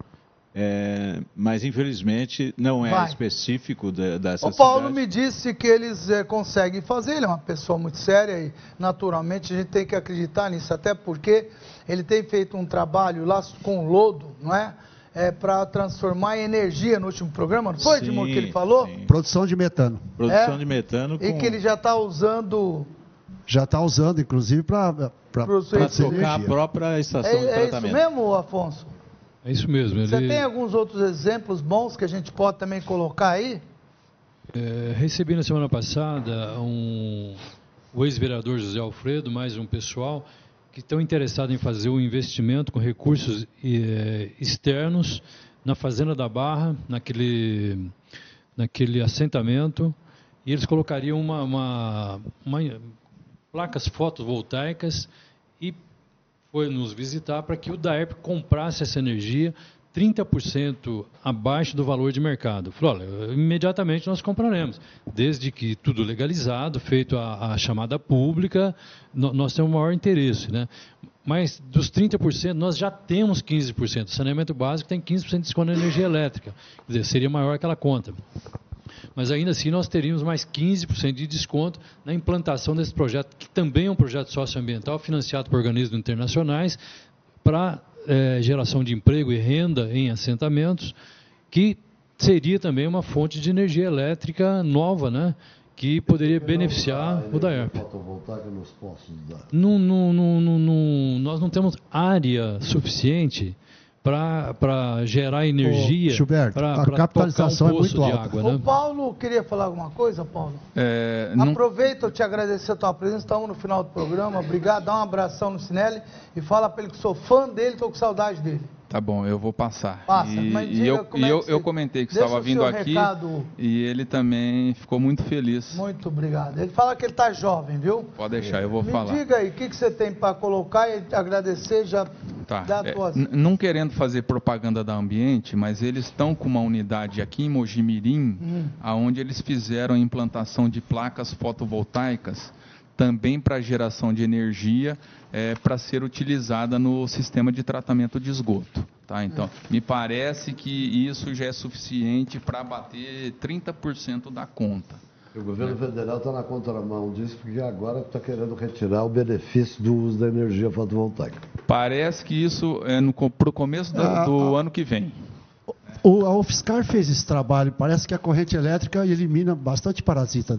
É, mas infelizmente não é Vai. específico da- dessa O Paulo cidade. me disse que eles eh, conseguem fazer, ele é uma pessoa muito séria e naturalmente a gente tem que acreditar nisso, até porque ele tem feito um trabalho lá com lodo, não é? É, para transformar em energia no último programa, não foi, Sim, Edmundo, que ele falou? Produção de metano. Produção É? de metano E com- que ele já está usando. Já está usando, inclusive, para tocar a própria estação É, de é isso tratamento. mesmo, Afonso? É isso mesmo. Você ele- tem alguns outros exemplos bons que a gente pode também colocar aí? É, recebi na semana passada um, o ex-vereador José Alfredo, mais um pessoal, que estão interessados em fazer um investimento com recursos eh, externos na Fazenda da Barra, naquele, naquele assentamento, e eles colocariam uma, uma, uma- placas fotovoltaicas e foi nos visitar para que o DAERP comprasse essa energia 30% abaixo do valor de mercado. Falou, olha, imediatamente nós compraremos, desde que tudo legalizado, feito a, a chamada pública, no- nós temos maior interesse, né? Mas dos 30%, nós já temos 15%. O saneamento básico tem 15% de desconto na energia elétrica. Quer dizer, seria maior aquela conta. Mas ainda assim nós teríamos mais 15% de desconto na implantação desse projeto, que também é um projeto socioambiental financiado por organismos internacionais para eh, geração de emprego e renda em assentamentos, que seria também uma fonte de energia elétrica nova, né? Que poderia beneficiar o DAERP. Não- não- não- não- nós não temos área suficiente para gerar energia Gilberto, para a capitalização é tocar um poço muito de alta. água, O né? Paulo queria falar alguma coisa, Paulo? É, não- Aproveita eu te agradecer a tua presença, estamos no final do programa. Obrigado, dá um abração no Sinelli e fala para ele que sou fã dele, estou com saudade dele. Tá bom, eu vou passar. Passa, e, mas e diga eu, como e é eu, que eu comentei que estava vindo aqui recado. e ele também ficou muito feliz. Muito obrigado. Ele fala que ele está jovem, viu? Pode deixar, eu vou Me falar. diga aí, o que, que você tem para colocar e agradecer já Tá. dá é, tuas... n- não querendo fazer propaganda da Ambiente, mas eles estão com uma unidade aqui em Mojimirim, Hum. aonde eles fizeram a implantação de placas fotovoltaicas, também para geração de energia, para ser utilizada no sistema de tratamento de esgoto. Tá? Então, me parece que isso já é suficiente para bater 30% da conta. O governo federal está na contramão disso, porque agora está querendo retirar o benefício do uso da energia fotovoltaica. Parece que isso é para o começo Ah, do ano que vem. O, a UFSCar fez esse trabalho. Parece que a corrente elétrica elimina bastante parasita.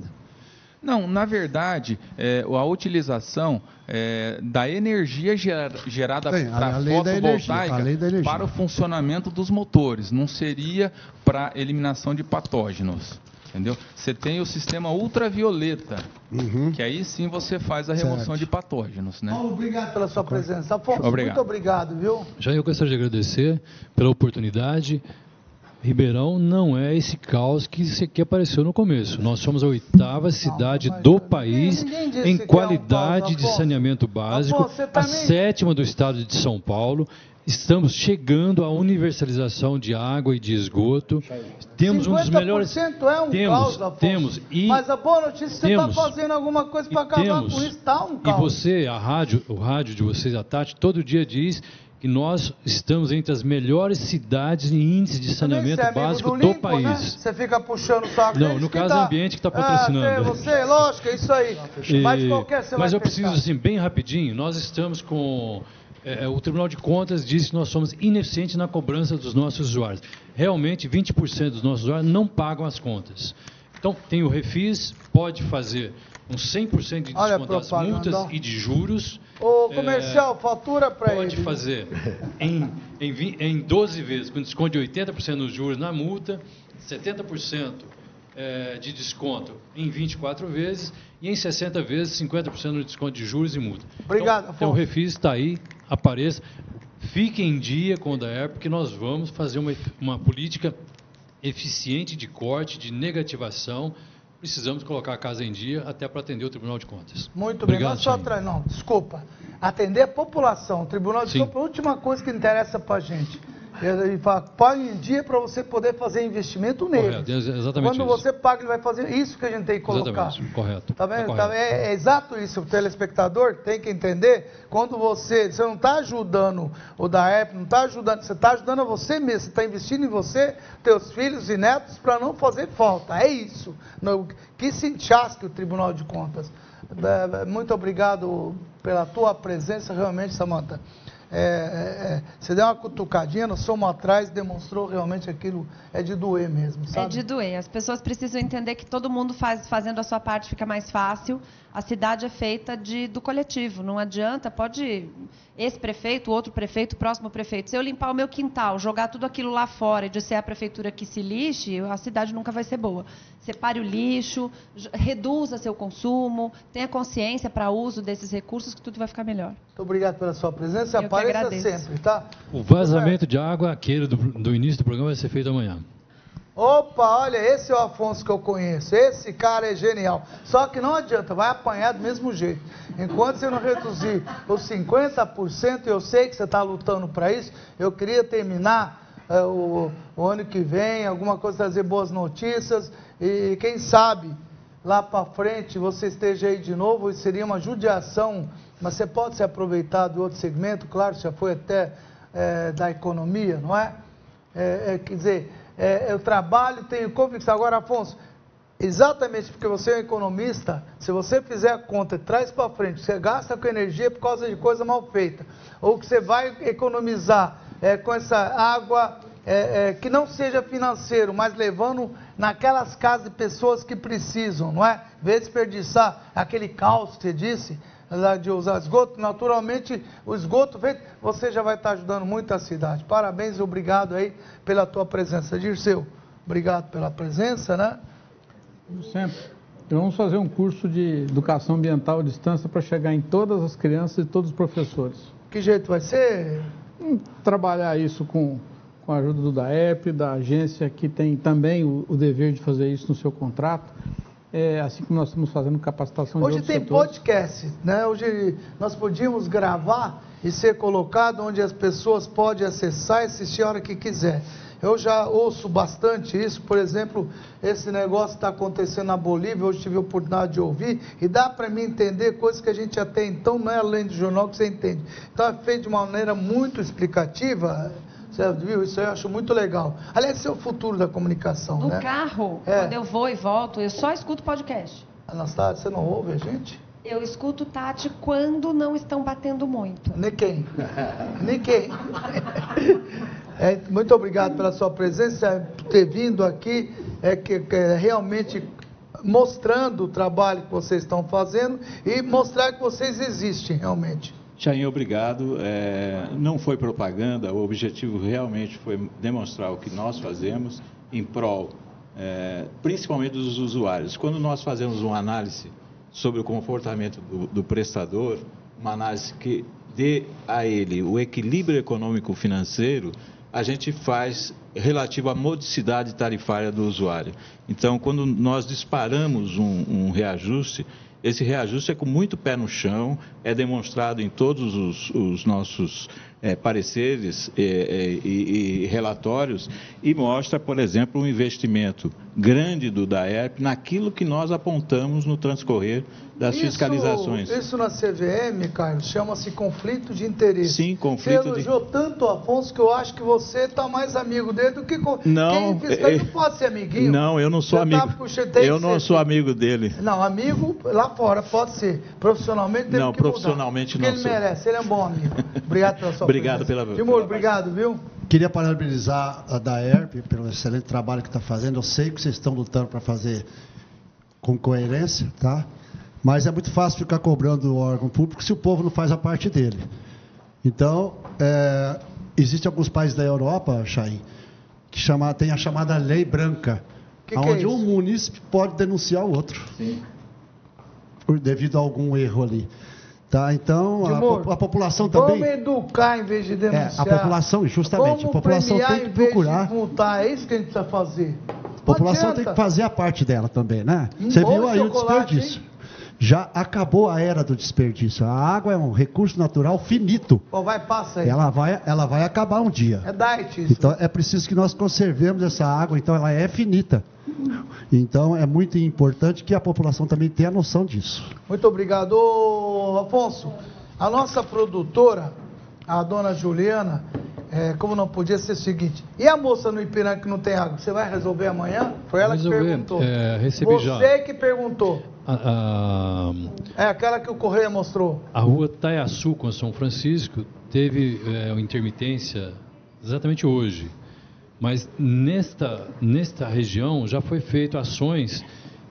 Não, na verdade, é, a utilização é, da energia ger- gerada Sim, a- da energia, fotovoltaica além da energia. para o funcionamento dos motores, não seria para eliminação de patógenos. Entendeu? Você tem o sistema ultravioleta, que aí sim você faz a remoção Certo. de patógenos. Né? Paulo, obrigado pela sua presença. Afonso, Obrigado. muito obrigado, viu? Já eu gostaria de agradecer pela oportunidade. Ribeirão não é esse caos que, que apareceu no começo. Nós somos a oitava cidade do país em é um qualidade de saneamento básico, você a sétima do estado de São Paulo. estamos chegando à universalização de água e de esgoto. Temos um dos melhores. é um temos, caos, temos e Mas a boa notícia você está fazendo alguma coisa para acabar temos, com isso. Está um E caos. você, a rádio, o rádio de vocês, a Tati, todo dia diz que nós estamos entre as melhores cidades em índice de saneamento é básico do do, Lincoln, país. Né? Você fica puxando o saco Não, deles no caso é ambiente que está Ah, patrocinando. você, lógico, é isso aí. Mas de qualquer você mas eu preciso, assim, bem rapidinho, nós estamos com... é, o Tribunal de Contas diz que nós somos ineficientes na cobrança dos nossos usuários. Realmente, 20% dos nossos usuários não pagam as contas. Então, tem o Refis, pode fazer com 100% de desconto das multas e de juros. Ô, É, comercial, fatura para ele. Pode fazer em, em, em 12 vezes, com desconto de 80% nos juros na multa, 70% eh, de desconto em 24 vezes e em 60 vezes 50% no desconto de juros e multa. Obrigado, então, então o. Refis está aí, apareça, fique em dia com o DAER, porque nós vamos fazer uma, uma política eficiente de corte, de negativação. Precisamos colocar a casa em dia até para atender o Tribunal de Contas. Muito bem, Obrigado, não só tra... não, desculpa. Atender a população. O Tribunal de Sim. Contas é a última coisa que interessa para a gente. Ele fala, pague em dia para você poder fazer investimento nele. Correto, ex- exatamente Quando isso. você paga, ele vai fazer isso que a gente tem que colocar. Exatamente, correto. Tá vendo? Tá- correto. é, é exato isso. O telespectador tem que entender. Quando você, você não está ajudando o da Apple, não está ajudando, você está ajudando a você mesmo. Você está investindo em você, teus filhos e netos para não fazer falta. É isso. Não, que se enchasque o Tribunal de Contas. É, é, Muito obrigado pela tua presença, realmente, Samanta. É, é, é, você deu uma cutucadinha, nós fomos atrás, demonstrou realmente aquilo é de doer mesmo, sabe? É de doer. As pessoas precisam entender que todo mundo faz, fazendo a sua parte fica mais fácil. A cidade é feita de, do coletivo. Não adianta, pode esse prefeito, outro prefeito, próximo prefeito. Se eu limpar o meu quintal, jogar tudo aquilo lá fora e disser a prefeitura que se lixe, a cidade nunca vai ser boa. Separe o lixo, reduza seu consumo, tenha consciência para uso desses recursos que tudo vai ficar melhor. Muito obrigado pela sua presença. Eu Apareça sempre, tá? O vazamento de água, aquele do, do início do programa, vai ser feito amanhã. Opa, olha, esse é o Afonso que eu conheço. Esse cara é genial. Só que não adianta, vai apanhar do mesmo jeito. Enquanto você não reduzir os 50%, eu sei que você está lutando para isso, eu queria terminar eh, o, o ano que vem, alguma coisa, trazer boas notícias e quem sabe lá para frente você esteja aí de novo seria uma judiação, mas você pode se aproveitar do outro segmento, claro, já foi até eh, da economia, não é? É, é, quer dizer, é, eu trabalho, tenho convicção. Agora, Afonso, exatamente porque você é um economista, se você fizer a conta e traz para frente, você gasta com energia por causa de coisa mal feita, ou que você vai economizar é, com essa água é, é, que não seja financeiro, mas levando naquelas casas de pessoas que precisam, não é? De desperdiçar aquele caos que você disse, lá de usar esgoto, naturalmente o esgoto feito, você já vai estar ajudando muito a cidade. Parabéns e obrigado aí pela tua presença. Dirceu, obrigado pela presença, né? Como sempre. E Vamos fazer um curso de educação ambiental à distância para chegar em todas as crianças e todos os professores. Que jeito vai ser? Trabalhar isso com, com a ajuda do DAEP, da agência que tem também o, o dever de fazer isso no seu contrato, é, assim como nós estamos fazendo capacitação de Hoje tem setores. podcast, né? Hoje nós podíamos gravar e ser colocado onde as pessoas podem acessar e assistir a hora que quiser. Eu já ouço bastante isso, por exemplo, esse negócio está acontecendo na Bolívia, hoje tive a oportunidade de ouvir, e dá para mim entender coisas que a gente até então não é além do jornal que você entende. Então é feito de uma maneira muito explicativa, você viu? Isso eu acho muito legal. Aliás, esse é o futuro da comunicação, No né? carro, É. quando eu vou e volto, eu só escuto podcast. Anastácia, você não ouve a gente? Eu escuto Tati quando não estão batendo muito. Nem quem? Nem quem? É, muito obrigado pela sua presença, por ter vindo aqui, é que, que é realmente mostrando o trabalho que vocês estão fazendo e mostrar que vocês existem realmente. Chain, obrigado. É, não foi propaganda, o objetivo realmente foi demonstrar o que nós fazemos em prol, é, principalmente dos usuários. Quando nós fazemos uma análise sobre o comportamento do, do prestador, uma análise que dê a ele o equilíbrio econômico-financeiro, a gente faz relativo à modicidade tarifária do usuário. Então, quando nós disparamos um, um reajuste, esse reajuste é com muito pé no chão, é demonstrado em todos os, os nossos é, pareceres é, é, e, e, relatórios e mostra, por exemplo, um investimento grande do DAERP naquilo que nós apontamos no transcorrer das isso, fiscalizações. Isso na CVM, Carlos, chama-se conflito de interesse. Sim, conflito Você elogiou de... tanto o Afonso que eu acho que você está mais amigo dele do que não, quem fiscaliza. É... Não pode ser amiguinho. Não, eu não sou Você amigo. Tá, eu não ser... sou amigo dele. Não, amigo lá fora pode ser. Profissionalmente deve Não, profissionalmente mudar, não ele sou. merece, ele é um bom amigo. Obrigado pela sua [laughs] Obrigado presença. pela Timur, obrigado, viu? Queria parabenizar a DAERP pelo excelente trabalho que está fazendo. Eu sei que vocês estão lutando para fazer com coerência, tá? Mas é muito fácil ficar cobrando o órgão público se o povo não faz a parte dele. Então, é, existem alguns países da Europa, Chay, que chama, tem a chamada lei branca, que onde que é um munícipe pode denunciar o outro. Sim. Por, devido a algum erro ali. Tá, então, a, a, população também. Vamos educar em vez de denunciar. É, a população, justamente. Vamos a população tem que procurar. De multar, é isso que a gente precisa fazer. A população tem que fazer a parte dela também, né? Você viu aí o desperdício. Hein? Já acabou a era do desperdício. A água é um recurso natural finito. Pô, vai, passa aí. Ela vai, ela vai acabar um dia. É diet isso. Então é preciso que nós conservemos essa água, então ela é finita. Então é muito importante que a população também tenha noção disso. Muito obrigado, Afonso. A nossa produtora, a dona Juliana, é, como não podia ser o seguinte, e a moça no Ipiranga que não tem água, você vai resolver amanhã? Foi ela resolver, que perguntou. É, recebi você já. Que perguntou. A, a, é aquela que o Correia mostrou. A rua Taiaçu com São Francisco teve é, intermitência exatamente hoje. Mas nesta, nesta região já foi feito ações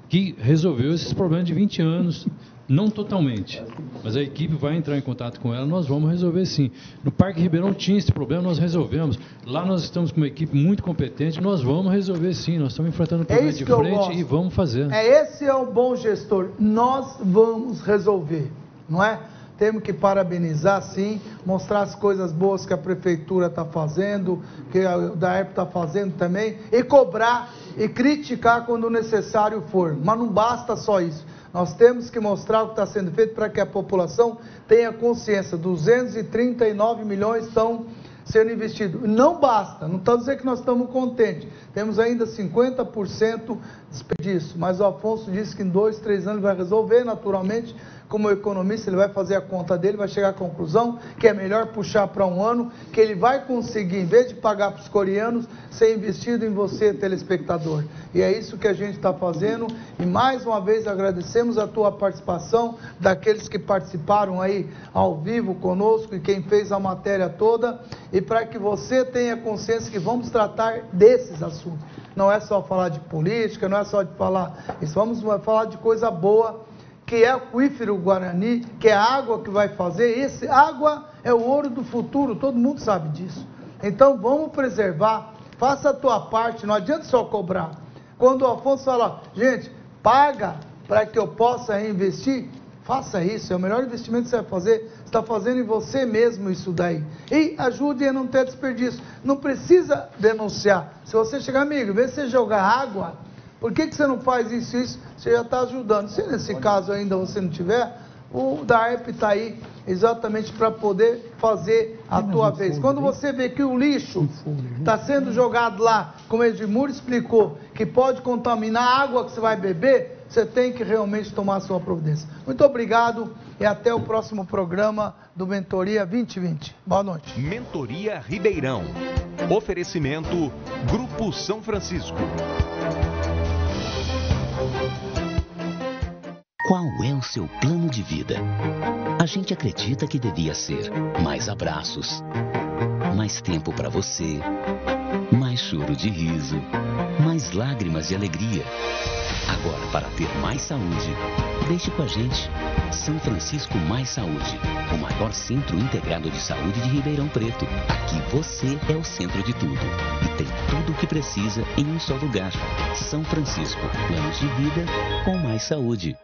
que resolveu esses problemas de 20 anos não totalmente, mas a equipe vai entrar em contato com ela, nós vamos resolver sim. No Parque Ribeirão tinha esse problema, nós resolvemos. Lá nós estamos com uma equipe muito competente, nós vamos resolver sim. Nós estamos enfrentando o problema é de frente e vamos fazer. É esse é o bom gestor. Nós vamos resolver, não é? Temos que parabenizar, sim, mostrar as coisas boas que a prefeitura está fazendo, que a DAERP está fazendo também, e cobrar e criticar quando necessário for. Mas não basta só isso. Nós temos que mostrar o que está sendo feito para que a população tenha consciência. 239 milhões estão sendo investidos. Não basta, não está dizendo que nós estamos contentes. Temos ainda 50% desperdício, mas o Afonso disse que em dois, três anos vai resolver naturalmente como economista, ele vai fazer a conta dele, vai chegar à conclusão que é melhor puxar para um ano, que ele vai conseguir, em vez de pagar para os coreanos, ser investido em você, telespectador. E é isso que a gente está fazendo. E mais uma vez agradecemos a tua participação, daqueles que participaram aí ao vivo conosco e quem fez a matéria toda. E para que você tenha consciência que vamos tratar desses assuntos. Não é só falar de política, não é só de falar isso, vamos falar de coisa boa que é aquífero Guarani, que é a água que vai fazer. Esse água é o ouro do futuro, todo mundo sabe disso. Então vamos preservar, faça a tua parte, não adianta só cobrar. Quando o Afonso fala, gente, paga para que eu possa reinvestir, faça isso, é o melhor investimento que você vai fazer. Você está fazendo em você mesmo isso daí. E ajude a não ter desperdício. Não precisa denunciar. Se você chegar, amigo, vê se jogar água por que, que você não faz isso e isso? Você já está ajudando. Se nesse caso ainda você não tiver, o DARP está aí exatamente para poder fazer a tua vez. Quando você vê que o lixo está sendo jogado lá, como Edmur explicou, que pode contaminar a água que você vai beber, você tem que realmente tomar a sua providência. Muito obrigado e até o próximo programa do Mentoria 2020. Boa noite. Mentoria Ribeirão. Oferecimento Grupo São Francisco. Qual é o seu plano de vida? A gente acredita que devia ser mais abraços, mais tempo para você, mais choro de riso, mais lágrimas de alegria. Agora, para ter mais saúde, deixe com a gente. São Francisco Mais Saúde, o maior centro integrado de saúde de Ribeirão Preto. Aqui você é o centro de tudo e tem tudo o que precisa em um só lugar. São Francisco, planos de vida com mais saúde.